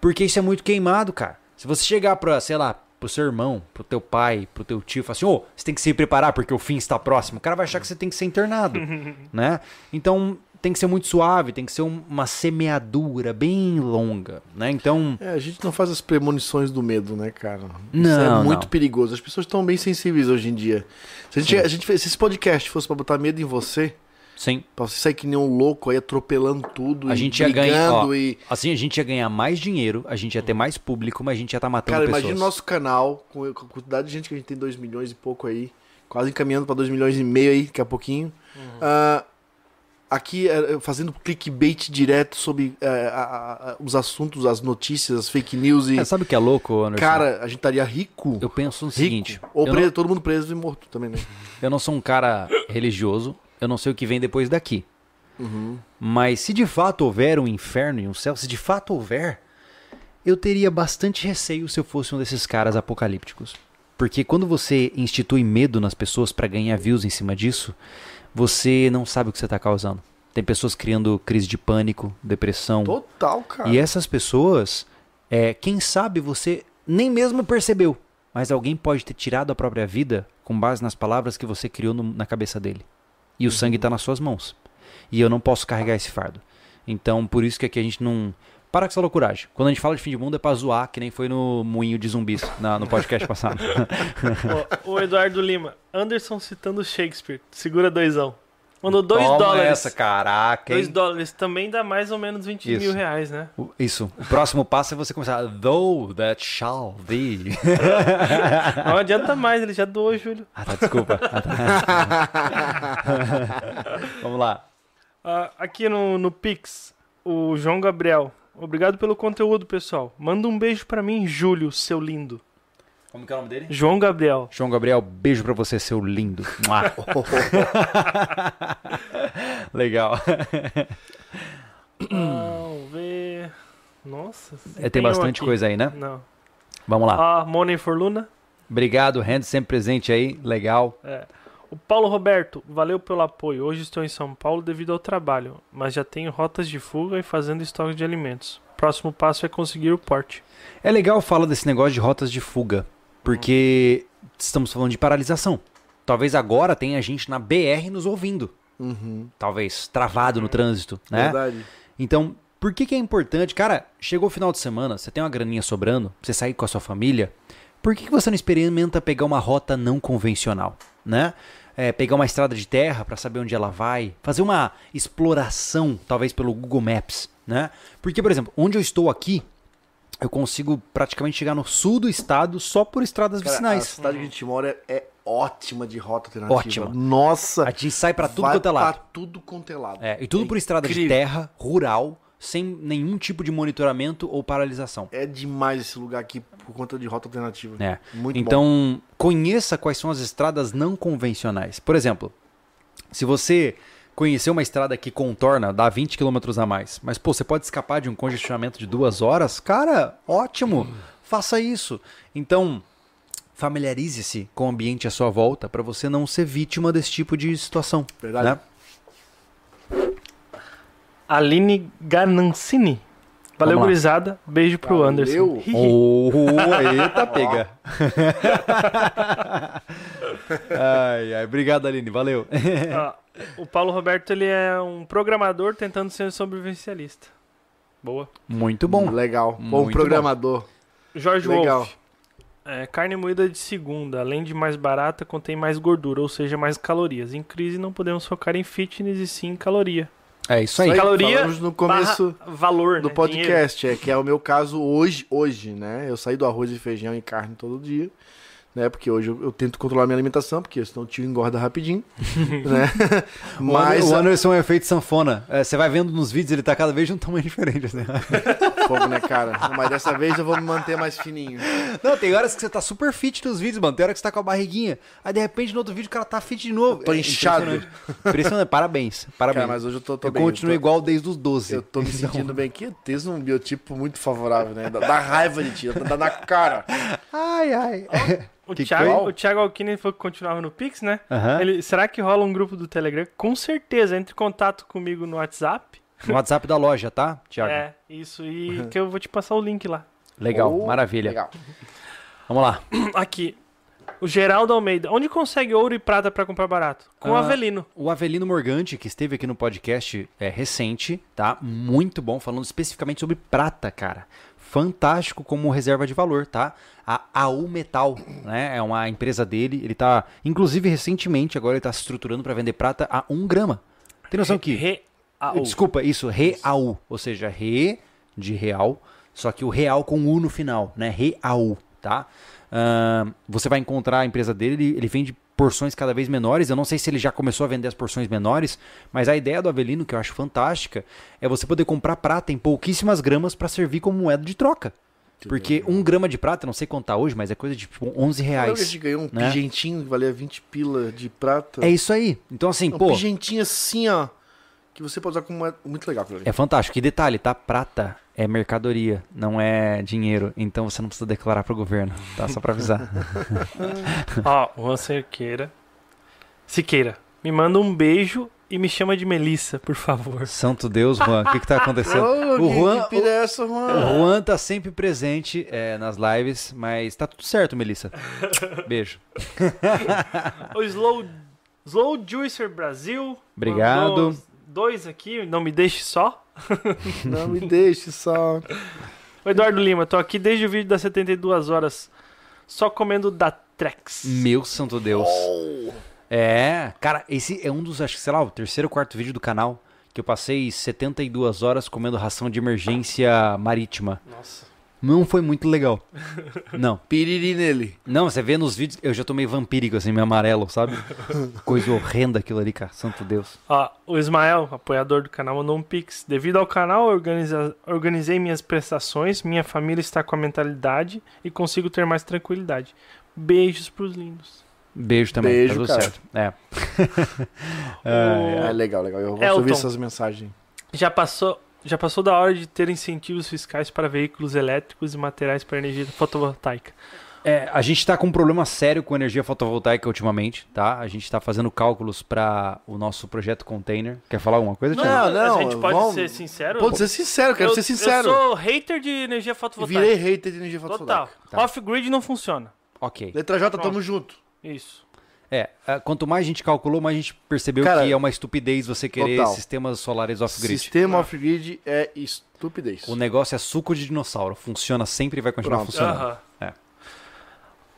Porque isso é muito queimado, cara. Se você chegar para, sei lá, pro seu irmão, pro teu pai, pro teu tio, falar assim, ô, você tem que se preparar porque o fim está próximo, o cara vai achar que você tem que ser internado, né? Então tem que ser muito suave, tem que ser um- uma semeadura bem longa, né? Então, É, a gente não faz as premonições do medo, né, cara? Isso Não, é muito não. perigoso. As pessoas estão bem sensíveis hoje em dia. Se, a gente, a gente se esse podcast fosse pra botar medo em você, sim, pra você sair que nem um louco aí atropelando tudo A e gente ia ganhar, ó, e... assim a gente ia ganhar mais dinheiro, a gente ia ter mais público, mas a gente ia estar matando Cara, pessoas. imagina o nosso canal, com com a quantidade de gente que a gente tem 2 milhões e pouco aí, quase encaminhando pra 2 milhões e meio aí, daqui a pouquinho. Ah, aqui, é, fazendo clickbait direto sobre é, a- a- os assuntos, as notícias, as fake news e... É, sabe o que é louco, Anderson? Cara, a gente estaria rico. eu penso no rico. seguinte, Ou preso, não, todo mundo preso e morto também, né? eu não sou um cara religioso, eu não sei o que vem depois daqui. Uhum. Mas se de fato houver um inferno e um céu, se de fato houver, Eu teria bastante receio se eu fosse um desses caras apocalípticos. Porque quando você institui medo nas pessoas para ganhar views em cima disso, você não sabe o que você está causando. Tem pessoas criando crise de pânico, depressão. Total, cara. E essas pessoas, é, quem sabe você nem mesmo percebeu, mas alguém pode ter tirado a própria vida com base nas palavras que você criou no- na cabeça dele. E o sangue está nas suas mãos. E eu não posso carregar esse fardo. Então, por isso que aqui a gente não. Para com essa loucuragem. Quando a gente fala de fim de mundo é pra zoar, que nem foi no Moinho de Zumbis, na- no podcast passado. Ó, o Eduardo Lima. Anderson citando Shakespeare. Segura doisão. Mandou dois Toma dólares. essa, caraca. Dois hein? dólares também dá mais ou menos 20 Isso. mil reais, né? O- Isso. O próximo passo é você começar. Though that shall be. Não adianta mais, ele já doou, Júlio. ah, tá, desculpa. Ah, tá. Vamos lá. Ah, aqui no, no Pix, o João Gabriel. Obrigado pelo conteúdo, pessoal. Manda um beijo pra mim, Júlio, seu lindo. Como que é o nome dele? João Gabriel. João Gabriel, beijo pra você, seu lindo. Legal. Vamos ver. Nossa. É, tem bastante aqui. coisa aí, né? Não. Vamos lá. Ah, Money for Luna. Obrigado, Hand, sempre presente aí. Legal. É. O Paulo Roberto, valeu pelo apoio. Hoje estou em São Paulo devido ao trabalho, mas já tenho rotas de fuga e fazendo estoque de alimentos. Próximo passo é conseguir o porte. É legal falar desse negócio de rotas de fuga, porque estamos falando de paralisação. Talvez agora tenha gente na BR nos ouvindo. Uhum. Talvez travado no trânsito, né? Verdade. Então, por que, que é importante? Cara, chegou o final de semana, você tem uma graninha sobrando, você sair com a sua família, por que, que você não experimenta pegar uma rota não convencional, né? É, pegar uma estrada de terra para saber onde ela vai, fazer uma exploração, talvez pelo Google Maps, né? Porque, por exemplo, onde eu estou aqui, eu consigo praticamente chegar no sul do estado só por estradas Cara, a vicinais. cidade que a gente mora é, é ótima de rota alternativa. Ótima. Nossa. A gente sai para tudo quanto é lado. pra tudo quanto é lado. É, e tudo por estrada de terra, rural, sem nenhum tipo de monitoramento ou paralisação. É demais esse lugar aqui por conta de rota alternativa. É. Muito bom. então, conheça quais são as estradas não convencionais. Por exemplo, se você conhecer uma estrada que contorna, dá 20 km a mais, mas pô, você pode escapar de um congestionamento de duas horas, cara, ótimo, faça isso. Então, familiarize-se com o ambiente à sua volta para você não ser vítima desse tipo de situação. Verdade. né? Aline Ganancini. Valeu, gurizada. Beijo pro Valeu. Anderson. Oh, eita, pega. ai, ai, obrigado, Aline, valeu. Ah, o Paulo Roberto ele é um programador tentando ser sobrevivencialista. Boa. Muito bom. Legal. Bom Muito programador. Jorge Legal. Wolf. É, carne moída de segunda, além de mais barata, contém mais gordura, ou seja, mais calorias. Em crise não podemos focar em fitness e sim em caloria. É isso aí. Caloria falamos no começo Barra valor do né? podcast, é que é o meu caso hoje, hoje, né? Eu saí do arroz e feijão e carne todo dia, né? Porque hoje eu, eu tento controlar minha alimentação, porque senão o tio engorda rapidinho, né? Mas o Anderson é um efeito sanfona. É, você vai vendo nos vídeos, ele tá cada vez de um tamanho diferente. Assim. fogo, né, cara? Mas dessa vez eu vou me manter mais fininho. Não, tem horas que você tá super fit nos vídeos, mano. Tem hora que você tá com a barriguinha. Aí, de repente, no outro vídeo, o cara tá fit de novo. tô É inchado. Impressionante. Impressionante. Parabéns. Parabéns. Cara, mas hoje eu tô, tô eu bem. continuo eu tô, igual desde os 12. Eu tô me sentindo bem aqui. Tens um biotipo muito favorável, né? Dá, dá raiva de ti, dá, dá na cara. Ai, ai. O, Que Thiago, foi? o Thiago Alckmin falou que continuava no Pix, né? Aham. Ele, será que rola um grupo do Telegram? Com certeza. Entre em contato comigo no WhatsApp. No WhatsApp da loja, tá, Thiago? É, isso. E que eu vou te passar o link lá. Legal, Oh, maravilha. Legal. Vamos lá. Aqui. O Geraldo Almeida. Onde consegue ouro e prata pra comprar barato? Com o Ah, Avelino. O Avelino Morgante, que esteve aqui no podcast é recente, tá? Muito bom, falando especificamente sobre prata, cara. Fantástico como reserva de valor, tá? A AU Metal, né? É uma empresa dele. Ele tá, inclusive, recentemente, agora ele tá se estruturando para vender prata a 1 grama. Tem noção que. Re AU. Desculpa, isso, Real. Ou seja, Re de real, só que o real com U no final, né? Real, tá? Ahn, você vai encontrar a empresa dele, ele, ele vende porções cada vez menores. Eu não sei se ele já começou a vender as porções menores, mas a ideia do Avelino, que eu acho fantástica, é você poder comprar prata em pouquíssimas gramas para servir como moeda de troca. Porque um grama de prata, não sei quanto tá hoje, mas é coisa de tipo 11 Lembra que a reais. gente ganhou um né? pigentinho que valia 20 pila de prata? É isso aí. Então, assim, um pô. pigentinho assim, ó. Que você pode usar como moeda. Muito legal aquilo ali. É fantástico. E detalhe, tá? Prata é mercadoria, não é dinheiro. Então você não precisa declarar pro governo, tá? Só pra avisar. Ó, o Juan Cerqueira. Siqueira, me manda um beijo e me chama de Melissa, por favor. Santo Deus, Juan, o que que tá acontecendo? O que- Juan, que pira é essa, o Juan? Juan tá sempre presente é, nas lives, mas tá tudo certo, Melissa. Beijo. O Slow, Slow Juicer Brasil. Obrigado. mandou Dois aqui, não me deixe só. Não me deixe só. O Eduardo Lima, tô aqui desde o vídeo das 72 horas, só comendo da Trex. Meu santo Deus. É, cara, esse é um dos, acho que, sei lá, o terceiro ou quarto vídeo do canal que eu passei 72 horas comendo ração de emergência marítima. Nossa. Não foi muito legal. Não. Piriri nele. Não, você vê nos vídeos, eu já tomei vampírico, assim, meio amarelo, sabe? Coisa horrenda aquilo ali, cara. Santo Deus. Ó, o Ismael, apoiador do canal, mandou um pix. Devido ao canal, organiza- organizei minhas prestações, minha família está com a mentalidade e consigo ter mais tranquilidade. Beijos pros lindos. Beijo também. Beijo, tá tudo cara. certo. É. O- É legal, legal. Eu vou Elton. ouvir essas mensagens. Já passou, já passou da hora de ter incentivos fiscais para veículos elétricos e materiais para energia fotovoltaica. É, a gente tá com um problema sério com energia fotovoltaica ultimamente, tá? A gente tá fazendo cálculos para o nosso projeto container. Quer falar alguma coisa, Thiago? Não, não, a gente pode vamos- ser sincero? Pode ser sincero, quero eu, ser sincero. Eu sou hater de energia fotovoltaica. Virei hater de energia Total. fotovoltaica. Tá. Off-grid não funciona. Ok. Letra J, Pronto. tamo junto. Isso. É, é, quanto mais a gente calculou, mais a gente percebeu Cara, que é uma estupidez você querer total. sistemas solares off-grid. Sistema off-grid é estupidez. O negócio é suco de dinossauro. Funciona sempre e vai continuar Pronto. funcionando. Aham. É.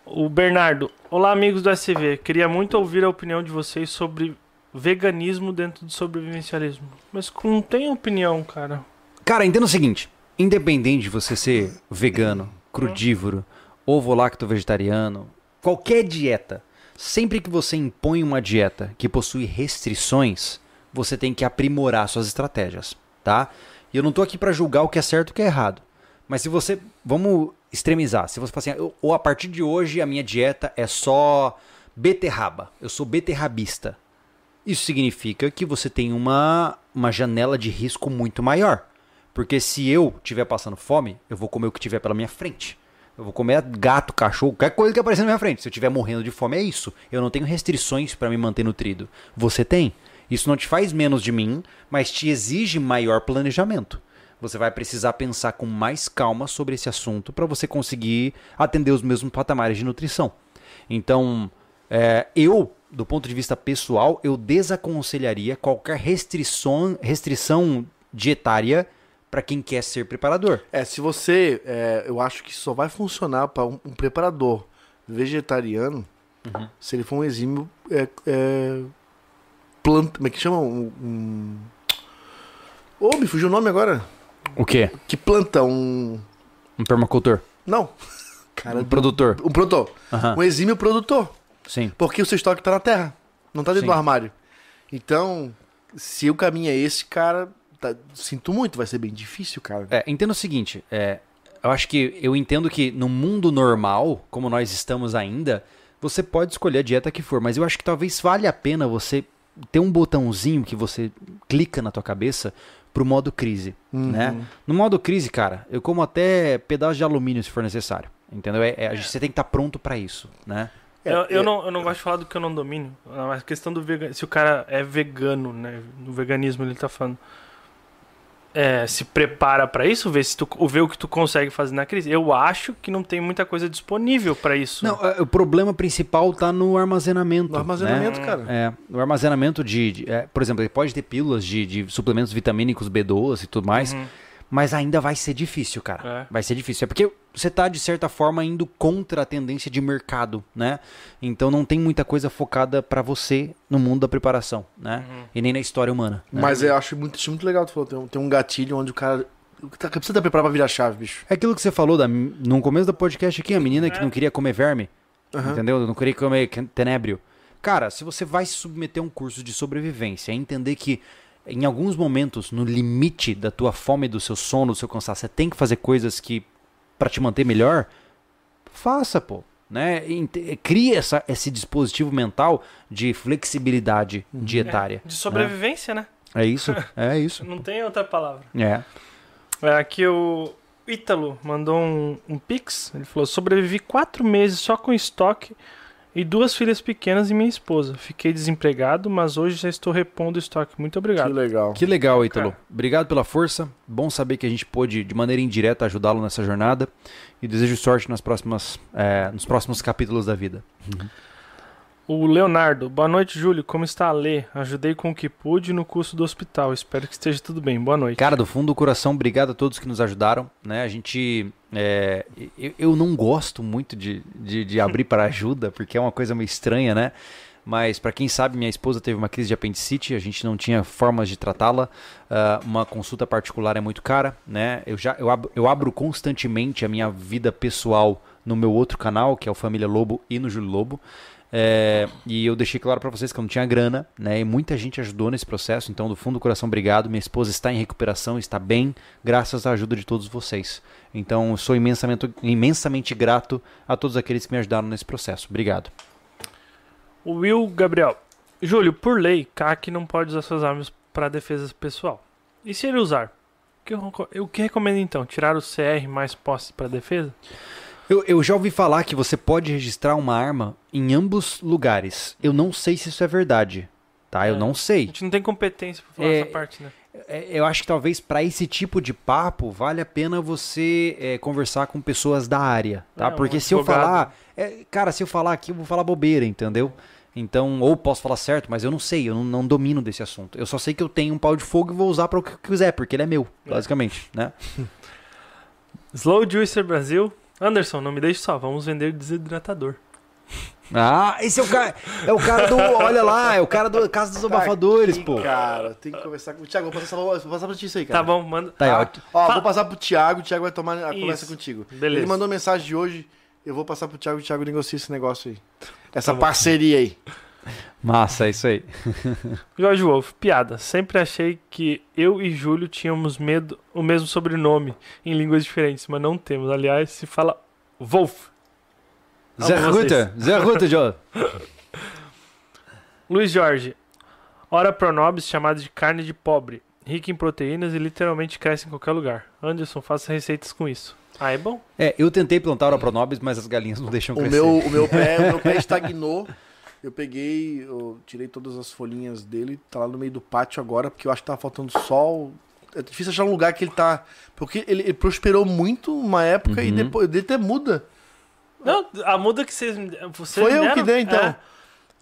O Bernardo. Olá, amigos do SV. Queria muito ouvir a opinião de vocês sobre veganismo dentro do sobrevivencialismo. Mas não tem opinião, cara. Cara, entenda o seguinte: independente de você ser vegano, crudívoro, ovo-lacto vegetariano, qualquer dieta, sempre que você impõe uma dieta que possui restrições, você tem que aprimorar suas estratégias, tá? E eu não tô aqui pra julgar o que é certo e o que é errado. Mas se você. Vamos extremizar. Se você falar assim, "Eu- ou a partir de hoje a minha dieta é só beterraba. Eu sou beterrabista. Isso significa que você tem uma, uma janela de risco muito maior. Porque se eu estiver passando fome, eu vou comer o que tiver pela minha frente. Eu vou comer gato, cachorro, qualquer coisa que aparecer na minha frente. Se eu estiver morrendo de fome, é isso. Eu não tenho restrições para me manter nutrido. Você tem. Isso não te faz menos de mim, mas te exige maior planejamento. Você vai precisar pensar com mais calma sobre esse assunto para você conseguir atender os mesmos patamares de nutrição. Então, é, eu, do ponto de vista pessoal, eu desaconselharia qualquer restrição, restrição dietária para quem quer ser preparador. É, se você. é, eu acho que só vai funcionar para um, um preparador vegetariano Uhum. se ele for um exímio. É, é, planta. Como é que chama? Um. um... Ô, me fugiu o nome agora. O quê? Que planta um. Um permacultor. Não. Cara, Um produtor. um produtor. Aham. Um exímio produtor. Sim. Porque o seu estoque tá na terra. Não tá dentro Sim. do armário. Então, se o caminho é esse, cara. Tá- sinto muito, vai ser bem difícil, cara. É, entenda o seguinte, é, eu acho que eu entendo que no mundo normal, como nós estamos ainda, você pode escolher a dieta que for, mas eu acho que talvez valha a pena você ter um botãozinho que você clica na tua cabeça pro modo crise, Uhum. né? No modo crise, cara, eu como até pedaço de alumínio se for necessário, entendeu? É, é, gente- você tem que estar pronto pra isso, né? É, eu, eu é- não, eu não gosto de falar do que eu não domino. A questão do vegan... Se o cara é vegano, né? No veganismo ele tá falando. É, se prepara pra isso, vê, se tu, vê o que tu consegue fazer na crise. Eu acho que não tem muita coisa disponível pra isso. Não, é, o problema principal tá no armazenamento. No armazenamento, né? cara. É, no armazenamento de, de- é, por exemplo, ele pode ter pílulas de, de suplementos vitamínicos B12 e tudo mais, Uhum. Mas ainda vai ser difícil, cara. É. Vai ser difícil. É porque você tá, de certa forma, indo contra a tendência de mercado, né? Então não tem muita coisa focada pra você no mundo da preparação, né? Uhum. E nem na história humana. né? Mas eu acho muito, isso muito legal, tu falou. Tem um, tem um gatilho onde o cara. O que tá- precisa estar preparado pra virar chave, bicho. É aquilo que você falou da, no começo do podcast aqui, a menina que É. não queria comer verme, Aham. entendeu? Não queria comer tenébrio. Cara, se você vai se submeter a um curso de sobrevivência, entender que em alguns momentos, no limite da tua fome, do seu sono, do seu cansaço, você tem que fazer coisas que para te manter melhor, faça, pô. Né? Cria essa, esse dispositivo mental de flexibilidade dietária. De sobrevivência, né? É isso, é isso. Não tem outra palavra. É. É, aqui o Ítalo mandou um, um pix. Ele falou: sobrevivi quatro meses só com estoque e duas filhas pequenas e minha esposa. Fiquei desempregado, mas hoje já estou repondo o estoque. Muito Que obrigado. legal. Que legal, Ítalo. Cara. Obrigado pela força. Bom saber que a gente pôde, de maneira indireta, ajudá-lo nessa jornada. E desejo sorte nas próximas, é, nos próximos capítulos da vida. O Leonardo, boa noite, Júlio. Como está a Lê? Ajudei com o que pude no curso do hospital. Espero que esteja tudo bem. Boa noite. Cara, do fundo do coração, obrigado a todos que nos ajudaram. Né? A gente. é, eu, eu não gosto muito de, de, de abrir para ajuda, porque é uma coisa meio estranha, né? Mas para quem sabe, minha esposa teve uma crise de apendicite, a gente não tinha formas de tratá-la. Ah, uma consulta particular é muito cara, né? Eu já eu abro, eu abro constantemente a minha vida pessoal no meu outro canal, que é o Família Lobo e no Júlio Lobo. É, e eu deixei claro para vocês que eu não tinha grana, né? E muita gente ajudou nesse processo, então do fundo do coração, obrigado. Minha esposa está em recuperação, está bem, graças à ajuda de todos vocês. Então, sou imensamente, imensamente grato a todos aqueles que me ajudaram nesse processo. Obrigado. Will Gabriel. Júlio, por lei, CAC não pode usar suas armas para defesa pessoal. E se ele usar? O que, eu- o que recomenda então? Tirar o CR mais posse para defesa? Eu, eu já ouvi falar que você pode registrar uma arma em ambos lugares. Eu não sei se isso é verdade, tá? Eu É. não A sei. gente não tem competência para falar É, essa parte, né? É, Eu acho que talvez para esse tipo de papo vale a pena você é, conversar com pessoas da área, tá? É, um Porque se eu falar, é, cara, se eu falar aqui eu vou falar bobeira, entendeu? Então, ou posso falar certo, mas eu não sei, eu não, não domino desse assunto. Eu só sei que eu tenho um pau de fogo e vou usar para o que eu quiser, porque ele é meu, É. basicamente, né? Slow Juicer Brasil. Anderson, não me deixe só, vamos vender desidratador. Ah, esse é o cara, é o cara do, olha lá, é o cara do Casa dos Abafadores, Aqui, pô. Cara, tem que conversar com o Thiago. Vou passar, vou passar pra ti isso aí, cara. Tá bom, manda. Tá aí, ó. Ó, Fa- vou passar pro Thiago, o Thiago vai tomar a Isso. conversa contigo. Beleza. Ele mandou mensagem de hoje, eu vou passar pro Thiago, o Thiago negocia esse negócio aí. Essa Tá parceria aí. Massa, é isso aí. Jorge Wolf, piada. Sempre achei que eu e Júlio tínhamos medo, o mesmo sobrenome em línguas diferentes, mas não temos. Aliás, se fala Wolf. Zé. Ruta, Zé Ruta, Joe. Luiz Jorge. Ora pronobis chamado de carne de pobre, rica em proteínas e literalmente cresce em qualquer lugar. Anderson, faça receitas com isso. Ah, é bom? É, eu tentei plantar o Pronobis, mas as galinhas não deixam O crescer. meu, o, meu pé, o meu pé estagnou. Eu peguei, eu tirei todas as folhinhas dele, tá lá no meio do pátio agora, porque eu acho que tava faltando sol. É difícil achar um lugar que ele tá. Porque ele, ele prosperou muito uma época e Uhum. depois ele até muda. Não, a muda que vocês, vocês Foi eu deram, que dei, então. é,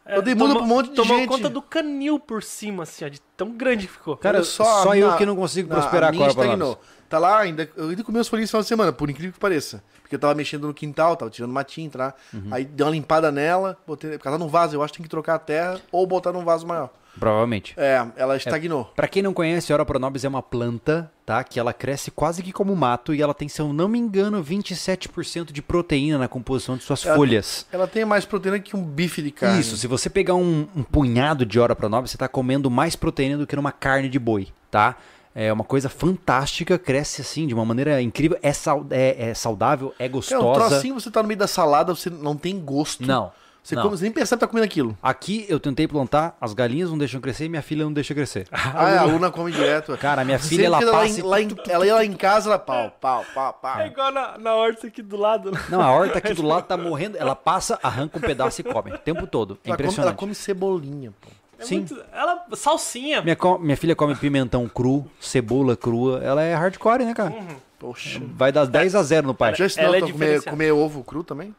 Eu dei muda tomou- pra um monte de Tomou gente. conta do canil por cima, assim, ó, de tão grande que ficou. Cara, Olha só, só, eu que não consigo Na- prosperar a com minha a estagnou. Tá lá ainda. Eu ainda comi as folhinhas no final de semana, por incrível que pareça. Porque eu tava mexendo no quintal, tava tirando matinho, tá? Uhum. Aí dei uma limpada nela, botei. Porque ela tá num vaso, eu acho que tem que trocar a terra ou botar num vaso maior. Provavelmente. É, ela estagnou. Pra quem não conhece, Ora Pronobis é uma planta, tá? Que ela cresce quase que como mato e ela tem, se eu não me engano, 27% de proteína na composição de suas Ela- folhas. Ela tem mais proteína que um bife de carne. Isso, se você pegar um, um punhado de Ora Pronobis, você tá comendo mais proteína do que numa carne de boi, tá? É uma coisa fantástica, cresce assim de uma maneira incrível, é, sau- é- é saudável, é É um gostosa. trocinho, você tá no meio da salada, você não tem gosto. Não. Você, não. come, você nem percebe que tá comendo aquilo. Aqui eu tentei plantar, as galinhas não deixam crescer e minha filha não deixa crescer. Ah, é, a Luna come direto. Cara, minha filha ela lá passa. em- e- lá em- ela ia lá em casa, ela pau, pau, pau, pau. É igual na, na horta aqui do lado. né? Não, a horta aqui do lado tá morrendo. Ela passa, arranca um pedaço e come o tempo todo. É Ela come, ela impressionante. come cebolinha, pô. É Sim. muito- ela, salsinha. Minha, co- minha filha come pimentão cru, cebola crua. Ela é hardcore, né, cara? Poxa. Vai dar 10 a 0 no pai. Já ensinou Ela é ela comer, comer ovo cru também?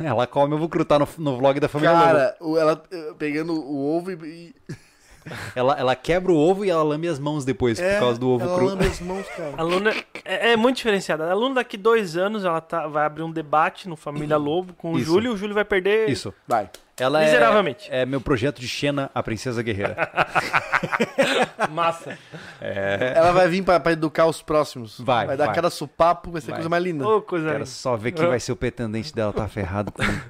Ela come ovo cru, tá no, no vlog da família. Cara, ela eh, pegando o ovo e. Ela, ela quebra o ovo e ela lambe as mãos depois é, por causa do ovo ela cru. lambe as mãos, cara. A Luna é, é muito diferenciada. A Luna daqui dois anos ela tá, vai abrir um debate no Família Lobo com o Isso. Júlio e o Júlio vai perder Isso. Vai. Ela Miseravelmente. É, é meu projeto de Xena, a princesa guerreira. massa. Ela vai vir pra, pra educar os próximos. Vai, Vai dar vai. cada supapo, vai ser Vai. coisa mais linda. Ô, coisa Quero linda. só ver quem vai ser o pretendente dela, tá ferrado comigo.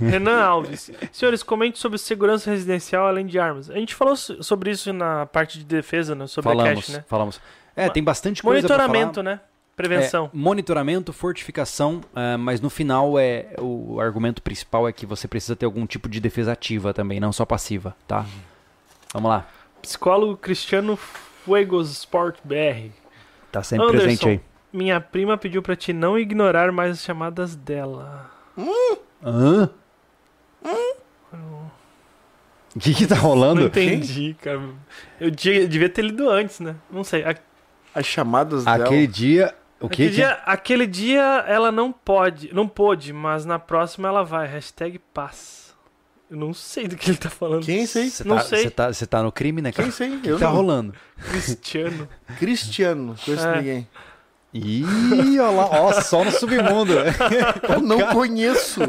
Renan Alves. Senhores, comente sobre segurança residencial além de armas. A gente falou so- sobre isso na parte de defesa, né? sobre a falamos, cash, né? falamos. É, tem bastante coisa. Monitoramento, né? Prevenção. É, monitoramento, fortificação, ah, mas no final é o argumento principal é que você precisa ter algum tipo de defesa ativa também, não só passiva, tá? Vamos lá. Psicólogo Cristiano Fuegos Sport BR. Tá sempre Anderson. presente aí. Minha prima pediu pra te não ignorar mais as chamadas dela. Hã? O que que tá Não rolando? entendi, cara. Eu de- devia ter lido antes, né? Não sei. A- As chamadas Aquele dela. dia... O que Aquele que... dia, aquele dia ela não pode, não pôde, mas na próxima ela vai. Hashtag paz. Eu não sei do que ele tá falando. Quem é esse aí? Você Não tá, sei. Você tá, você tá no crime, né, Quem é cara? esse aí? O que Eu tá não. rolando? Cristiano. Cristiano. Conheço É. ninguém. Ih, olha lá. Ó, só no submundo. Eu não conheço.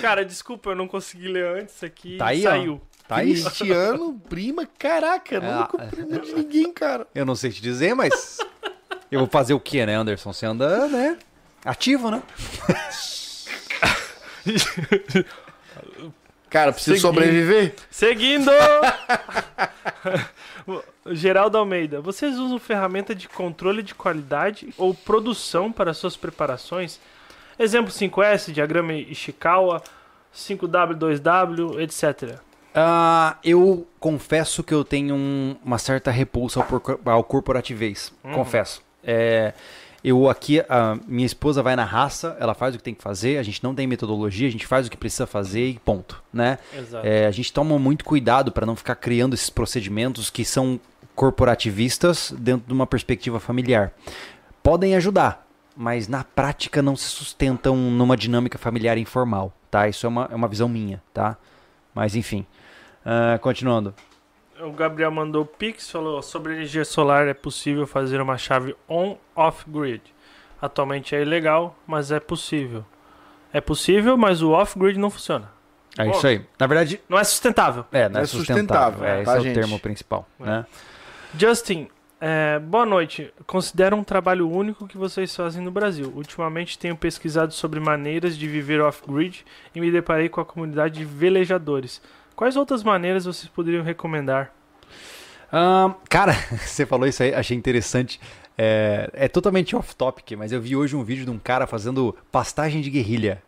Cara, desculpa, eu não consegui ler antes aqui. Tá aí, ó. saiu. Tá aí. Cristiano, prima, caraca, não Ah. compreendo de ninguém, cara. Eu não sei te dizer, mas... Eu vou fazer o quê, né, Anderson? Você anda, né? Ativo, né? Cara, preciso Seguindo. sobreviver? Seguindo! Geraldo Almeida, vocês usam ferramenta de controle de qualidade ou produção para suas preparações? Exemplo 5S, diagrama Ishikawa, 5W, 2W, etc. Ah, eu confesso que eu tenho um- uma certa repulsa ao, porco- ao corporativez. Confesso. É, eu aqui, a minha esposa vai na raça, ela faz o que tem que fazer, a gente não tem metodologia, a gente faz o que precisa fazer e ponto, né? Exato. É, a gente toma muito cuidado para não ficar criando esses procedimentos que são corporativistas dentro de uma perspectiva familiar. Podem ajudar, mas na prática não se sustentam numa dinâmica familiar informal, tá? Isso é uma, é uma visão minha, tá? Mas enfim. Ah, continuando. O Gabriel mandou Pix, falou sobre energia solar é possível fazer uma chave on-off-grid. Atualmente é ilegal, mas é possível. É possível, mas o off-grid não funciona. É Bom. isso aí. Na verdade, Não é sustentável. é, não é, É sustentável. sustentável, É, esse tá, é o gente? termo principal, É. né? Justin, é, boa noite. Considero um trabalho único que vocês fazem no Brasil. Ultimamente tenho pesquisado sobre maneiras de viver off-grid e me deparei com a comunidade de velejadores. Quais outras maneiras vocês poderiam recomendar? Ahn, cara, você falou isso aí, achei interessante. É, é totalmente off-topic, mas eu vi hoje um vídeo de um cara fazendo pastagem de guerrilha.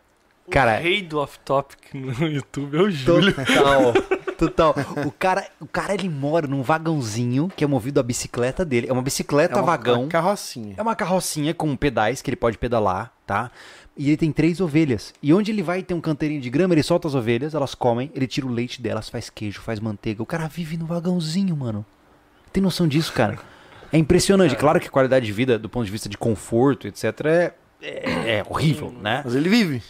Cara, o rei do off-topic no YouTube é o Júlio. Total, total. O cara, o cara ele mora num vagãozinho que é movido a bicicleta dele. É uma bicicleta É uma, vagão. uma carrocinha. É uma carrocinha com pedais que ele pode pedalar, tá? E ele tem três ovelhas. E onde ele vai ter um canteirinho de grama, ele solta as ovelhas, elas comem, ele tira o leite delas, faz queijo, faz manteiga. O cara vive no vagãozinho, mano. Tem noção disso, cara? É impressionante. Claro que a qualidade de vida, do ponto de vista de conforto, etc., é, é, é horrível, né? Mas ele vive.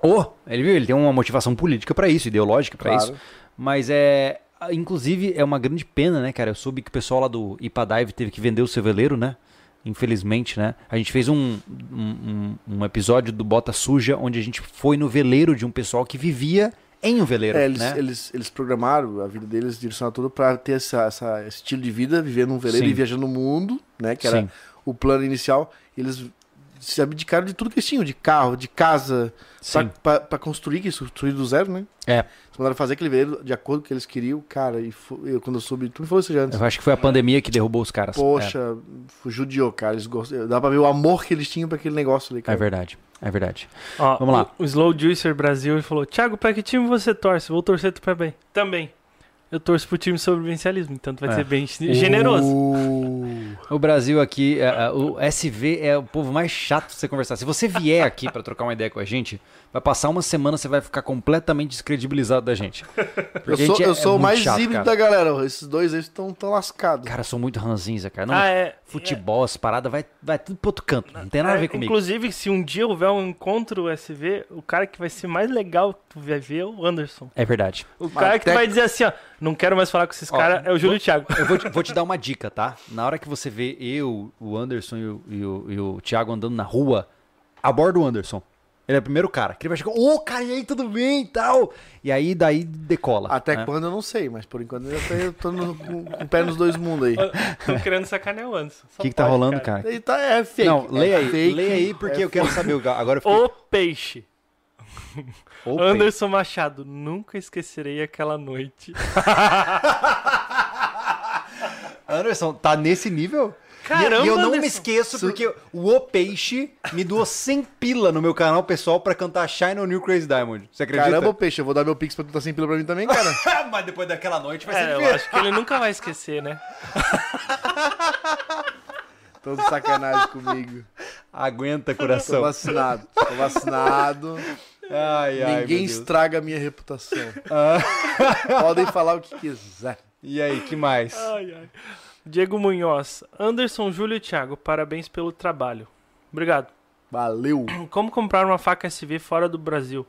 Oh, ele viu, ele tem uma motivação política pra isso, ideológica pra Claro. isso. Mas é. Inclusive, é uma grande pena, né, cara? Eu soube que o pessoal lá do Ipadive teve que vender o seu veleiro, né? Infelizmente, né? A gente fez um, um, um- episódio do Bota Suja, onde a gente foi no veleiro de um pessoal que vivia em um veleiro, É, eles, né? eles, eles programaram a vida deles, direcionaram tudo pra ter essa, essa- esse estilo de vida, viver num veleiro Sim. e viajando no mundo, né? Que era Sim. o plano inicial. Eles se abdicaram de tudo que eles tinham, de carro, de casa, pra construir, que construir do zero, né? É. Eles mandaram fazer aquele veleiro de acordo com o que eles queriam, cara, e eu, quando eu soube, tu me falou isso já antes. Eu acho que foi a pandemia que derrubou os caras. Poxa, judiou, cara. Eles gost... Dá pra ver o amor que eles tinham pra aquele negócio ali, É, é cara. verdade. É verdade. Ó, Vamos lá. O, o Slow Juicer Brasil falou: Thiago, pra que time você torce? Vou torcer tu pra bem. Também. Eu torço pro time sobrevivencialismo, então tu vai É. ser bem generoso. Uh, O Brasil aqui, é, é, o SV é o povo mais chato de você conversar. Se você vier aqui pra trocar uma ideia com a gente, vai passar uma semana, você vai ficar completamente descredibilizado da gente. Porque eu a sou, gente é- eu é sou o muito mais chato, híbrido da galera. Esses dois aí estão tão lascados. Cara, sou muito ranzinza, cara. Não, ah, é. futebol, as paradas, vai, vai tudo pro outro canto. Não tem nada a É, ver comigo. Inclusive, se um dia houver um encontro SV, o cara que vai ser mais legal que tu vai ver é o Anderson. É verdade. O cara que tu até- vai dizer assim, ó, não quero mais falar com esses caras, é o Júlio Thiago. Eu vou te, vou te dar uma dica, tá? Na hora que você vê eu, o Anderson e o, e o, e o Thiago andando na rua, aborda o Anderson. Ele é o primeiro cara. Que ele vai chegar, ô, cara, e aí, tudo bem e tal? E aí, daí decola. Até né? quando eu não sei, mas por enquanto eu tô, eu tô no- com, com o pé nos dois mundos aí. Tô querendo sacanear o Anderson. O que, que tá rolando, cara? Ele tá, é fake. Não, leia é aí, fake, leia aí, porque é eu quero saber. o- Agora eu fiquei... O peixe. Opa. Anderson Machado, nunca esquecerei aquela noite. Anderson, tá nesse nível? Caramba, e eu não me Anderson. esqueço porque o O Peixe me doou 100 pila no meu canal pessoal pra cantar Shine on New Crazy Diamond. Você acredita? Caramba, peixe, eu vou dar meu pix pra tu tá sem pila pra mim também, cara. Mas depois daquela noite vai ser É, eu difícil. acho que ele nunca vai esquecer, né? Tô de sacanagem comigo. Aguenta, Tô coração. vacinado. Tô vacinado. Ai, ai, Ninguém meu Deus. estraga a minha reputação. Podem falar o que quiser. E aí, que mais? Ai, ai. Diego Munhoz, Anderson, Júlio e Thiago, parabéns pelo trabalho. Obrigado. Valeu. Como comprar uma faca SV fora do Brasil?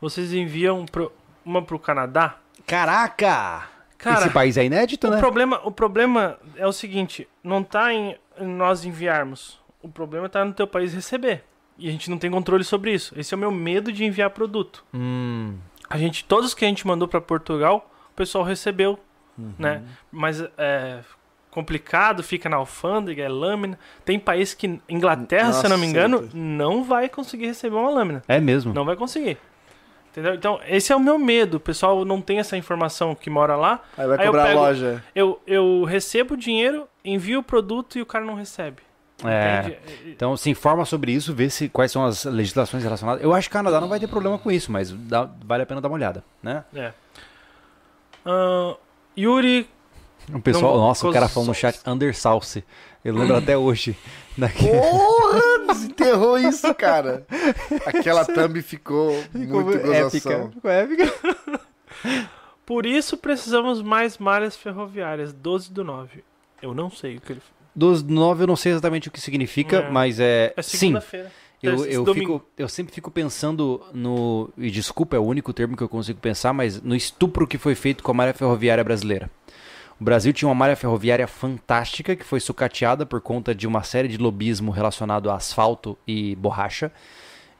Vocês enviam pro- uma pro Canadá? Caraca! Cara, Esse país é inédito, o né? problema, o problema é o seguinte, não tá em, nós enviarmos. O problema tá no teu país receber. E a gente não tem controle sobre isso. Esse é o meu medo de enviar produto. Hum, A gente, todos que a gente mandou para Portugal, o pessoal recebeu, né? Mas é complicado, fica na alfândega, é lâmina. Tem país que Inglaterra, se eu não me Nossa, engano, não vai conseguir receber uma lâmina. é mesmo. Não vai conseguir. Entendeu? Então, esse é o meu medo. O pessoal não tem essa informação que mora lá. Aí vai Aí eu cobrar a pego- loja. Eu, eu recebo o dinheiro, envio o produto e o cara não recebe. É. Então se informa sobre isso, vê se quais são as legislações relacionadas. Eu acho que o Canadá não vai ter problema com isso, mas dá- vale a pena dar uma olhada, né? É. Ah, Yuri O pessoal, Não- nossa, o cara falou no chat Undersalce. Eu lembro até hoje. Daqui. Porra, desenterrou isso, cara. Aquela thumb ficou muito épica. gozação. Ficou épica. Por isso precisamos mais malhas ferroviárias. 12 do 9. Eu não sei o que ele Dos nove eu não sei exatamente o que significa, É. mas é. É sim, segunda-feira. eu, eu, fico, eu sempre fico pensando no. E desculpa, é o único termo que eu consigo pensar, mas no estupro que foi feito com a malha ferroviária brasileira. O Brasil tinha uma malha ferroviária fantástica que foi sucateada por conta de uma série de lobismo relacionado a asfalto e borracha.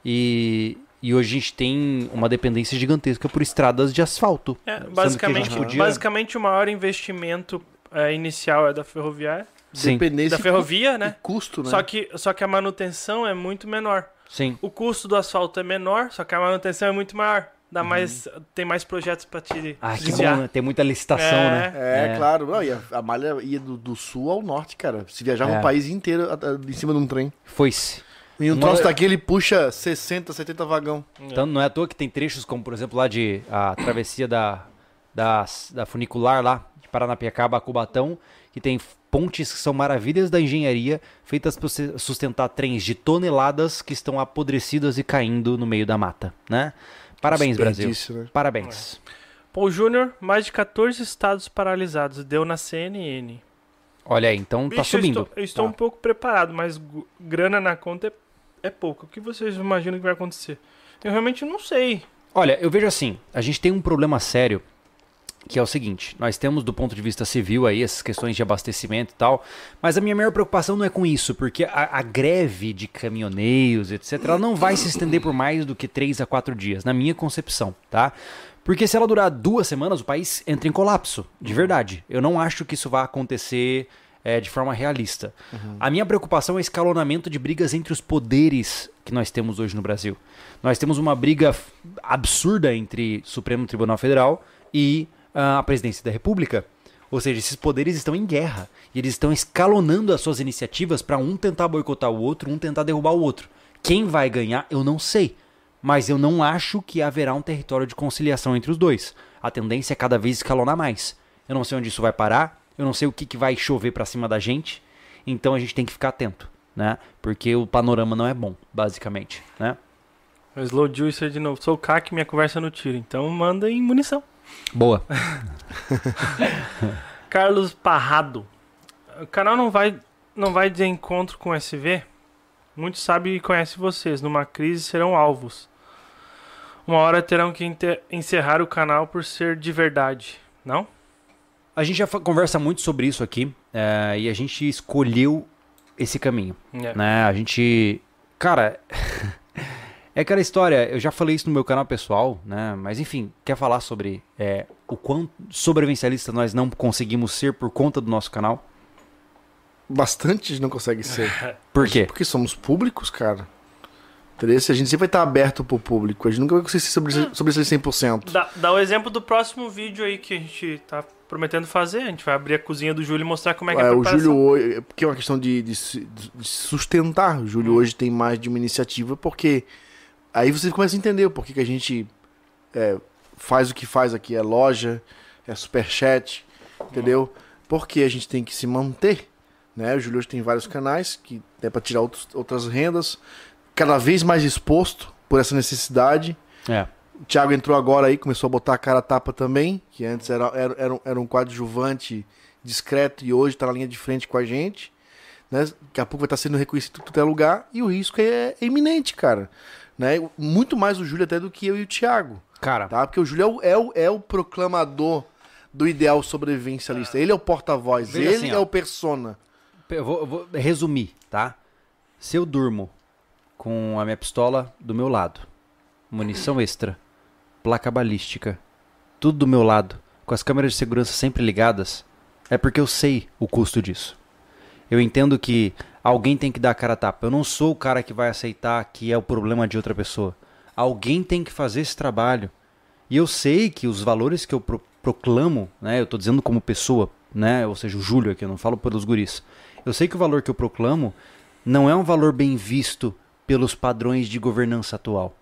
E, e hoje a gente tem uma dependência gigantesca por estradas de asfalto. É, basicamente, podia- basicamente, o maior investimento é, inicial é da ferroviária. Sim, Dependência Da ferrovia, e né? custo, né? Só, que, só que a manutenção é muito menor. sim. O custo do asfalto é menor, só que a manutenção é muito maior. Dá mais, tem mais projetos pra te Uhum. Ah, que bom, né? Tem muita licitação, É. né? É, claro. Não, e a, a malha ia do, do sul ao norte, cara. Se viajava É. o país inteiro a- a- em cima de um trem. Foi-se. E um Uma- troço daquele puxa 60, 70 vagão. Então não é à toa que tem trechos como, por exemplo, lá de a travessia da, da, da funicular lá, de Paranapiacaba a Cubatão, que tem pontes que são maravilhas da engenharia, feitas para sustentar trens de toneladas que estão apodrecidas e caindo no meio da mata, né? Parabéns, Brasil. Né? Parabéns. Paul Júnior, mais de 14 estados paralisados. Deu na CNN. Olha aí, então tá Bicho, eu subindo. estou, eu estou Tá. um pouco preparado, mas grana na conta é, é pouco. O que vocês imaginam que vai acontecer? Eu realmente não sei. Olha, eu vejo assim, a gente tem um problema sério, que é o seguinte, nós temos do ponto de vista civil aí essas questões de abastecimento e tal, mas a minha maior preocupação não é com isso, porque a, a greve de caminhoneiros, etc, ela não vai se estender por mais do que 3 a 4 dias, na minha concepção, tá? Porque se ela durar duas semanas, o país entra em colapso, de verdade. Eu não acho que isso vai acontecer é, de forma realista. A minha preocupação é o escalonamento de brigas entre os poderes que nós temos hoje no Brasil. Nós temos uma briga absurda entre Supremo Tribunal Federal e a Presidência da República. Ou seja, esses poderes estão em guerra. E eles estão escalonando as suas iniciativas para um tentar boicotar o outro, um tentar derrubar o outro. Quem vai ganhar, eu não sei. Mas eu não acho que haverá um território de conciliação entre os dois. A tendência é cada vez escalonar mais. Eu não sei onde isso vai parar, eu não sei o que, que vai chover para cima da gente. Então a gente tem que ficar atento, né? Porque o panorama não é bom, basicamente, né? Slow Juicer de novo. Sou o CAC, minha conversa no tiro. Então manda em munição. Boa. Carlos Parrado. O canal não vai, não vai de encontro com SV? Muitos sabem e conhecem vocês. Numa crise serão alvos. Uma hora terão que encerrar o canal por ser de verdade. Não? A gente já conversa muito sobre isso aqui é, e a gente escolheu esse caminho, É. né? A gente, cara, é aquela história. Eu já falei isso no meu canal pessoal, né? Mas enfim, quer falar sobre é, o quão sobrevivencialista nós não conseguimos ser por conta do nosso canal? Bastante não consegue ser. Por quê? Porque somos públicos, cara. Entendeu? Se a gente sempre vai estar aberto pro público. A gente nunca vai conseguir sobre, sobre esse 100%. Dá, dá o exemplo do próximo vídeo aí que a gente tá prometendo fazer. A gente vai abrir a cozinha do Júlio e mostrar como é que é, É, a o preparação. Júlio hoje, porque é uma questão de, de se- de sustentar. O Júlio hoje tem mais de uma iniciativa, porque aí você começa a entender o porquê que a gente é, faz o que faz aqui. É loja, é superchat, entendeu? Porque a gente tem que se manter. Né? O Júlio hoje tem vários canais que é para tirar outros, outras rendas, cada vez mais exposto por essa necessidade. É. O Thiago entrou agora aí, começou a botar a cara a tapa também, que antes era, era, era, um, era um coadjuvante discreto e hoje tá na linha de frente com a gente. Né? Daqui a pouco vai estar sendo reconhecido em todo lugar e o risco é, é iminente, cara. Né? Muito mais o Júlio até do que eu e o Thiago, Cara, tá? Porque o Júlio é o, é o, é o proclamador do ideal sobrevivencialista. Ele é o porta-voz, ele assim, é ó. o persona. eu vou, eu vou resumir, tá? Se eu durmo com a minha pistola do meu lado, munição extra, placa balística, tudo do meu lado, com as câmeras de segurança sempre ligadas, é porque eu sei o custo disso. Eu entendo que alguém tem que dar a cara a tapa. Eu não sou o cara que vai aceitar que é o problema de outra pessoa. Alguém tem que fazer esse trabalho. E eu sei que os valores que eu pro- proclamo, né, eu tô dizendo como pessoa, né, ou seja, o Júlio aqui, eu não falo pelos guris. Eu sei que o valor que eu proclamo não é um valor bem visto pelos padrões de governança atual.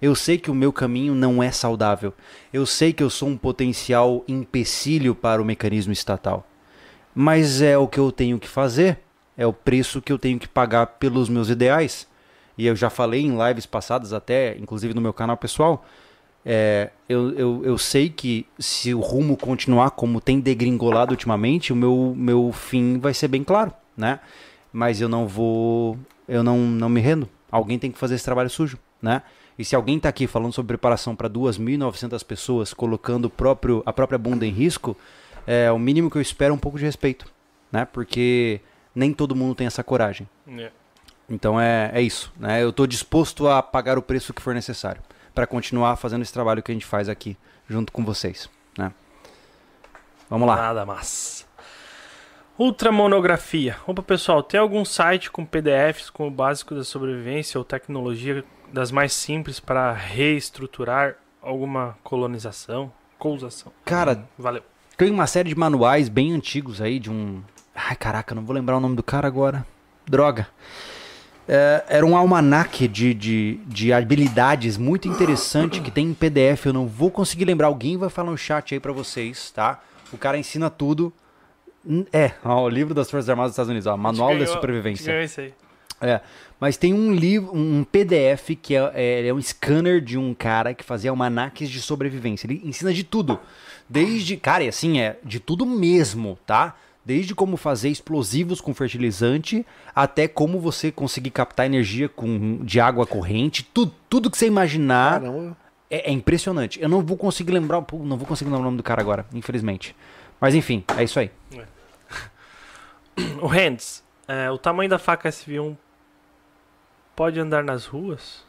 Eu sei que o meu caminho não é saudável. Eu sei que eu sou um potencial empecilho para o mecanismo estatal. Mas é o que eu tenho que fazer, é o preço que eu tenho que pagar pelos meus ideais. E eu já falei em lives passadas, até, inclusive no meu canal pessoal, é, eu, eu, eu sei que se o rumo continuar como tem degringolado ultimamente, o meu, meu fim vai ser bem claro, né? Mas eu não vou, eu não, não me rendo. Alguém tem que fazer esse trabalho sujo, né? E se alguém está aqui falando sobre preparação para 2.900 pessoas, colocando próprio, a própria bunda em risco, é o mínimo que eu espero é um pouco de respeito, né? Porque nem todo mundo tem essa coragem. É. Então é, é isso, né? Eu estou disposto a pagar o preço que for necessário para continuar fazendo esse trabalho que a gente faz aqui junto com vocês, né? Vamos lá. Nada mais. Ultramonografia. Opa, pessoal, tem algum site com PDFs com o básico da sobrevivência ou tecnologia das mais simples para reestruturar alguma colonização? Cousação. Cara, Valeu. tem uma série de manuais bem antigos aí de um. Ai, caraca, não vou lembrar o nome do cara agora. Droga. É, era um almanaque de, de, de habilidades muito interessante que tem em PDF. Eu não vou conseguir lembrar. Alguém vai falar no chat aí pra vocês, tá? O cara ensina tudo. É, ó, o livro das Forças Armadas dos Estados Unidos, ó, Manual da Ganhou- Supervivência. Ganhou isso aí. É, mas tem um livro, um PDF que é, é, é um scanner de um cara que fazia almanaques de sobrevivência. Ele ensina de tudo. Desde, cara, e assim, é de tudo mesmo, tá? Desde como fazer explosivos com fertilizante até como você conseguir captar energia com, de água corrente. Tudo, tudo que você imaginar Caramba. é, é impressionante. Eu não vou conseguir lembrar, não vou conseguir lembrar o nome do cara agora, infelizmente. Mas enfim, é isso aí. O Hands. é, o tamanho da faca SV1 pode andar nas ruas?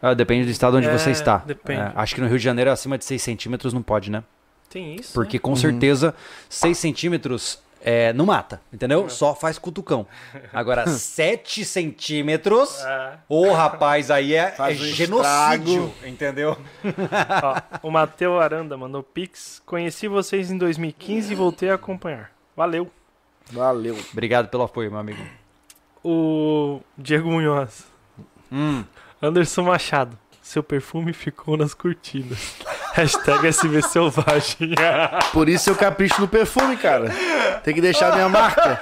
Ah, depende do estado onde É, você está. depende. É, acho que no Rio de Janeiro acima de 6 centímetros não pode, né? Tem isso? Porque né? com certeza 6 centímetros é, não mata, entendeu? É. Só faz cutucão. Agora, 7 centímetros, Ah, ô rapaz, aí é, é um genocídio, entendeu? ó, o Matheus Aranda mandou pix. Conheci vocês em 2015 e voltei a acompanhar. Valeu. Valeu. Obrigado pelo apoio, meu amigo. O Diego Munhoz. Hum, Anderson Machado. Seu perfume ficou nas cortinas. Hashtag SV Selvagem. Por isso eu capricho no perfume, cara. Tem que deixar a minha marca.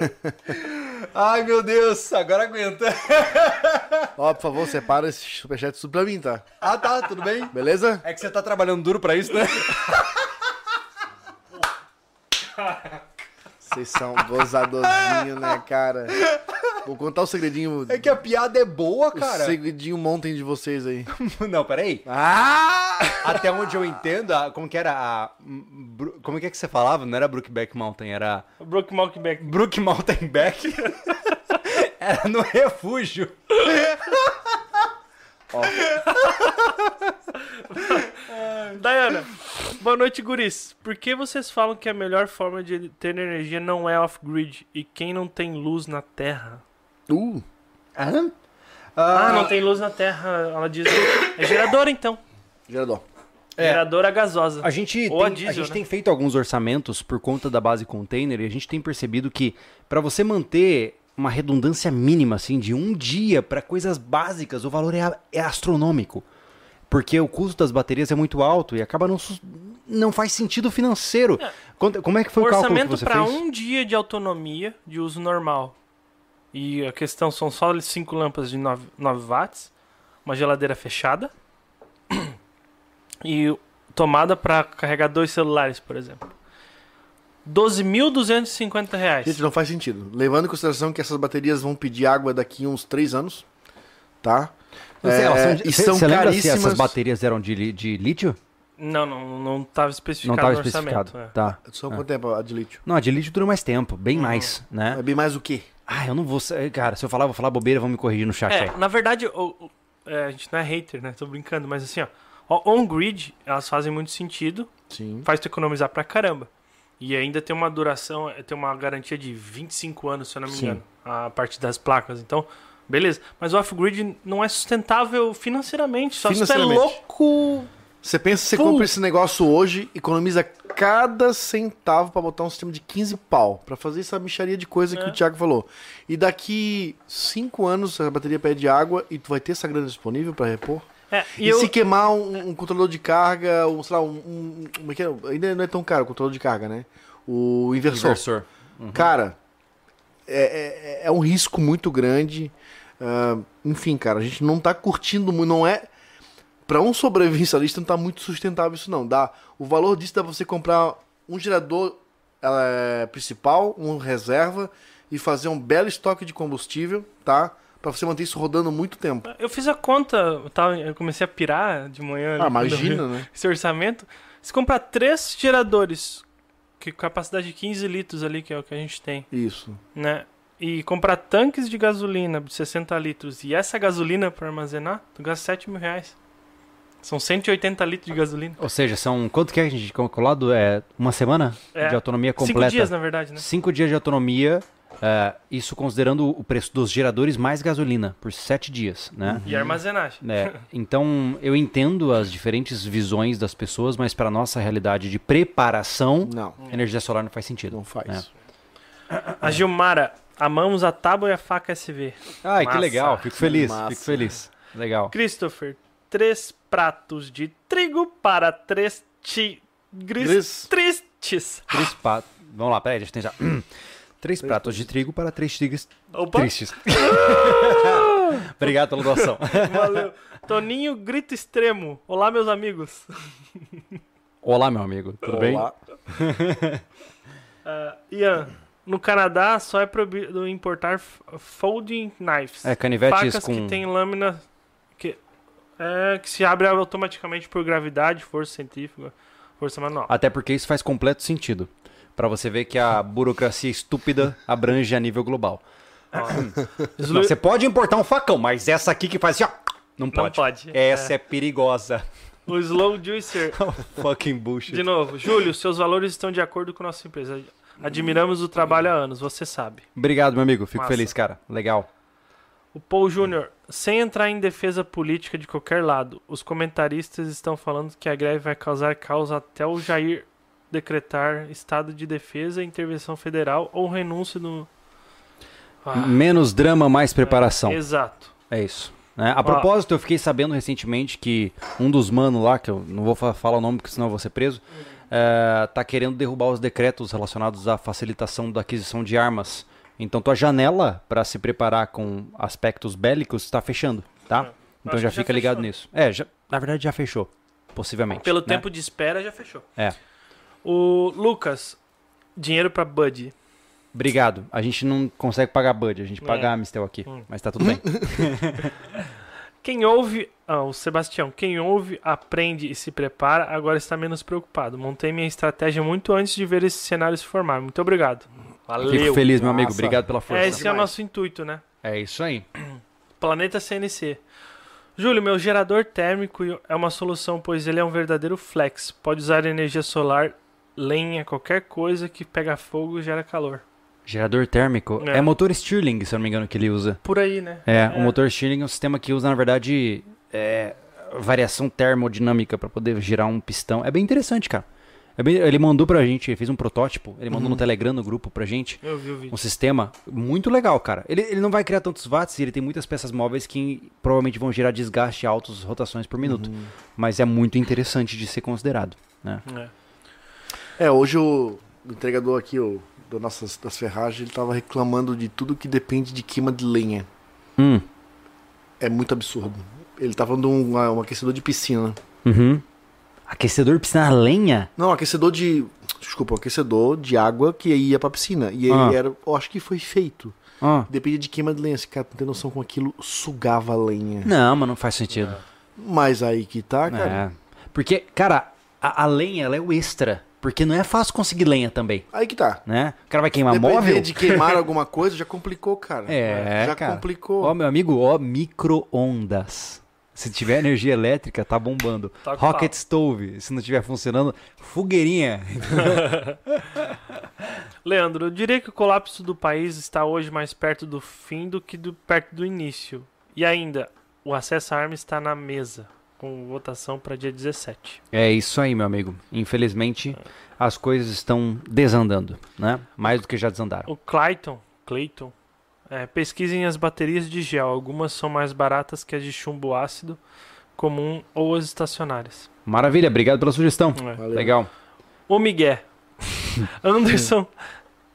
Ai, meu Deus, agora aguenta. Ó, por favor, separa esse superchat tudo pra mim, tá? Ah, tá, tudo bem? Beleza? É que você tá trabalhando duro pra isso, né? Vocês são gozadorzinho, né, cara? Vou contar o segredinho. É que a piada é boa, O cara. segredinho montem de vocês aí. Não, peraí. Ah! Até onde eu entendo, a- como que era a. Como que é que você falava? Não era Brookback Mountain, era. O Brook Malkback. Brook Mountain Back. era no refúgio. Diana, boa noite, guris. Por que vocês falam que a melhor forma de ter energia não é off-grid e quem não tem luz na Terra? Uh, Aham. Ah, não tem luz na Terra. Ela diz. É gerador então. Gerador. É. Geradora gasosa. A gente, Ou a tem, diesel, a gente né? tem feito alguns orçamentos por conta da base container e a gente tem percebido que para você manter uma redundância mínima assim de um dia para coisas básicas, o valor é, é astronômico. Porque o custo das baterias é muito alto e acaba não, não faz sentido financeiro. Quanto- como é que foi o cálculo que Orçamento você para fez? um dia de autonomia de uso normal. E a questão são só cinco lâmpadas de 9, 9 watts, uma geladeira fechada e tomada para carregar dois celulares, por exemplo. 12.250 reais. Gente, não faz sentido. Levando em consideração que essas baterias vão pedir água daqui a uns 3 anos, tá? São É, de- e cê- são cê lembra se caríssimas. essas baterias eram de, de lítio? Não, não, não estava Não especificado estava no orçamento. especificado. é. Tá. São quanto tempo a de lítio? Não, a de lítio dura mais tempo, bem mais, né? É bem mais o quê? Ah, eu não vou. Cara, se eu falar, eu vou falar bobeira, vão me corrigir no chat aí. É, na verdade, o- o- é, a gente não é hater, né? Tô brincando, mas assim, ó. ó, On-grid, elas fazem muito sentido, Sim. faz tu economizar pra caramba. E ainda tem uma duração, é, tem uma garantia de 25 anos, se eu não me Sim. engano, a parte das placas. Então, beleza. Mas o off-grid não é sustentável financeiramente, só se tu é Financeiramente. louco. Você pensa que você Full. compra esse negócio hoje, economiza cada centavo pra botar um sistema de 15 pau, Pra fazer essa micharia de coisa que É. o Thiago falou. E daqui 5 anos a bateria pede água e tu vai ter essa grana disponível pra repor? É, e E, eu, se queimar um, um controlador de carga, um, sei lá, um, um- é é? ainda não é tão caro o controlador de carga, né? O inversor. Inversor. Cara, é, é- é um risco muito grande. Ah, enfim, cara, a gente não tá curtindo muito, não é. Pra um sobrevivencialista não tá muito sustentável isso não. Dá, o valor disso dá pra você comprar um gerador eh, principal, um reserva e fazer um belo estoque de combustível, tá? Pra você manter isso rodando muito tempo. eu fiz a conta, eu, tava, eu comecei a pirar de manhã. Ah, eu imagina, né? Esse orçamento. Se comprar três geradores, que capacidade de 15 litros ali, que é o que a gente tem. Isso. né? E comprar tanques de gasolina de 60 litros e essa gasolina para armazenar, tu gasta 7 mil reais. São 180 litros de gasolina. Ou seja, são. Quanto que é, gente? Calculado? É uma semana É. de autonomia Cinco completa? dias, na verdade, né? Cinco dias de autonomia. É, isso considerando o preço dos geradores mais gasolina, por sete dias, né? E armazenagem. É, então, eu entendo as diferentes visões das pessoas, mas para nossa realidade de preparação, Não, energia solar não faz sentido. não faz. É. A Gilmara, amamos a tábua e a faca SV. Ai, Massa. que legal, fico feliz, Massa. fico feliz. Legal. Christopher, três pratos de trigo para três tigres Gris. tristes. Três pratos. Vamos lá, peraí, deixa eu tentar. Três pratos de trigo para três tigres Opa, tristes. Obrigado pela doação. valeu. Toninho, grito extremo. Olá, meus amigos. Olá, meu amigo, tudo bem? Olá. Ah, Ian, no Canadá só é proibido importar folding knives. É, canivetes Facas com... que tem lâmina que, é, que se abre automaticamente por gravidade, força científica, força manual. Até porque isso faz completo sentido. Pra você ver que a burocracia estúpida abrange a nível global. Não, você pode importar um facão, mas essa aqui que faz assim, ó, não Não pode. pode. Essa é, perigosa. O Slow Juicer, Fucking bullshit. de novo. Júlio, seus valores estão de acordo com nossa empresa. Admiramos o trabalho há anos, você sabe. Obrigado, meu amigo. Fico Massa. feliz, cara. Legal. O Paul Júnior, sem entrar em defesa política de qualquer lado, os comentaristas estão falando que a greve vai causar caos até o Jair decretar estado de defesa, intervenção federal ou renúncia do. Ah, Menos drama, mais preparação. Exato. É isso. né? A propósito, eu fiquei sabendo recentemente que um dos manos lá, que eu não vou fa- falar o nome porque senão eu vou ser preso, é, tá querendo derrubar os decretos relacionados à facilitação da aquisição de armas. Então tua janela para se preparar com aspectos bélicos está fechando, tá? É. Então já que já fica ligado nisso. É, já- na verdade já fechou, possivelmente. Pelo né? tempo de espera já fechou. É. O Lucas, dinheiro pra Bud. Obrigado. A gente não consegue pagar Bud, a gente É. paga a Amistel aqui, Hum. mas tá tudo bem. Quem ouve. Ah, o Sebastião. Quem ouve, aprende e se prepara, agora está menos preocupado. Montei minha estratégia muito antes de ver esse cenário se formar. Muito obrigado. Valeu. Fico feliz, meu amigo. Massa. Obrigado pela força. É, esse é o nosso intuito, né? É isso aí. Planeta CNC. Júlio, meu gerador térmico é uma solução, pois ele é um verdadeiro flex. Pode usar energia solar, lenha, qualquer coisa que pega fogo e gera calor. Gerador térmico. É. É. motor Stirling, se eu não me engano, que ele usa. Por aí, né? É, o motor Stirling é um sistema que usa, na verdade, é, variação termodinâmica para poder girar um pistão. É bem interessante, cara. É bem- ele mandou pra gente, fez um protótipo, ele mandou no Telegram no grupo pra gente. Eu vi o vídeo. Um sistema muito legal, cara. Ele, ele não vai criar tantos watts e ele tem muitas peças móveis que provavelmente vão gerar desgaste altas rotações por minuto. Mas é muito interessante de ser considerado. Né? É. É, hoje o entregador aqui, o do nossas das ferragens, ele tava reclamando de tudo que depende de queima de lenha. Hum. É muito absurdo. Ele tá falando de um, um aquecedor de piscina. Uhum. Aquecedor piscina a lenha? Não, aquecedor de. Desculpa, um aquecedor de água que ia pra piscina. E Ah. ele era. Eu acho que foi feito. Ah. Dependia de queima de lenha. Esse cara não tem noção como aquilo sugava a lenha. Não, mas não faz sentido. Mas aí que tá, cara. É. Porque, cara, a, a lenha ela é o extra. Porque não é fácil conseguir lenha também. Aí que tá. Né? O cara vai queimar Depender móvel. de queimar alguma coisa, já complicou, cara. É, já cara. complicou. Ó, meu amigo, ó, micro-ondas. Se tiver energia elétrica, tá bombando. Tá Rocket pau. stove, se não tiver funcionando, fogueirinha. Leandro, eu diria que o colapso do país está hoje mais perto do fim do que do, perto do início. E ainda, o acesso à arma está na mesa, com votação para dia 17. É isso aí, meu amigo. Infelizmente, as coisas estão desandando, né? Mais do que já desandaram. O Clayton, Clayton é, pesquisem as baterias de gel. Algumas são mais baratas que as de chumbo ácido comum ou as estacionárias. Maravilha, obrigado pela sugestão. É. Legal. O Miguel. Anderson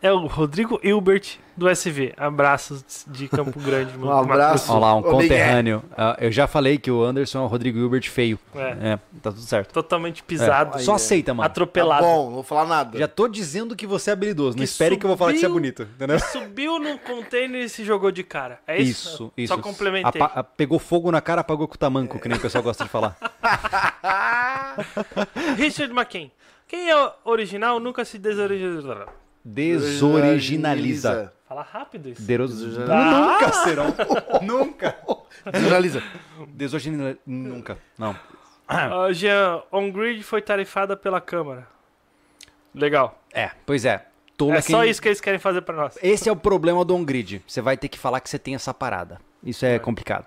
é o Rodrigo Hilbert do SV. Abraços de Campo Grande. Um abraço. Olha lá, um conterrâneo. Ah, eu já falei que o Anderson é o Rodrigo Hilbert feio. É, É, tá tudo certo. totalmente pisado, Aí, Só é. aceita, mano. Tá atropelado. bom, não vou falar nada. Já tô dizendo que você é habilidoso. Não Que espere que eu vou falar que você é subiu. bonito, entendeu? Subiu no container e se jogou de cara. É isso? Isso, isso. Só complementei. Apa- a- pegou fogo na cara, apagou com o tamanco, que nem o pessoal gosta de falar. Richard McKay. Quem é original nunca se desoriginaliza. Desoriginaliza. Fala rápido isso. Deros... Ah! Nunca serão. Nunca. Generaliza. Desoriginaliza. Nunca. Não. Ah, Jean, on-grid foi tarifada pela Câmara. Legal. É, pois é. Tolo É quem- só isso que eles querem fazer pra nós. Esse é o problema do on-grid. Você vai ter que falar que você tem essa parada. Isso é complicado.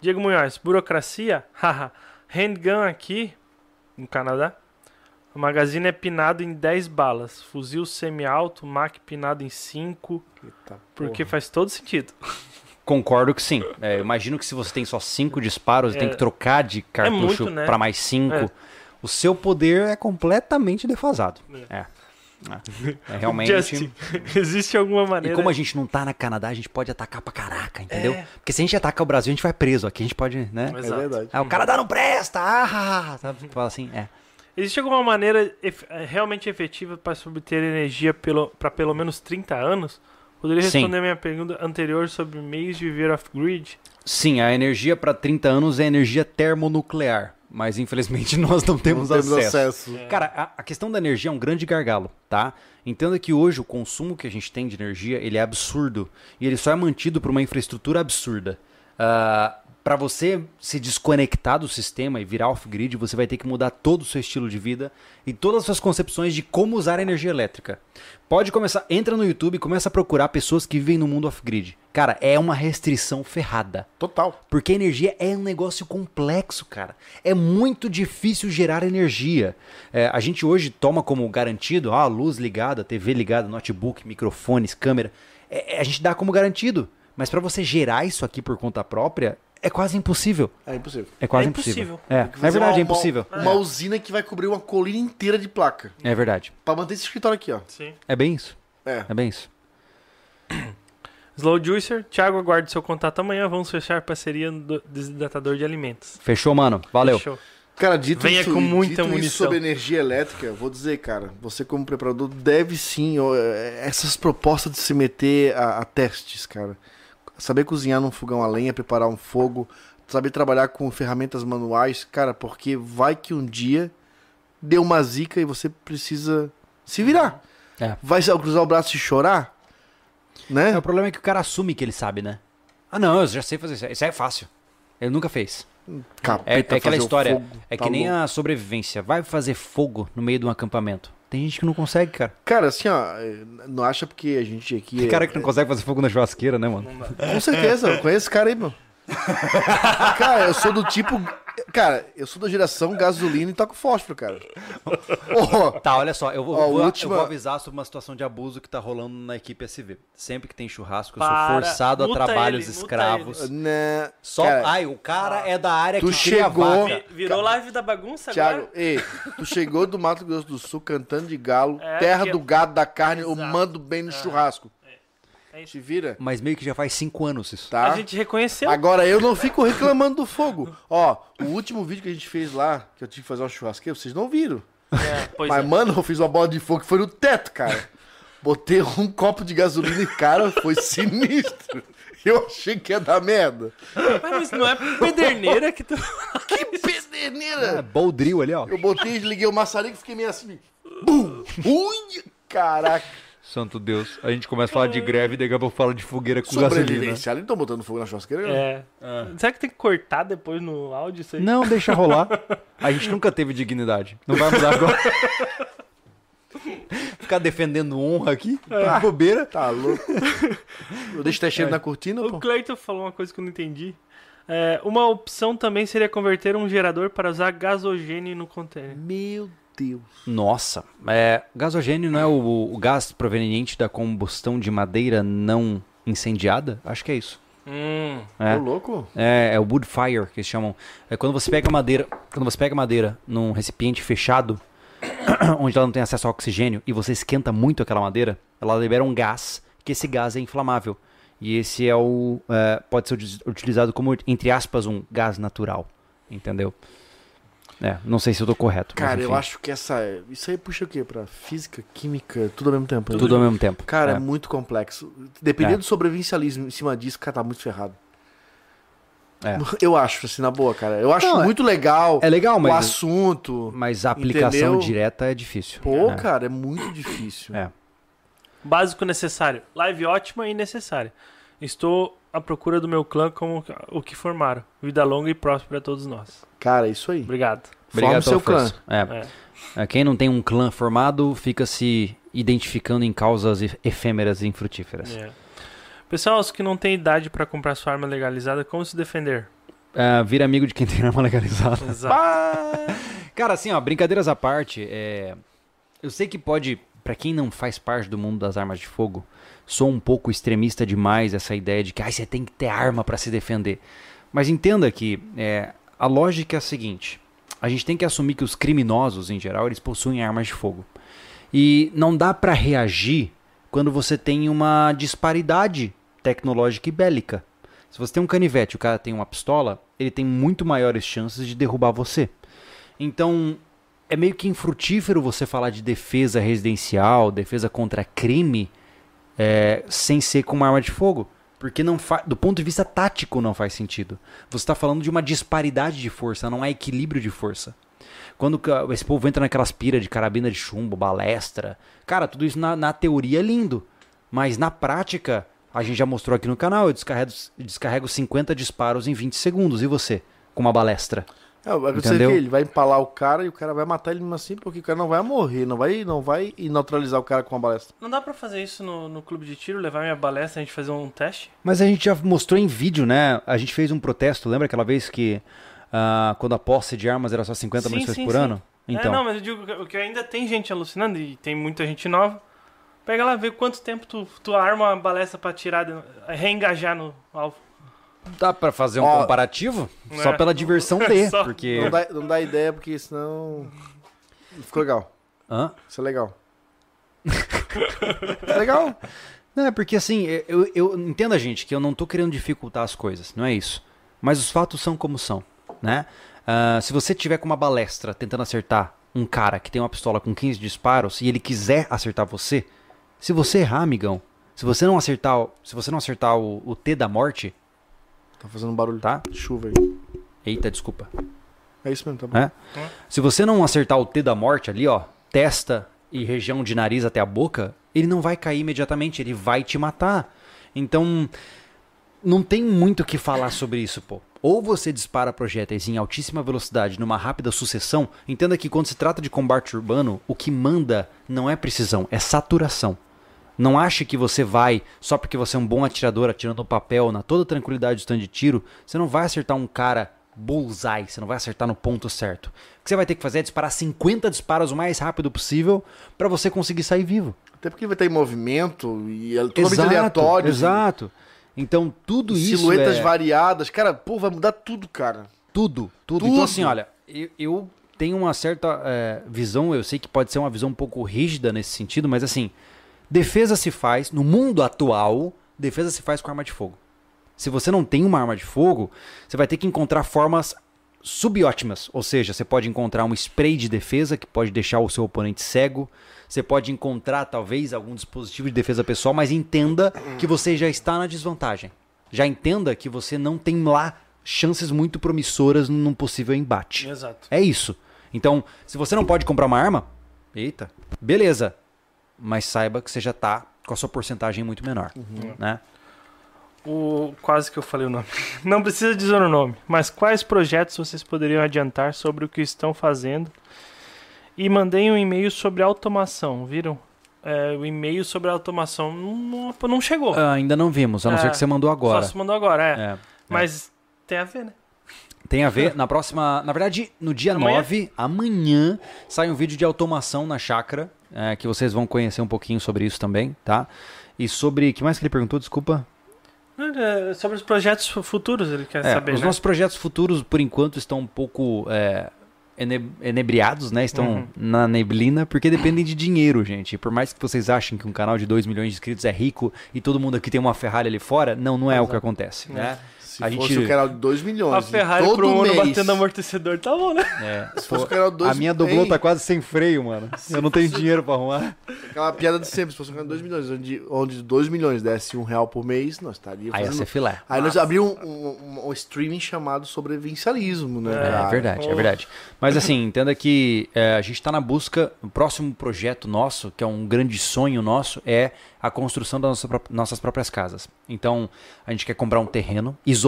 Diego Munhoz, burocracia? Haha. Handgun aqui, no Canadá. O magazine é pinado em 10 balas. Fuzil semi-alto, MAC pinado em 5. Eita, Porque porra. faz todo sentido. Concordo que sim. É, eu imagino que se você tem só cinco disparos e É. tem que trocar de cartucho muito, né? pra mais cinco, É. o seu poder é completamente defasado. É. É. É realmente. Justin, existe alguma E maneira... como a gente não tá na Canadá, a gente pode atacar pra caraca, entendeu? É. Porque se a gente atacar o Brasil, a gente vai preso. Aqui a gente pode, né? É verdade. Ah, o Canadá não presta! Ah, sabe? Fala assim, é. Existe alguma maneira ef- eh, realmente efetiva para se obter energia pelo, para pelo menos 30 anos? Poderia Sim. responder a minha pergunta anterior sobre meios de viver off-grid? Sim, a energia pra 30 anos é energia termonuclear. Mas infelizmente nós não temos, Não temos acesso. acesso. Cara, a, a questão da energia é um grande gargalo, tá? Entenda que hoje o consumo que a gente tem de energia, ele é absurdo. E ele só é mantido por uma infraestrutura absurda. Ah, para você se desconectar do sistema e virar off-grid, você vai ter que mudar todo o seu estilo de vida e todas as suas concepções de como usar a energia elétrica. Pode começar, entra no YouTube e começa a procurar pessoas que vivem no mundo off-grid. Cara, é uma restrição ferrada. Total. Porque a energia é um negócio complexo, cara. É muito difícil gerar energia. É, a gente hoje toma como garantido, ah, luz ligada, TV ligada, notebook, microfones, câmera. É, é, a gente dá como garantido. Mas para você gerar isso aqui por conta própria, é quase impossível. É impossível. É quase É impossível. impossível. É, é verdade, uma- é impossível. Uma, uma usina que vai cobrir uma colina inteira de placa. É verdade. Pra manter esse escritório aqui, ó. Sim. É bem isso. É. É bem isso. Slow Juicer, Thiago, aguarde seu contato amanhã. Vamos fechar parceria do desidratador de alimentos. Fechou, mano. Valeu. Fechou. Cara, dito, Venha isso, com muita dito isso munição. sobre energia elétrica, vou dizer, cara, você como preparador deve sim, ó, é, essas propostas de se meter a, a testes, cara. Saber cozinhar num fogão a lenha, preparar um fogo, saber trabalhar com ferramentas manuais, cara, porque vai que um dia deu uma zica e você precisa se virar. É. Vai cruzar o braço e chorar? Né? É, o problema é que o cara assume que ele sabe, né? Ah, não, eu já sei fazer isso. Isso aí é fácil. Ele nunca fez. É, Capeta, é aquela fazer o história. fogo, é tá que nem louco. a sobrevivência. Vai fazer fogo no meio de um acampamento. Tem gente que não consegue, cara. Cara, assim, ó, não acha porque a gente aqui. Tem cara que não consegue fazer fogo na churrasqueira, né, mano? Com certeza, eu conheço esse cara aí, mano. cara, eu sou do tipo. Cara, eu sou da geração gasolina e toco fósforo, cara. Oh, Tá, olha só, eu vou, Ó, vou- última- eu vou avisar sobre uma situação de abuso que tá rolando na equipe SV. Sempre que tem churrasco, eu Para, sou forçado a trabalhos ele, escravos. né, Só, cara, ai, o cara é da área tu que cria chegou- vaca. Vi- Virou live da bagunça Thiago, agora? ei, tu chegou do Mato Grosso do Sul cantando de galo, É, terra que- do gado, da carne, eu Exato. mando bem no churrasco. É isso. Te vira, Mas meio que já faz cinco anos isso. tá? A gente reconheceu. Agora eu não fico reclamando do fogo. Ó, o último vídeo que a gente fez lá, que eu tive que fazer uma churrasqueira, vocês não viram. É, pois Mas, é. mano, eu fiz uma bola de fogo que foi no teto, cara. Botei um copo de gasolina e, cara, foi sinistro. Eu achei que ia dar merda. Mas, não é pederneira que tu. Que É, pederneira! Boldril ali, ó. Eu botei, liguei o maçarico e fiquei meio assim. Bum! Ui! Caraca! Santo Deus. A gente começa a falar de greve e daqui a pouco fala de fogueira com gasolina. Sobrevivência. Ali não tô botando fogo na churrasqueira? né? É. Será que tem que cortar depois no áudio isso aí? Não, deixa rolar. A gente nunca teve dignidade. Não vai mudar agora. Ficar defendendo honra aqui, tá bobeira. Tá louco. Eu deixo até cheiro na cortina, O pô. Cleiton falou uma coisa que eu não entendi. É, uma opção também seria converter um gerador para usar gasogênio no container. Meu Deus. Nossa, é, gasogênio não é o, o gás proveniente da combustão de madeira não incendiada? Acho que é isso. Hum. É. Louco. É, é o wood fire que eles chamam. É quando você pega madeira, quando você pega madeira num recipiente fechado, onde ela não tem acesso ao oxigênio e você esquenta muito aquela madeira, ela libera um gás, que esse gás é inflamável. E esse é o é, pode ser uti- utilizado como entre aspas um gás natural, entendeu? É, não sei se eu tô correto. mas Cara, eu acho que essa. Isso aí puxa o quê? Pra física, química, tudo ao mesmo tempo. né? tudo ao mesmo tempo. Cara, é. é. muito complexo. Dependendo É. do sobrevivencialismo em cima disso, cara, tá muito ferrado. É. Eu acho, assim, na boa, cara. Eu acho Não, é- muito legal É legal, o mas assunto. mas a aplicação entendeu? direta é difícil. Pô, é. cara, é muito difícil. É. Básico necessário. Live ótima e necessária. Estou à procura do meu clã como o que formaram. Vida longa e próspera a todos nós. Cara, é isso aí. Obrigado. Forma Obrigado seu pela clã. É. É. É, Quem não tem um clã formado fica se identificando em causas efêmeras e infrutíferas. É. Pessoal, os que não têm idade para comprar sua arma legalizada, como se defender? É, vira amigo de quem tem arma legalizada. Exato. Cara, assim, ó, brincadeiras à parte, é... eu sei que pode, pra quem não faz parte do mundo das armas de fogo, sou um pouco extremista demais essa ideia de que ah, você tem que ter arma pra se defender. Mas entenda que é, a lógica é a seguinte: a gente tem que assumir que os criminosos, em geral, eles possuem armas de fogo. E não dá pra reagir quando você tem uma disparidade tecnológica e bélica. Se você tem um canivete e o cara tem uma pistola, ele tem muito maiores chances de derrubar você. Então, é meio que infrutífero você falar de defesa residencial, defesa contra crime, é, sem ser com uma arma de fogo. Porque não do ponto de vista tático não faz sentido. Você está falando de uma disparidade de força, não há equilíbrio de força. Quando esse povo entra naquelas piras de carabina de chumbo, balestra, cara, tudo isso na, na teoria é lindo. Mas na prática, a gente já mostrou aqui no canal, eu descarrego, descarrego 50 disparos em 20 segundos. E você? Com uma balestra? É, vai acontecer Entendeu? que ele vai empalar o cara e o cara vai matar ele mesmo assim, porque o cara não vai morrer, não vai, não vai neutralizar o cara com uma balestra. Não dá pra fazer isso no, no clube de tiro, levar minha balestra e a gente fazer um teste? Mas a gente já mostrou em vídeo, né? A gente fez um protesto, lembra aquela vez que ah, quando a posse de armas era só 50 Sim, munições sim, por sim. ano? Então, É, não, mas eu digo que- que ainda tem gente alucinando e tem muita gente nova. Pega lá, vê quanto tempo tu, tu arma uma balestra pra tirar, reengajar no alvo. Dá pra fazer um Ó, comparativo? é. Só pela diversão Só. porque... Não dá, não dá ideia, porque senão. Ficou legal. Hã? Isso é legal. é legal. Não, é porque assim, eu, eu entenda, gente, que eu não tô querendo dificultar as coisas, não é isso. Mas os fatos são como são, né? Ah, se você tiver com uma balestra tentando acertar um cara que tem uma pistola com 15 disparos e ele quiser acertar você, se você errar, amigão, se você não acertar, o- se você não acertar o, o T da morte, Tá fazendo barulho. tá? Chuva aí. Eita, desculpa. É isso mesmo, tá bom. É? Se você não acertar o T da morte ali, ó, testa e região de nariz até a boca, ele não vai cair imediatamente, ele vai te matar. Então, não tem muito o que falar sobre isso, pô. ou você dispara projéteis em altíssima velocidade numa rápida sucessão, entenda que quando se trata de combate urbano, o que manda não é precisão, é saturação. Não ache que você vai, só porque você é um bom atirador atirando um papel na toda tranquilidade do stand de tiro, você não vai acertar um cara bullseye, você não vai acertar no ponto certo. O que você vai ter que fazer é disparar 50 disparos o mais rápido possível para você conseguir sair vivo. Até porque vai estar em movimento e é totalmente aleatório. Exato. Então tudo isso Silhuetas é... variadas. Cara, pô, vai mudar tudo, cara. Tudo, tudo. Tudo. Então, assim, olha, eu, eu tenho uma certa é, visão, eu sei que pode ser uma visão um pouco rígida nesse sentido, mas assim, defesa se faz, no mundo atual, defesa se faz com arma de fogo. Se você não tem uma arma de fogo, você vai ter que encontrar formas subótimas. Ou seja, você pode encontrar um spray de defesa que pode deixar o seu oponente cego. Você pode encontrar, talvez, algum dispositivo de defesa pessoal, mas entenda que você já está na desvantagem. Já entenda que você não tem lá chances muito promissoras num possível embate. Exato. É isso. Então, se você não pode comprar uma arma, eita, beleza. Mas saiba que você já está com a sua porcentagem muito menor. Né? O, quase que eu falei o nome. Não precisa dizer o nome, mas quais projetos vocês poderiam adiantar sobre o que estão fazendo? E mandei um e-mail sobre automação, viram? É, o e-mail sobre automação não, não chegou. Ah, ainda não vimos, a não É, ser que você mandou agora. Só se mandou agora, é. É. Mas tem a ver, né? Tem a ver, na próxima. Na verdade, no dia Amanhã? 9, amanhã, sai um vídeo de automação na chácara. É, que vocês vão conhecer um pouquinho sobre isso também, tá? E sobre. que mais que ele perguntou? Desculpa. É, Sobre os projetos fu- futuros, ele quer É, saber, os né? nossos projetos futuros, por enquanto, estão um pouco é, ene- enebriados, né? Estão Uhum. na neblina, porque dependem de dinheiro, gente. E por mais que vocês achem que um canal de 2 milhões de inscritos é rico e todo mundo aqui tem uma Ferrari ali fora, não, não é o que acontece, né? Se A fosse gente- o canal de 2 milhões. A Ferrari todo pro mês, batendo amortecedor, tá bom, né? É, Se fosse o canal de dois, a minha doblô Ei, tá quase sem freio, mano. Eu não tenho dinheiro pra arrumar. Aquela piada de sempre. Se fosse um canal de 2 milhões, onde, onde 2 milhões desse um real por mês, nós estaríamos Aí ia ser filé. Aí nós abrimos um, um, um streaming chamado Sobrevivencialismo, né? É, É, verdade, é verdade. Mas assim, entenda que é, a gente está na busca. O próximo projeto nosso, que é um grande sonho nosso, é a construção das nossa nossas próprias casas. Então, a gente quer comprar um terreno isolado,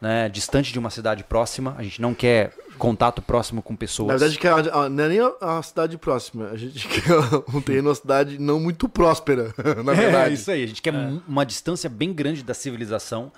né, distante de uma cidade próxima. A gente não quer contato próximo com pessoas. Na verdade, a- não é nem a, a cidade próxima. A gente quer um terreno, uma cidade não muito próspera, na É verdade. isso aí. A gente quer um- uma distância bem grande da civilização.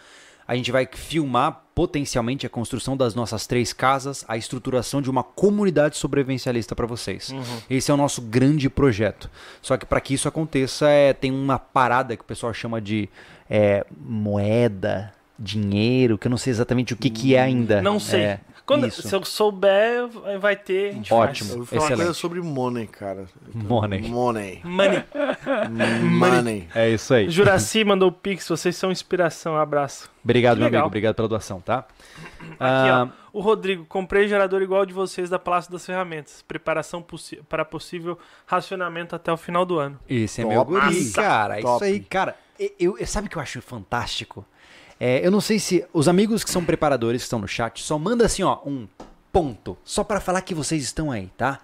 A gente vai filmar potencialmente a construção das nossas três casas, a estruturação de uma comunidade sobrevivencialista para vocês. Esse é o nosso grande projeto. Só que para que isso aconteça, é, tem uma parada que o pessoal chama de é, moeda, dinheiro, que eu não sei exatamente o que, que é ainda. Não sei. É, Quando, isso. se eu souber, vai ter. a gente Ótimo. Eu faz. vou falar uma Excelente. coisa sobre money, cara. Money. Money. Money. Money. É isso aí. Juraci mandou o Pix, vocês são inspiração. Abraço. Obrigado, Que meu legal. amigo. Obrigado pela doação, tá? Aqui, Ah, ó. O Rodrigo, comprei gerador igual de vocês da Palácio das Ferramentas. Preparação para possível racionamento até o final do ano. Esse é Top. meu guri, cara. Isso Top. aí, cara. Eu, eu- sabe o que eu acho fantástico? É, eu não sei se os amigos que são preparadores que estão no chat só manda assim, ó, um ponto, só pra falar que vocês estão aí, tá?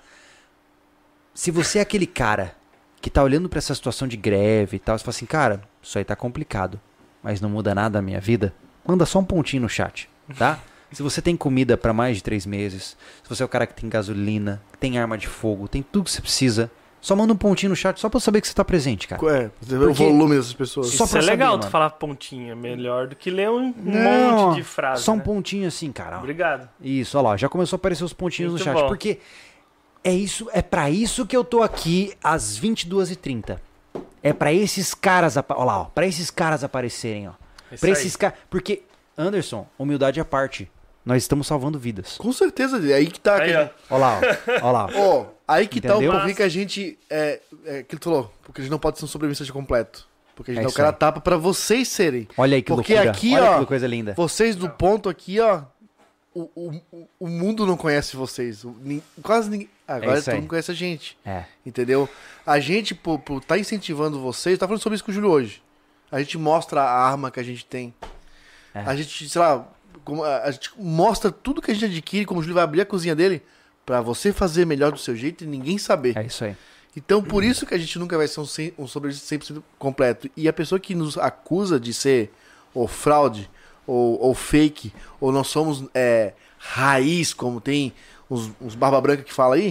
Se você é aquele cara que tá olhando pra essa situação de greve e tal, você fala assim, cara, isso aí tá complicado, mas não muda nada a minha vida, manda só um pontinho no chat, tá? Se você tem comida pra mais de três meses, se você é o cara que tem gasolina, que tem arma de fogo, tem tudo que você precisa, só manda um pontinho no chat só pra eu saber que você tá presente, cara. É, você vê o volume dessas pessoas. Isso pra é saber, legal mano. tu falar pontinha. Melhor do que ler um Não, monte de frases. Só um né? pontinho assim, cara. Obrigado. Isso, olha lá, já começou a aparecer os pontinhos Muito no chat. bom. Porque é isso, é para isso que eu tô aqui às 22h30. É pra esses caras, ó lá, ó, para esses caras aparecerem, ó. Isso Pra aí. esses caras, porque Anderson, humildade à parte. Nós estamos salvando vidas. Com certeza, é aí que tá. Aí, que ó. a gente- Ó lá, ó. Ó lá. Ó, aí que tá o Entendeu? porquê que a gente. É, é que tu falou, porque a gente não pode ser um sobrevivente completo. Porque a gente É dá o cara aí. tapa pra vocês serem. Olha aí que Porque loucura. aqui, Olha ó, que coisa linda. Vocês do ponto aqui, ó. O, o, o- mundo não conhece vocês. O- quase ninguém. Agora isso todo mundo conhece a gente. É. Entendeu? A gente, por, por tá incentivando vocês, tá falando sobre isso com o Júlio hoje. A gente mostra a arma que a gente tem. É. A gente, sei lá, a gente mostra tudo que a gente adquire, como o Júlio vai abrir a cozinha dele, pra você fazer melhor do seu jeito e ninguém saber. É isso aí. Então, por isso que a gente nunca vai ser um, um sobrevivente 100% completo. E a pessoa que nos acusa de ser ou fraude ou, ou fake, ou nós somos é, raiz, como tem uns, uns barba branca que fala aí,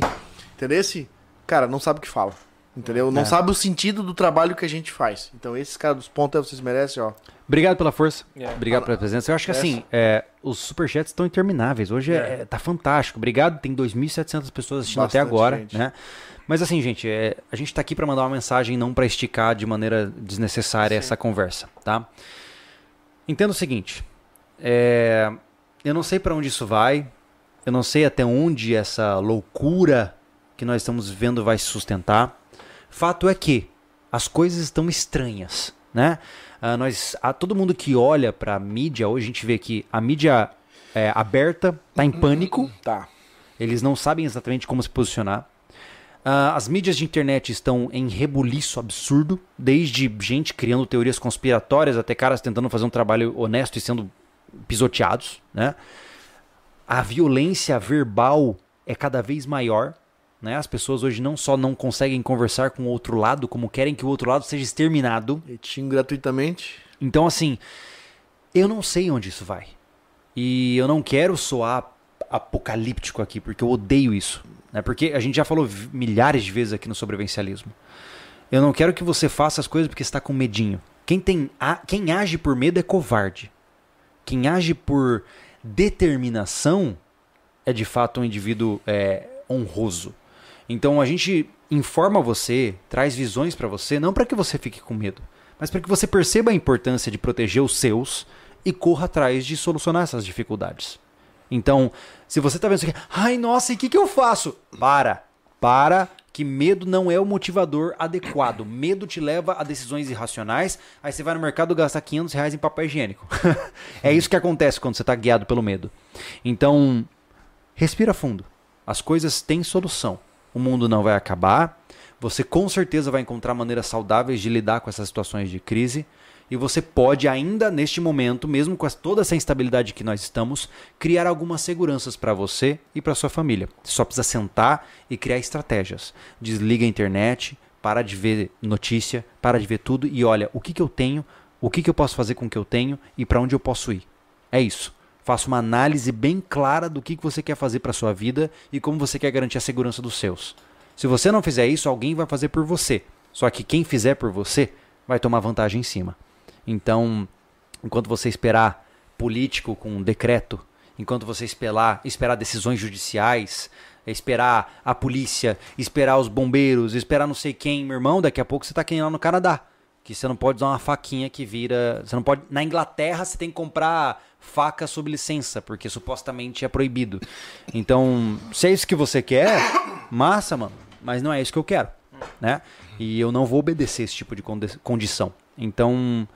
entendeu? Esse, cara, não sabe o que fala. Entendeu? Não É. sabe o sentido do trabalho que a gente faz. Então, esses caras dos pontos aí vocês merecem, ó. Obrigado pela força. É. Obrigado pela presença. Eu acho que assim, é, os superchats estão intermináveis. Hoje é. É. tá fantástico. Obrigado. Tem 2.700 pessoas assistindo até Bastante agora, gente. né? Mas assim, gente, é, a gente tá aqui para mandar uma mensagem, não para esticar de maneira desnecessária Sim. essa conversa, tá? Entenda o seguinte, é, eu não sei para onde isso vai, eu não sei até onde essa loucura que nós estamos vivendo vai se sustentar. Fato é que as coisas estão estranhas, né? Ah, nós, a, todo mundo que olha para a mídia hoje a gente vê que a mídia é, aberta tá em pânico. Tá. Eles não sabem exatamente como se posicionar. Ah, as mídias de internet estão em rebuliço absurdo, desde gente criando teorias conspiratórias até caras tentando fazer um trabalho honesto e sendo pisoteados, né? A violência verbal é cada vez maior, né? As pessoas hoje não só não conseguem conversar com o outro lado, como querem que o outro lado seja exterminado. Gratuitamente. Então, assim, eu não sei onde isso vai. E eu não quero soar apocalíptico aqui, porque eu odeio isso. Né? Porque a gente já falou milhares de vezes aqui no sobrevivencialismo. Eu não quero que você faça as coisas porque está com medinho. Quem, tem, a- quem age por medo é covarde. Quem age por determinação é de fato um indivíduo é, honroso. Então a gente informa você, traz visões para você, não para que você fique com medo, mas para que você perceba a importância de proteger os seus e corra atrás de solucionar essas dificuldades. Então, se você tá vendo isso aqui, ai nossa, e o que, que eu faço? Para, para, que medo não é o motivador adequado. Medo te leva a decisões irracionais, aí você vai no mercado gastar 500 reais em papel higiênico. é isso que acontece quando você tá guiado pelo medo. Então, respira fundo. As coisas têm solução. O mundo não vai acabar. Você com certeza vai encontrar maneiras saudáveis de lidar com essas situações de crise. E você pode ainda neste momento, mesmo com toda essa instabilidade que nós estamos, criar algumas seguranças para você e para sua família. Você só precisa sentar e criar estratégias. Desliga a internet, para de ver notícia, para de ver tudo e olha o que, que eu tenho, o que, que eu posso fazer com o que eu tenho e para onde eu posso ir. É isso. Faça uma análise bem clara do que, que você quer fazer para sua vida e como você quer garantir a segurança dos seus. Se você não fizer isso, alguém vai fazer por você. Só que quem fizer por você vai tomar vantagem em cima. Então, enquanto você esperar político com um decreto, enquanto você esperar, esperar decisões judiciais, esperar a polícia, esperar os bombeiros, esperar não sei quem, meu irmão, daqui a pouco você tá quem lá no Canadá. Que você não pode usar uma faquinha que vira. Você não pode. Na Inglaterra você tem que comprar faca sob licença, porque supostamente é proibido. Então, se é isso que você quer, massa, mano. Mas não é isso que eu quero, né? E eu não vou obedecer esse tipo de condi- condição. Então,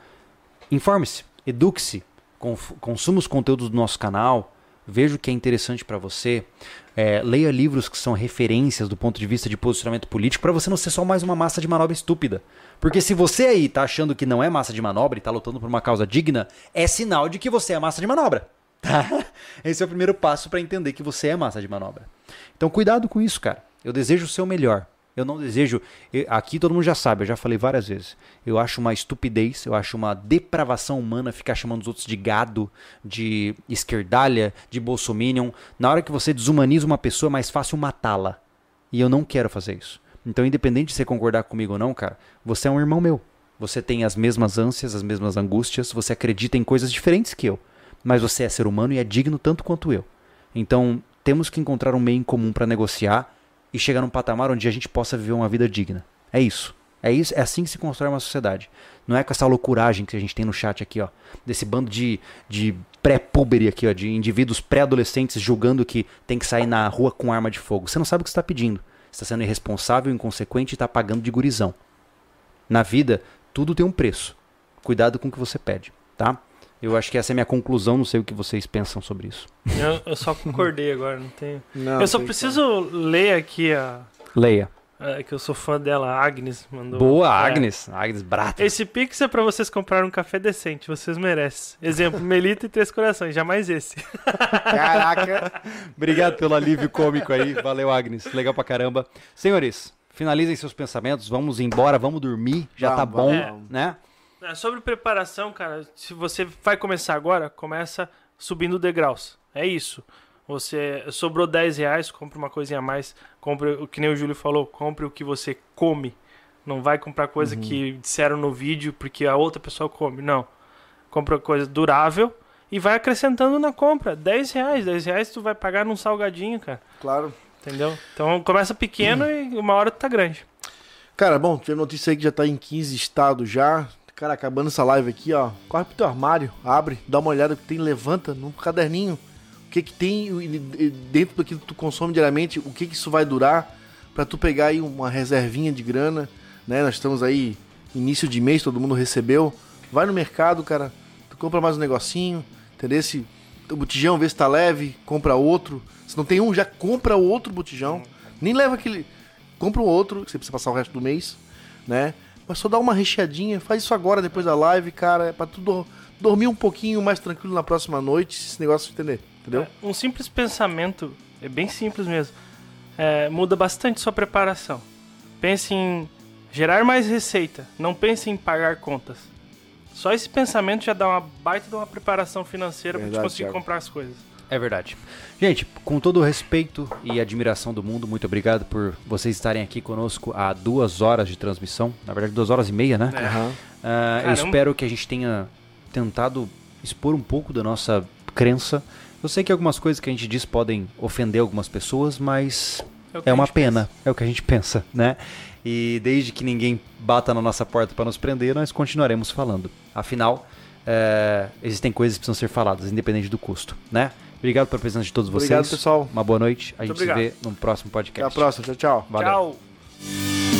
informe-se, eduque-se, consuma os conteúdos do nosso canal, veja o que é interessante para você, é, leia livros que são referências do ponto de vista de posicionamento político para você não ser só mais uma massa de manobra estúpida. Porque se você aí tá achando que não é massa de manobra e tá lutando por uma causa digna, é sinal de que você é massa de manobra. Tá? Esse é o primeiro passo para entender que você é massa de manobra. Então cuidado com isso, cara. Eu desejo o seu melhor. Eu não desejo. Aqui todo mundo já sabe, eu já falei várias vezes. Eu acho uma estupidez, eu acho uma depravação humana ficar chamando os outros de gado, de esquerdalha, de bolsominion. Na hora que você desumaniza uma pessoa, é mais fácil matá-la. E eu não quero fazer isso. Então, independente de você concordar comigo ou não, cara, você é um irmão meu. Você tem as mesmas ânsias, as mesmas angústias, você acredita em coisas diferentes que eu. Mas você é ser humano e é digno tanto quanto eu. Então, temos que encontrar um meio em comum para negociar e chegar num patamar onde a gente possa viver uma vida digna. É isso. É isso, é assim que se constrói uma sociedade. Não é com essa loucuragem que a gente tem no chat aqui, ó, desse bando de, de pré-púberi aqui, ó, de indivíduos pré-adolescentes julgando que tem que sair na rua com arma de fogo. Você não sabe o que está pedindo. Está sendo irresponsável, inconsequente e está pagando de gurizão. Na vida, tudo tem um preço. Cuidado com o que você pede, tá? Eu acho que essa é a minha conclusão, não sei o que vocês pensam sobre isso. Eu, eu só concordei agora, não tenho. Não, eu só preciso ler aqui a. Leia. a- que eu sou fã dela, a Agnes mandou. Boa, É. Agnes. Agnes Brata. Esse Pix é pra vocês comprarem um café decente, vocês merecem. Exemplo, Melita e Três Corações, jamais esse. Caraca. Obrigado pelo alívio cômico aí. Valeu, Agnes. Legal pra caramba. Senhores, finalizem seus pensamentos. Vamos embora, vamos dormir. Já Vamos, tá bom, vamos. né? É, sobre preparação, cara, se você vai começar agora, começa subindo degraus. É isso. Você sobrou 10 reais, compre uma coisinha a mais. Compre o que nem o Júlio falou, compre o que você come. Não vai comprar coisa Uhum. que disseram no vídeo porque a outra pessoa come. Não. Compra coisa durável e vai acrescentando na compra. 10 reais, 10 reais tu vai pagar num salgadinho, cara. Claro. Entendeu? Então começa pequeno e uma hora tu tá grande. Cara, bom, tive notícia aí que já tá em 15 estados já. Cara, acabando essa live aqui, ó. Corre pro teu armário, abre, dá uma olhada que tem, levanta num caderninho. O que que tem dentro do que tu consome diariamente, o que que isso vai durar pra tu pegar aí uma reservinha de grana, né? Nós estamos aí início de mês, todo mundo recebeu. Vai no mercado, cara, tu compra mais um negocinho, entendeu? Se o botijão vê se tá leve, compra outro. Se não tem um, já compra outro botijão. Nem leva aquele compra um outro, que você precisa passar o resto do mês, né? Mas só dá uma recheadinha, faz isso agora, depois da live, cara, é pra tu dor- dormir um pouquinho mais tranquilo na próxima noite, se esse negócio entender, entendeu? É, um simples pensamento, é bem simples mesmo, é, muda bastante sua preparação. Pense em gerar mais receita, não pense em pagar contas. Só esse pensamento já dá uma baita de uma preparação financeira para Verdade, conseguir Thiago. comprar as coisas. É verdade. Gente, com todo o respeito e admiração do mundo, muito obrigado por vocês estarem aqui conosco há duas horas de transmissão. Na verdade, duas horas e meia, né? É. Aham. Ah, eu espero que a gente tenha tentado expor um pouco da nossa crença. Eu sei que algumas coisas que a gente diz podem ofender algumas pessoas, mas é a uma pena, é o que a gente pensa, né? E desde que ninguém bata na nossa porta para nos prender, nós continuaremos falando. Afinal, é, existem coisas que precisam ser faladas, independente do custo, né? Obrigado pela presença de todos vocês. Obrigado, pessoal. Uma boa noite. A Muito gente obrigado. se vê no próximo podcast. Até a próxima. Tchau, tchau. Valeu. Tchau.